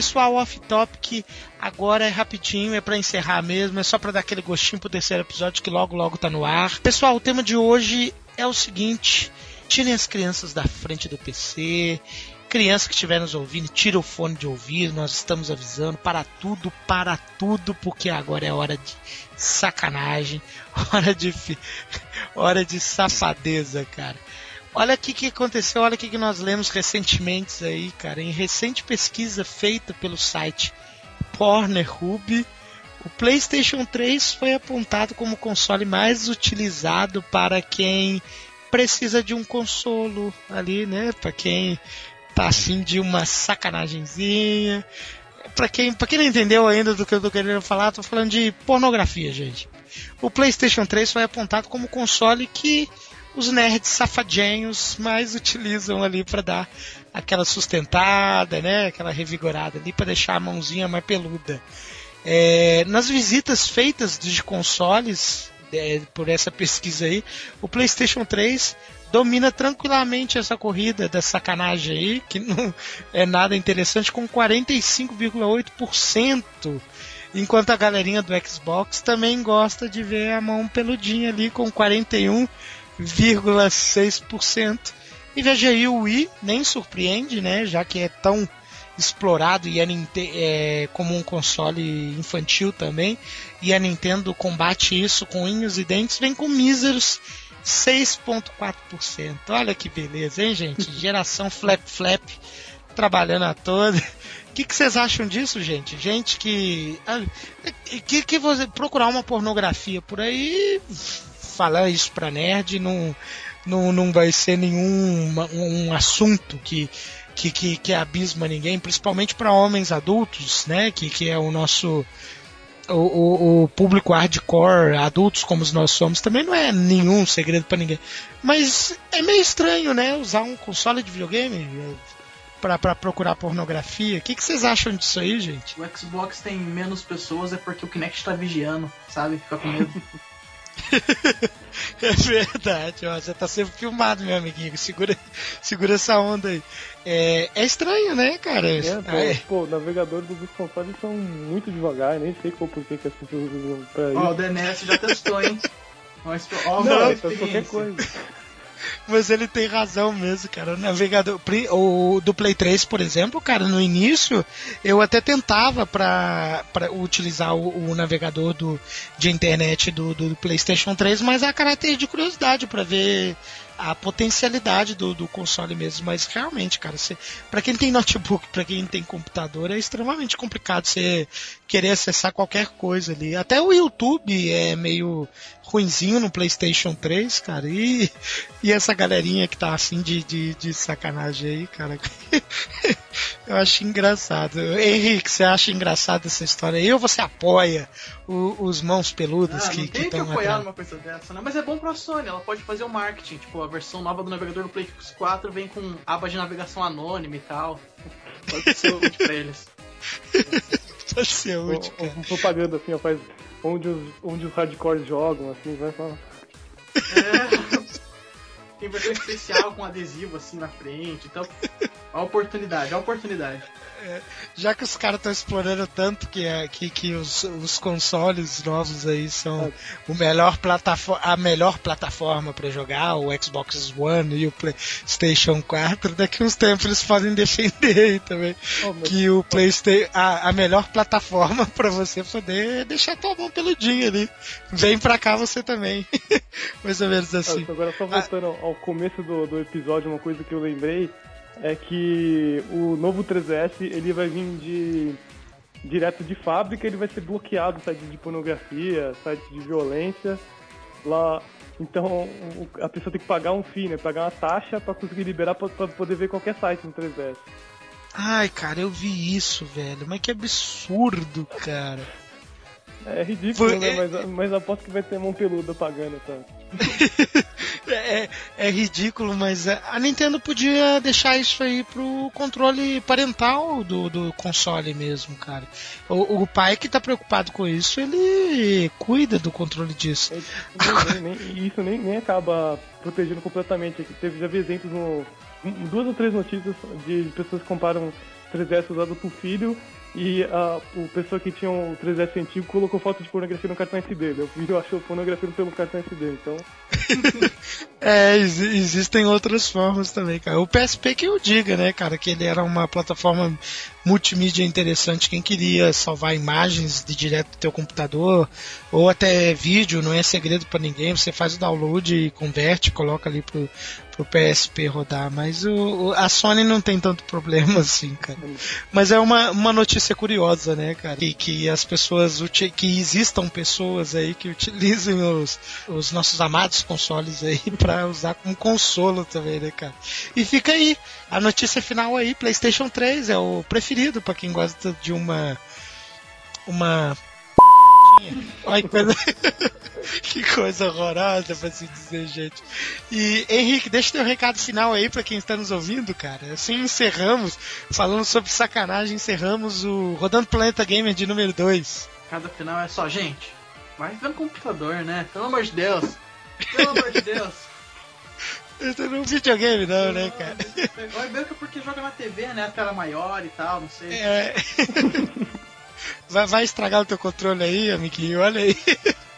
Pessoal, off-topic. Agora é rapidinho, é para encerrar mesmo, é só para dar aquele gostinho pro terceiro episódio que logo logo tá no ar. Pessoal, o tema de hoje é o seguinte: tirem as crianças da frente do PC. Criança que estiver nos ouvindo, tira o fone de ouvido, nós estamos avisando para tudo, para tudo, porque agora é hora de sacanagem, *laughs* hora de hora de safadeza, cara. Olha o que, aconteceu, olha o que, nós lemos recentemente aí, cara. Em recente pesquisa feita pelo site Pornhub, o PlayStation 3 foi apontado como o console mais utilizado para quem precisa de um consolo ali, né? Para quem tá assim de uma sacanagemzinha. Pra quem, quem não entendeu ainda do que eu tô querendo falar, tô falando de pornografia, gente. O PlayStation 3 foi apontado como o console que os nerds safadinhos mais utilizam ali para dar aquela sustentada, né? Aquela revigorada ali para deixar a mãozinha mais peluda. É, nas visitas feitas de consoles é, por essa pesquisa aí, o PlayStation 3 domina tranquilamente essa corrida da sacanagem aí, que não é nada interessante, com 45,8%. Enquanto a galerinha do Xbox também gosta de ver a mão peludinha ali com 41,6%. E veja aí o Wii, nem surpreende, né? Já que é tão explorado e Ninte- é, como um console infantil também. E a Nintendo combate isso com unhos e dentes, vem com míseros 6,4%. Olha que beleza, hein, gente? *laughs* Geração Flap Flap trabalhando a toda. O que, que vocês acham disso, gente? Gente que. ah, Que, que você procurar uma pornografia por aí, falar isso pra nerd não, não, não vai ser nenhum um assunto que, que, que, que abisma ninguém, principalmente para homens adultos, né? Que, que é o nosso. O, o, o público hardcore, adultos como nós somos, também não é nenhum segredo pra ninguém. Mas é meio estranho, né? Usar um console de videogame pra, pra procurar pornografia. O que, que vocês acham disso aí, gente?
O Xbox tem menos pessoas é porque o Kinect tá vigiando, sabe? Fica com medo. *laughs* *laughs*
É verdade, ó, você tá sendo filmado, meu amiguinho. Segura, segura essa onda aí. É, é estranho, né, cara?
É, pô,
Ah, é.
pô, navegadores dos consoles são muito devagar, nem sei qual porquê que as pessoas usam pra
Ó, o
isso.
DNS já testou, hein? *laughs* Mas, ó,
Não, isso é qualquer coisa.
Mas ele tem razão mesmo, cara. O navegador. O do Play 3, por exemplo, cara, no início eu até tentava pra utilizar o, o navegador do, de internet do, do PlayStation 3, mas a caráter de curiosidade pra ver a potencialidade do, do console mesmo. Mas realmente, cara, pra quem tem notebook, pra quem tem computador, é extremamente complicado você querer acessar qualquer coisa ali. Até o YouTube é meio ruinzinho no PlayStation 3, cara. E, e essa galerinha que tá assim de, de, de sacanagem aí, cara. *laughs* Eu acho engraçado. Henrique, você acha engraçado essa história aí ou você apoia o- os mãos peludas
Ah,
que que
tem que
estão
apoiar
atrás?
numa coisa dessa, né? Mas é bom pra Sony, ela pode fazer o marketing. Tipo, a versão nova do navegador do Play 4 vem com aba de navegação anônima e tal. Pode ser útil pra eles. *laughs*
Pode ser
Ou-
útil, cara.
um propaganda assim, ó, faz onde os, onde os hardcores jogam, assim, vai falar.
É. Tem versão especial com adesivo assim na frente. Então, a oportunidade, a oportunidade.
Já que os caras estão explorando tanto que, é- que, que os, os consoles novos aí são o melhor platafo- a melhor plataforma para jogar, o Xbox One e o PlayStation 4, daqui uns tempos eles podem defender aí também
Oh,
que o PlayStation a, a melhor plataforma para você poder deixar tua mão peludinha ali. Vem pra cá você também. *laughs* Mais ou menos assim.
Ah, Agora só voltando ao- ao começo do, do episódio, uma coisa que eu lembrei é que o novo 3DS ele vai vir de direto de fábrica, ele vai ser bloqueado sites de pornografia, sites de violência. Lá, então a pessoa tem que pagar um fee, né? Pagar uma taxa pra conseguir liberar pra, pra poder ver qualquer site no 3DS.
Ai, cara, eu vi isso, velho. Mas que absurdo, cara.
É ridículo,
Foi-
né? Mas, mas aposto que vai ter mão peluda pagando, tá? *laughs*
É, é ridículo, mas é, a Nintendo podia deixar isso aí pro controle parental do, do console mesmo, cara. O, o pai que tá preocupado com isso, ele cuida do controle disso.
É, nem- isso nem, nem acaba protegendo completamente. Teve já vi exemplos no. Duas ou três notícias de pessoas que comparam 3DS usado por filho e a o pessoa que tinha o 3DS antigo colocou foto de pornografia no cartão SD. O filho achou pornografia pelo cartão SD. Então, *laughs*
É, ex- existem outras formas também, cara. O PSP que eu diga, né, cara, que ele era uma plataforma multimídia interessante. Quem queria salvar imagens de direto do teu computador ou até vídeo, não é segredo pra ninguém. Você faz o download e converte, coloca ali pro, pro PSP rodar. Mas o, o- a Sony não tem tanto problema *laughs* assim, cara. Mas é uma, uma notícia curiosa, né, cara? Que, que as pessoas, que existam pessoas aí que utilizem os, os nossos amados consoles aí *laughs* pra usar como consolo também, né, cara? E fica aí, a notícia final aí, PlayStation 3 é o preferido pra quem gosta de uma. Uma. Que coisa, que coisa horrorosa pra se dizer, gente. E Henrique, deixa teu recado final aí pra quem está nos ouvindo, cara. Assim encerramos, falando sobre sacanagem, encerramos o Rodando Planeta Gamer de número 2.
Cada final é só, gente. Vai ver no computador, né? Pelo amor de Deus. Pelo amor de Deus.
Isso não é um videogame, não, né, cara?
Vai ver que é porque joga na TV, né? A tela maior e tal, não sei.
É. Vai, vai estragar o teu controle aí, amiguinho, olha aí. *laughs*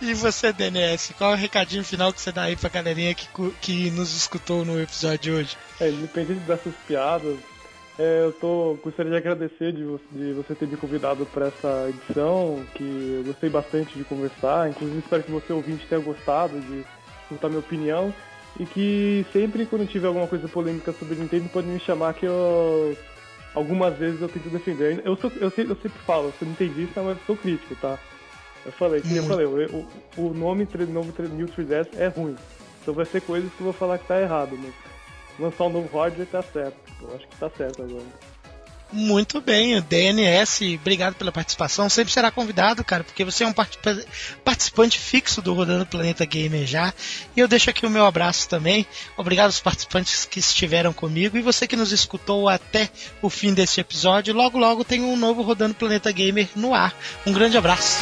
E você, DNS, qual é o recadinho final que você dá aí pra galerinha que, que nos escutou no episódio de hoje?
é, independente dessas piadas, É, eu tô, gostaria de agradecer de, de você ter me convidado para essa edição, que eu gostei bastante de conversar. Inclusive, espero que você ouvinte tenha gostado de escutar minha opinião. E que sempre, quando tiver alguma coisa polêmica sobre Nintendo, pode me chamar que eu. Algumas vezes eu tento defender. Eu, sou, eu, sempre, eu sempre falo, eu sou nintendista, mas eu sou crítico, tá? Eu falei, que eu falei, o, o, nome novo tre- New 3DS é ruim. Então vai ser coisas que eu vou falar que tá errado, mas lançar um novo hardware tá certo. Eu acho que tá certo agora.
Muito bem, DNS, obrigado pela participação. Sempre será convidado, cara, porque você é um participa- participante fixo do Rodando Planeta Gamer já. E eu deixo aqui o meu abraço também. Obrigado aos participantes que estiveram comigo e você que nos escutou até o fim deste episódio. Logo, logo tem um novo Rodando Planeta Gamer no ar. Um grande abraço.